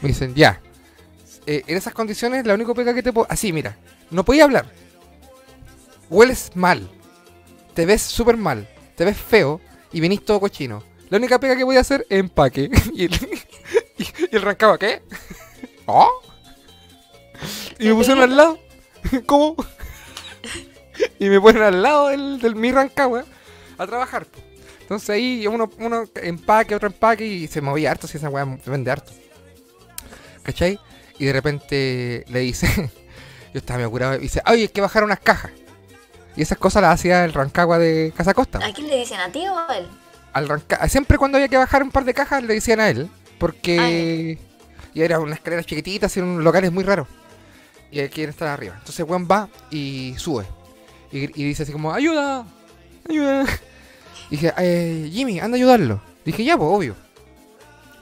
Me dicen, ya. Eh, en esas condiciones, la única pega que te puedo. Así, mira. No podía hablar. Hueles mal. Te ves súper mal. Te ves feo. Y venís todo cochino. La única pega que voy a hacer es empaque. y, el, y, rancaba, ¿qué? ¿Oh? Y me pusieron al lado. ¿Cómo? y me ponen al lado del, del mi rancagua a trabajar. po. Entonces ahí uno, uno empaque, otro empaque y se movía harto si esa weá vende harto. ¿Cachai? Y de repente le dice, yo estaba medio curado, y dice, oye, hay que bajar unas cajas. Y esas cosas las hacía el rancagua de Casa Costa. ¿A quién le dicen a ti o a él? Al ranca- Siempre cuando había que bajar un par de cajas le decían a él. Porque. Y era una escalera chiquitita, y un locales muy raros. Y él quiere estar arriba. Entonces weón va y sube. Y, y dice así como, ¡ayuda! Dije, eh, Jimmy, anda a ayudarlo. Dije, ya, pues, obvio.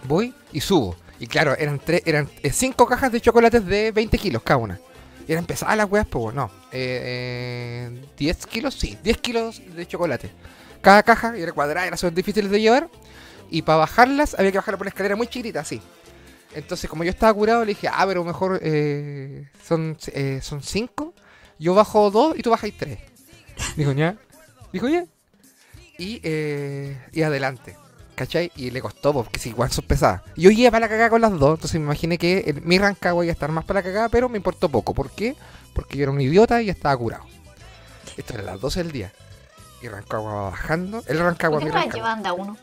Voy y subo. Y claro, eran tres, eran eh, cinco cajas de chocolates de 20 kilos cada una. Y eran pesadas las weas, pues, no. Eh, eh, 10 kilos, sí, 10 kilos de chocolate. Cada caja, era cuadrada, eran súper difíciles de llevar. Y para bajarlas había que bajarla por una escalera muy chiquitita, así. Entonces, como yo estaba curado, le dije, ah, pero mejor eh, son, eh, son cinco. Yo bajo dos y tú bajáis tres. Dijo, ya. Dijo, ya. Y, eh, y adelante. ¿Cachai? Y le costó, porque si igual son pesadas. Yo iba para la cagada con las dos, entonces me imaginé que el- mi rancagua iba a estar más para la cagada, pero me importó poco. ¿Por qué? Porque yo era un idiota y estaba curado. Esto era las 12 del día. Y Rancagua va bajando. El Rancagua, ¿Por qué mi Rancagua. llevan de a uno?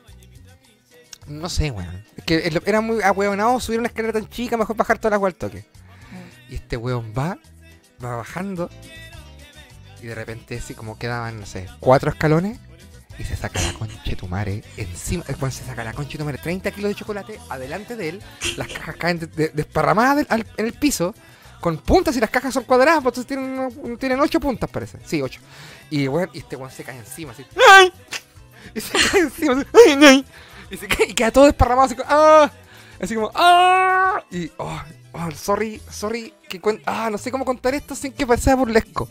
No sé, weón. Es que era muy ahueonado subir una escalera tan chica, mejor bajar toda la agua al toque. Y este weón va, va bajando. Y de repente, así como quedaban, no sé, cuatro escalones. Y se saca la concha de tu madre encima. eh, Cuando se saca la concha de tu madre, 30 kilos de chocolate adelante de él. Las cajas caen de- de- desparramadas del- al- en el piso. Con puntas y las cajas son cuadradas, pues entonces tienen, tienen ocho puntas, parece. Sí, ocho. Y, weón, y este weón se cae encima, así. ¡Ay! Y se cae encima, así. ¡Ay, ay! Y, se cae, y queda todo desparramado, así como. ¡Ah! Así como. ¡Ah! Y. Oh, oh, sorry, sorry. Que cuen- ah, no sé cómo contar esto sin que sea burlesco.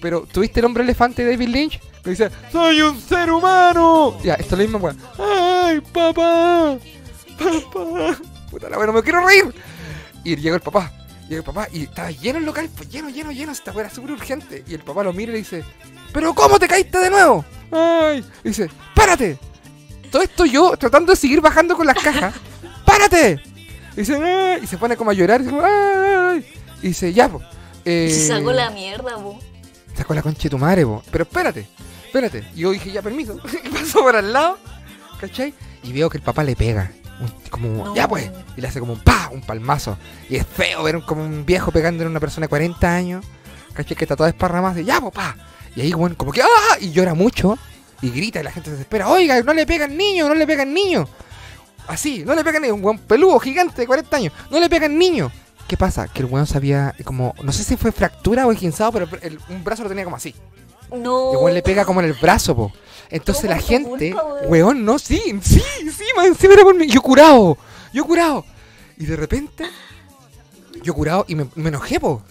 Pero, ¿tuviste el hombre elefante de David Lynch? Que dice, ¡Soy un ser humano! Ya, esto es lo mismo, weón. ¡Ay, papá! ¡Papá! Puta la weón, no me quiero reír. Y llegó el papá. Llegó el papá y estaba lleno el local, pues lleno, lleno, lleno. Esta weá era súper urgente. Y el papá lo mira y le dice, ¿Pero cómo te caíste de nuevo? ¡Ay! Y dice, ¡Párate! Todo esto yo tratando de seguir bajando con las cajas. ¡Párate! Y dice, "Ay", y se pone como a llorar. Y dice, ¡ay! Y dice, ya, pues. Y se sacó la mierda, bu. Sacó la concha de tu madre, po. Pero espérate, espérate. Y yo dije, ya, permiso. Y paso por al lado, ¿cachai? Y veo que el papá le pega. un- como, No. ya pues. Y le hace como un pa, un palmazo. Y es feo ver un- como un viejo pegando en una persona de 40 años. ¿Cachai? Que está toda desparramada. Y ya, pues, pa. Y ahí, bueno, como que, ¡ah! Y llora mucho. Y grita y la gente se desespera. Oiga, no le pega al niño, no le pega al niño. Así, no le pega al niño. Un buen peludo gigante de 40 años. No le pega al niño. ¿Qué pasa? Que el weón sabía como, no sé si fue fractura o esguinzado, pero el- un brazo lo tenía como así. No. Igual le pega como en el brazo, po. Entonces la gente, culpa, weón. weón, no, sí, sí, sí, más encima era por mí. Yo curado, yo curado. Y de repente, yo curado y me, me enojé, po.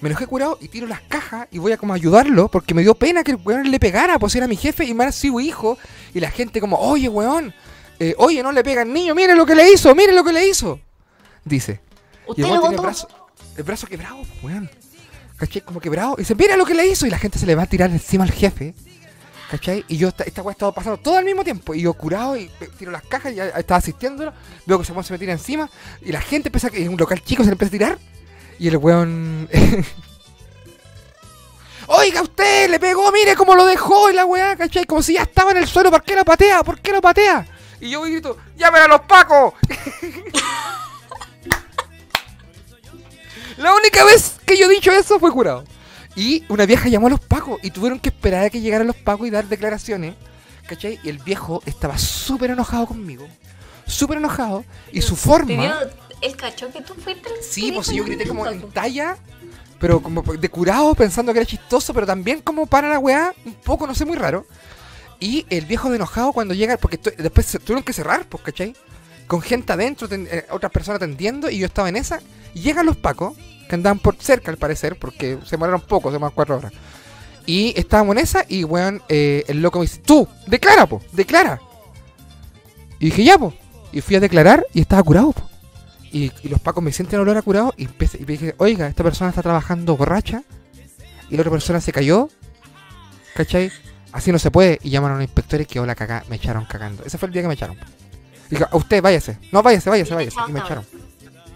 Me enojé curado y tiro las cajas y voy a como ayudarlo porque me dio pena que el weón le pegara, pues era mi jefe y más sido hijo. Y la gente como, oye, weón, eh, oye, no le pega al niño, mire lo que le hizo, mire lo que le hizo. Dice. Y ¿Usted el lo tiene el brazo, el brazo quebrado, po, weón. ¿Cachai? Como quebrado. Y dice, mira lo que le hizo. Y la gente se le va a tirar encima al jefe. ¿Cachai? Y yo, esta, esta weá estaba pasando todo al mismo tiempo. Y yo curado y tiro las cajas y ya estaba asistiéndolo. Veo que se me tira encima. Y la gente empieza a... En un local chico se le empieza a tirar. Y el weón... Oiga, usted le pegó, mire cómo lo dejó y la weá, ¿cachai? Como si ya estaba en el suelo, ¿por qué lo patea? ¿Por qué lo patea? Y yo voy y grito, ¡llamen a los pacos! La única vez que yo he dicho eso fue curado. Y una vieja llamó a los pacos y tuvieron que esperar a que llegaran los pacos y dar declaraciones. ¿Cachai? Y el viejo estaba súper enojado conmigo. Súper enojado. Y su ¿Te forma... el cacho que tú fuiste? Sí, pues yo grité como en talla, pero como de curado, pensando que era chistoso, pero también como para la weá, un poco, no sé, muy raro. Y el viejo de enojado cuando llega, porque después se tuvieron que cerrar, pues, ¿cachai? Con gente adentro, eh, otras personas atendiendo, y yo estaba en esa. Llegan los pacos, que andaban por cerca al parecer, porque se demoraron poco, se demoraron cuatro horas. Y estábamos en esa, y weón, eh, el loco me dice, tú, declara, po, declara. Y dije, ya, po. Y fui a declarar y estaba curado, po. Y, los pacos me sienten olor a curado y, empecé, y me dije, oiga, esta persona está trabajando borracha y la otra persona se cayó, ¿cachai? Así no se puede. Y llamaron a los inspectores que hola cagá, me echaron cagando. Ese fue el día que me echaron. Dije, a usted váyase. No, váyase, váyase, váyase. Y me echaron.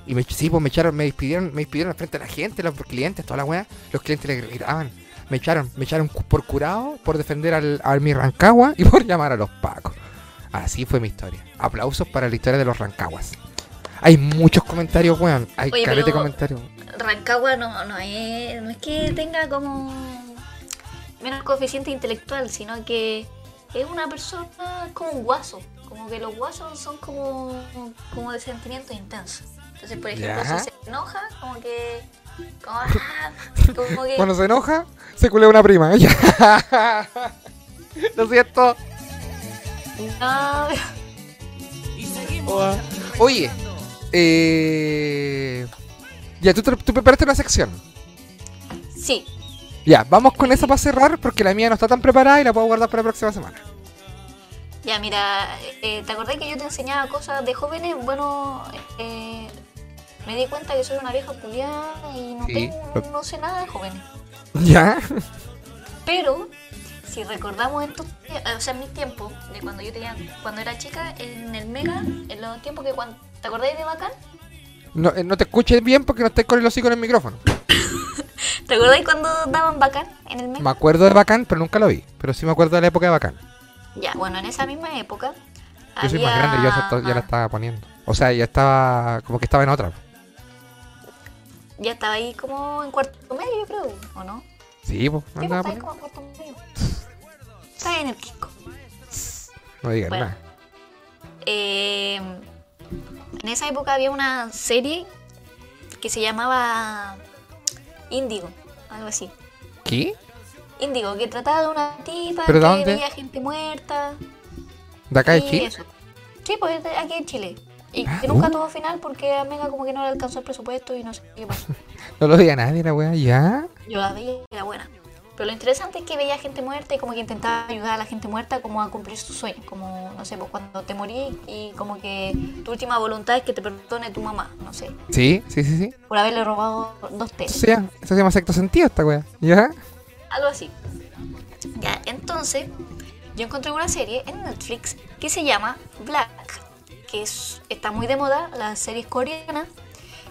Y me, sí, pues me echaron, me despidieron, me despidieron al frente de la gente, los clientes, toda la weá. Los clientes le gritaban. Me echaron, me echaron por curado, por defender al, a mi Rancagua y por llamar a los pacos. Así fue mi historia. Aplausos para la historia de los Rancaguas. Hay muchos comentarios, weón. Hay Oye, caleta de comentarios. Rancagua no, no, es, no es que tenga como menos coeficiente intelectual, sino que es una persona como un guaso. Como que los guasos son como, como de sentimientos intensos. Entonces, por ejemplo, Ya. si se enoja, como que. Como, ah, como que Cuando se enoja, se culea una prima. Lo siento. no, Oye, eh... ya, ¿tú, tú preparaste una sección. sí, Ya, vamos con esa para cerrar porque la mía no está tan preparada y la puedo guardar para la próxima semana. Ya, mira, eh, ¿te acordás que yo te enseñaba cosas de jóvenes? Bueno, eh, me di cuenta que soy una vieja culiada y no, Sí. tengo, no sé nada de jóvenes. ¿Ya? Pero, si recordamos tie- o sea, en mis tiempos, de cuando yo tenía, cuando era chica, en el Mega, en los tiempos que cuando, ¿te acordáis de Bacán? No, eh, no te escuches bien porque no estés con el hocico en el micrófono. ¿Te acordáis cuando daban Bacán en el Mega? Me acuerdo de Bacán, pero nunca lo vi. Pero sí me acuerdo de la época de Bacán. ya, bueno, en esa misma época. Yo soy más grande, yo ya, ya la estaba poniendo. O sea, ya estaba, como que estaba en otra. Ya estaba ahí como en cuarto medio, yo creo, ¿o no? Sí, pues, Sí, pues, estaba ahí como en cuarto medio. Estaba en el Kiko. No digas Bueno. nada. Eh, en esa época había una serie que se llamaba Índigo, algo así. ¿Qué? Índigo, que trataba de una tipa ¿Pero que de dónde? veía gente muerta. ¿De acá de Chile? eso. Sí, pues aquí en Chile. Y Ah, que nunca uh. tuvo final porque a Mega como que no le alcanzó el presupuesto y no sé qué pasó. No lo veía nadie la weá, ¿ya? Yo la veía y era buena. Pero lo interesante es que veía gente muerta y como que intentaba ayudar a la gente muerta como a cumplir sus sueños. Como, no sé, pues cuando te morís y como que tu última voluntad es que te perdone tu mamá, no sé. Sí, sí, sí, sí. Por haberle robado dos teles. Eso, ya, eso se llama sexto sentido esta weá. ¿Ya? Algo así. Ya, entonces, yo encontré una serie en Netflix que se llama Black, que es, está muy de moda, la serie es coreana.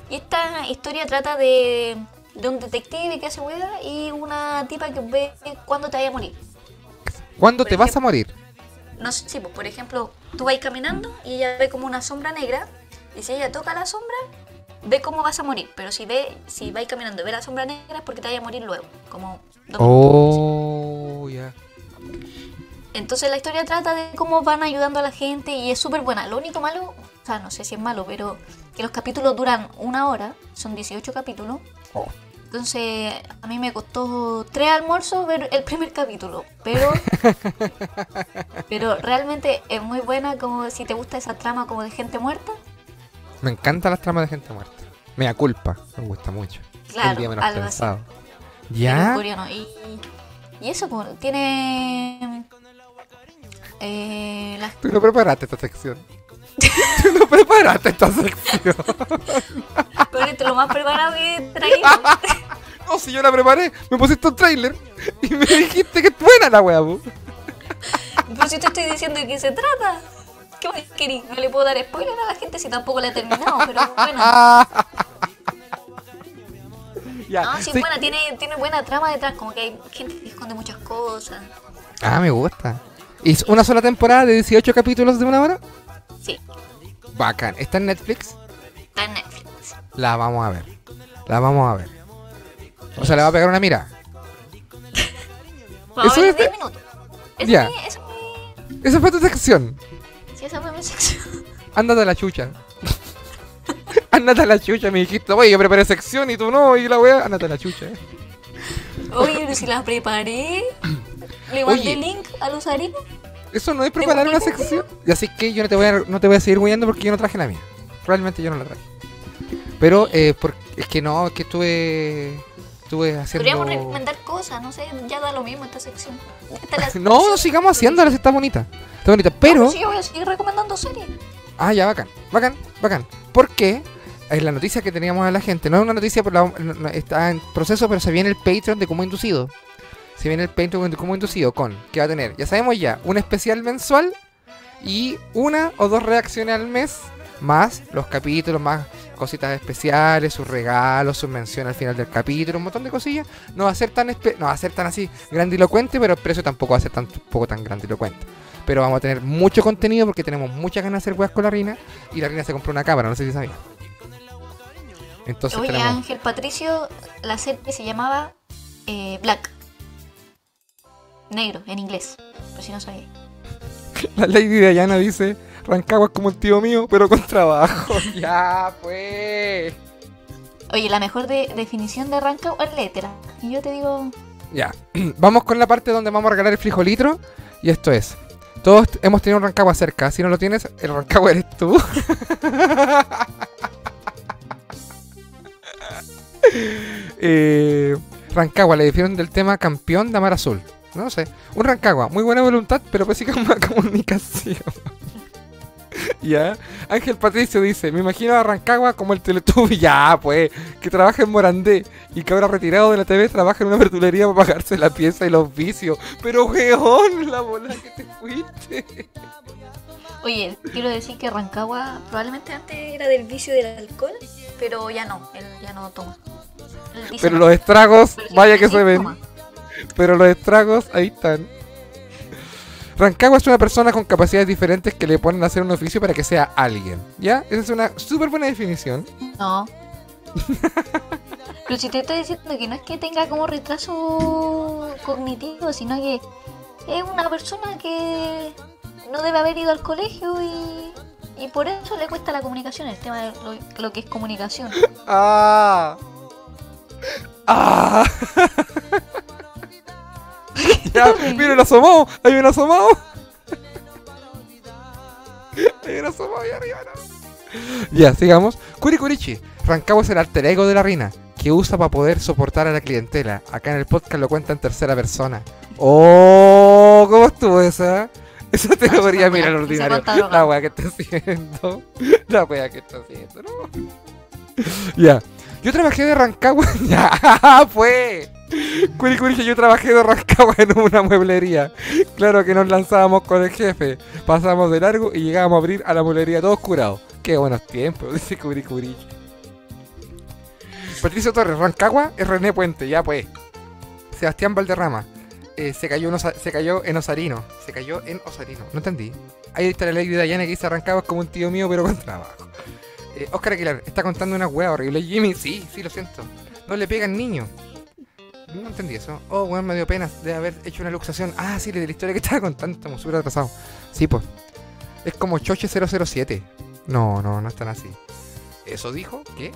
Y esta historia trata de, de un detective que hace hueá y una tipa que ve cuándo te vaya a morir. ¿Cuándo Por te vas a morir? No sé, sí, pues, por ejemplo, tú vas caminando y ella ve como una sombra negra y si ella toca la sombra, ve cómo vas a morir. Pero si ve, si vais caminando y ve la sombra negra es porque te vaya a morir luego, como dos. Oh, ya. Entonces la historia trata de cómo van ayudando a la gente y es súper buena. Lo único malo, o sea, no sé si es malo, pero que los capítulos duran una hora, son 18 capítulos. Oh. Entonces a mí me costó tres almuerzos ver el primer capítulo, pero pero realmente es muy buena como si te gusta esa trama como de gente muerta. Me encantan las tramas de gente muerta. Me da culpa, me gusta mucho. Claro, el día menos algo así. pensado. ¿Ya? Y, y eso pues, tiene eh, las Tú no preparaste esta sección. Tú no preparaste esta sección. Pero esto es lo más preparado que he traído. No, si yo la preparé, me pusiste un trailer y me dijiste que es buena la wea. Pero si te estoy diciendo de qué se trata. ¿Qué más querís? No le puedo dar spoiler a la gente si tampoco la he terminado, pero bueno. Ya. No, sí, sí. buena, tiene, tiene buena trama detrás, como que hay gente que esconde muchas cosas. Ah, me gusta. ¿Y es una sola temporada de 18 capítulos de una hora? Bacán. ¿Está en Netflix? Está en Netflix. La vamos a ver. La vamos a ver. O sea, le va a pegar una mira. Eso es de- 10 minutos. Ya. es mi- esa fue tu sección. Sí, esa fue mi sección. Ándate a la chucha. Ándate a la chucha, me dijiste. Oye, yo preparé sección y tú no, y la wea. Ándate a la chucha. Oye, pero si la preparé. Le mandé Oye. link a los harinos. Eso no es preparar una sección. Y así que yo no te voy a, no te voy a seguir huyendo porque yo no traje la mía. Realmente yo no la traje. Pero eh, por- es que no, es que estuve. Estuve haciendo. Podríamos recomendar cosas, no sé, ya da lo mismo esta sección. Esta es la No, no sigamos haciéndola, si está bonita. Está bonita. Pero. pues sí, yo voy a seguir recomendando series. Ah, ya, bacán. Bacán, bacán. Porque es la noticia que teníamos a la gente. No es una noticia, por la- está en proceso, pero se viene el Patreon de Como Inducido. Se viene el Patreon Como Inducido con, que va a tener, ya sabemos ya, un especial mensual y una o dos reacciones al mes, más los capítulos, más cositas especiales, sus regalos, sus menciones al final del capítulo, un montón de cosillas. No va a ser tan, no va a ser tan así grandilocuente, pero el precio tampoco va a ser tan, tampoco tan grandilocuente. Pero vamos a tener mucho contenido porque tenemos muchas ganas de hacer weas con la Rina. Y la Rina se compró una cámara, no sé si sabía. Entonces Oye, tenemos. Ángel Patricio, la serie se llamaba eh, Black. Negro, en inglés. Por si no sabía. La Lady Diana dice: Rancagua es como el tío mío, pero con trabajo. ya, pues. Oye, la mejor de- definición de Rancagua es letra. Y yo te digo, Ya. Vamos con la parte donde vamos a regalar el frijolitro. Y esto es: Todos hemos tenido un Rancagua cerca. Si no lo tienes, el Rancagua eres tú. eh, Rancagua, le dijeron del tema campeón de Amar Azul. No sé. Un Rancagua, muy buena voluntad, pero pésima comunicación. ya. Ángel Patricio dice: Me imagino a Rancagua como el Teletubby. Ya, pues. Que trabaja en Morandé. Y que ahora retirado de la TV trabaja en una verdulería para pagarse la pieza y los vicios. Pero, weón, la bola que te fuiste. oye, quiero decir que Rancagua probablemente antes era del vicio del alcohol, pero ya no, él ya no toma. Él dice Pero los estragos, Pero vaya que se ven. toma. Pero los estragos, ahí están. Rancagua es una persona con capacidades diferentes que le ponen a hacer un oficio para que sea alguien. ¿Ya? Esa es una súper buena definición. No. Pero si te estoy diciendo que no es que tenga como retraso cognitivo, sino que es una persona que no debe haber ido al colegio y, y por eso le cuesta la comunicación, el tema de lo, lo que es comunicación. ¡Ah! ¡Ah! ya, miren, asomado. Hay un asomado. Hay un asomado ahí arriba, ¿no? Ya, sigamos. Kurikurichi. Rancagua es el alter ego de la reina que usa para poder soportar a la clientela. Acá en el podcast lo cuenta en tercera persona. ¡Oh! ¿Cómo estuvo esa? Esa teoría, mira Se ordinario. La wea que está haciendo. La wea que está haciendo, ¿no? Ya. Yo trabajé de Rancagua. ya, fue. Curi Curi, yo trabajé de Rancagua en una mueblería. Claro que nos lanzábamos con el jefe. Pasamos de largo y llegábamos a abrir a la mueblería todos curados. Qué buenos tiempos, dice Curi. Patricio Torres, Rancagua es René Puente, ya pues. Sebastián Valderrama. eh, se, cayó en Osarino. Se cayó en Osarino. No entendí. Ahí está la ley de Dayana que dice Rancagua es como un tío mío, pero con trabajo. Eh, Oscar Aguilar está contando una hueá horrible. Jimmy, sí, sí, lo siento. No le pegan niño. No entendí eso. Oh, weón, me dio pena de haber hecho una luxación. Ah, sí, de la historia que estaba contando. Estamos súper atrasados. Sí, pues. Es como Choche 007. No, no, no están así. ¿Eso dijo? ¿Qué?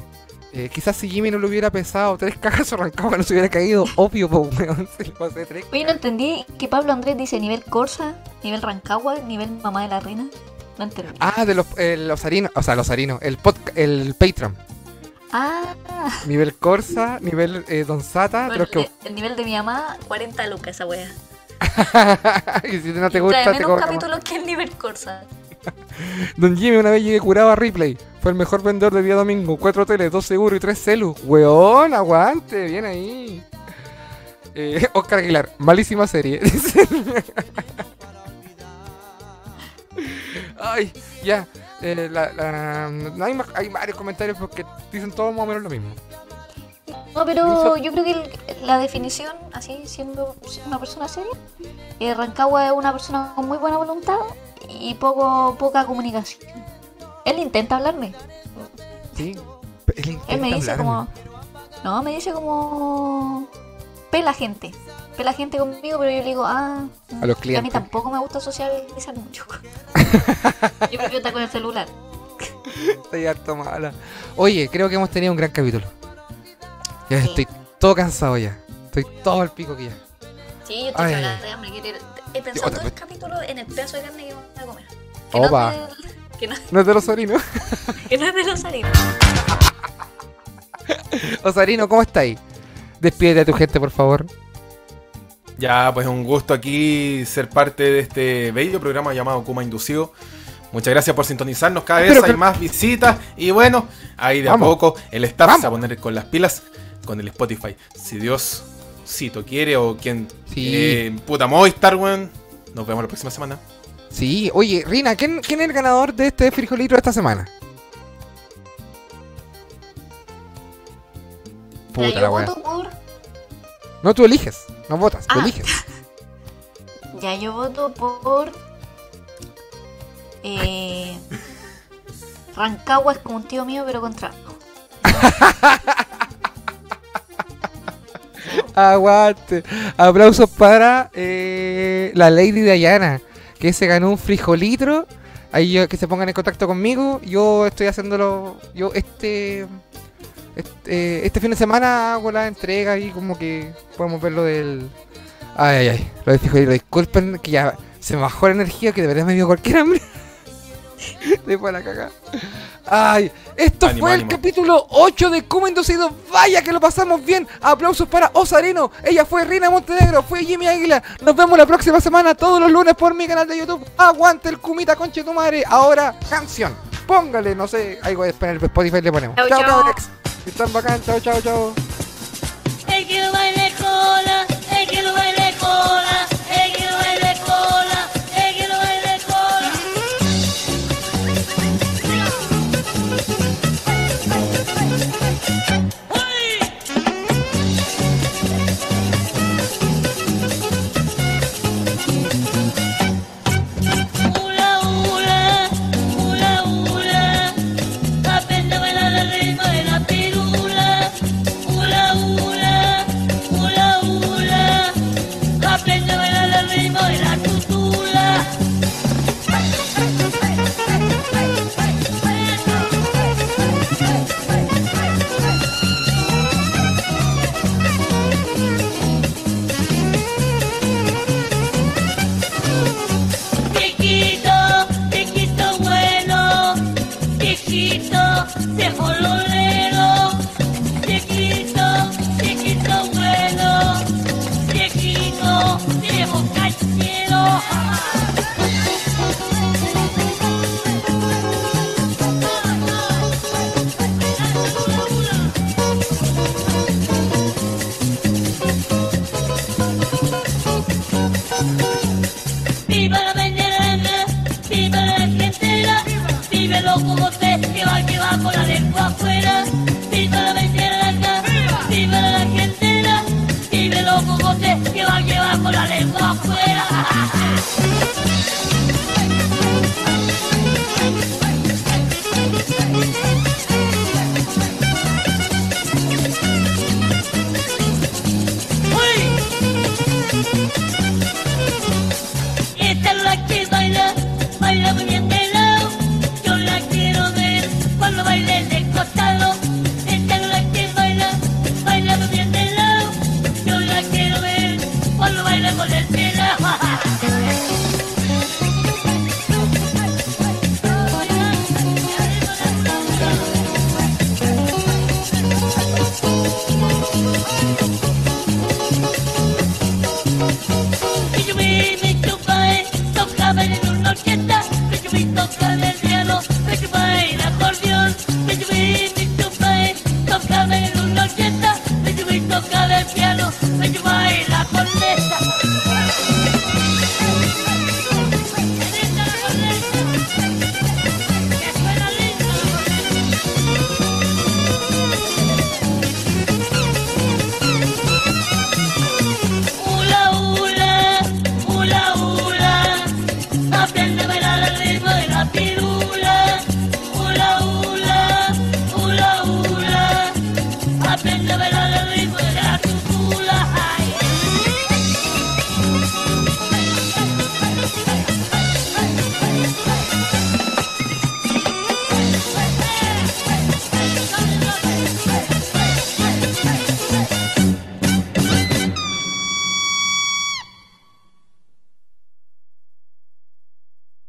Eh, quizás si Jimmy no le hubiera pesado tres cajas arrancado no se hubiera caído. Obvio, pues, weón. Se le pasé tres. Oye, no entendí que Pablo Andrés dice nivel Corsa, nivel Rancagua, nivel Mamá de la Reina. No entendí. Ah, de los, eh, los harinos. O sea, los harinos. El, podca- el Patreon. Ah, Nivel Corsa, nivel eh, Don Sata. bueno, que... el nivel de mi mamá, 40 lucas esa wea. y si no te Trae gusta, te menos capítulos que el nivel Corsa. Don Jimmy una vez llegué curado a Ripley. Fue el mejor vendedor de día domingo. Cuatro hoteles, dos seguros y tres celus. Weón, aguante, bien ahí. Eh, Oscar Aguilar, malísima serie. Ay, ya. Eh, la- la- no hay, más- hay varios comentarios porque dicen todos más o menos lo mismo. No, pero yo creo que el- la definición, así siendo una persona seria, eh, Rancagua es una persona con muy buena voluntad y poco poca comunicación. Él intenta hablarme. Sí. Él, Él me intenta dice hablarme. como. No, me dice como. Pela gente. Pela gente conmigo, pero yo le digo, ah. A los A mí clientes. tampoco me gusta socializar mucho. yo prefiero estar con el celular. Estoy harto mala. Oye, creo que hemos tenido un gran capítulo. Ya Sí. estoy todo cansado ya. Estoy todo al pico que ya. Sí, yo estoy cagada de hambre. quiero ir- He pensado otra todo el capítulo en el pedazo de carne que voy a comer. Que Opa. No es de, que, no, No es de los Osarino. que no es de los harinos. Osarino, ¿cómo estáis? Despídete a tu gente, por favor. Ya, pues un gusto aquí ser parte de este bello programa llamado Kuma Inducido. Muchas gracias por sintonizarnos. Cada vez Pero hay más visitas. Y bueno, ahí de Vamos. a poco el staff Vamos. se va a poner con las pilas con el Spotify. Si Dios cito quiere o quien Sí. eh, puta Movistar, weón. Nos vemos la próxima semana. Sí, oye, Rina, ¿quién, quién es el ganador de este frijolito de esta semana? Puta la por. No, tú eliges. No votas, Ah. eliges. Ya, yo voto por. Eh, Rancagua es como un tío mío, pero con trabajo. Aguante. Aplausos para eh, la Lady Diana, que se ganó un frijolitro. Ahí yo- que se pongan en contacto conmigo. Yo estoy haciéndolo. Yo este. Este, este fin de semana hago la entrega y como que podemos ver lo del. Ay, ay, ay. Lo del frijolito. Disculpen que ya se me bajó la energía, que de verdad me dio cualquier hambre. Después de la cagada. Ay, esto Ánimo, fue el ánimo. capítulo 8 de Como Inducido. Vaya que lo pasamos bien. Aplausos para Osarino. Ella fue Rina Montenegro. Fue Jimmy Águila. Nos vemos la próxima semana, todos los lunes por mi canal de YouTube. Aguante el Kumita, conche tu madre. Ahora, canción. Póngale, no sé. Algo de el Spotify le ponemos. Chao, cabrex. Que Están bacán. Chao, chao, chao.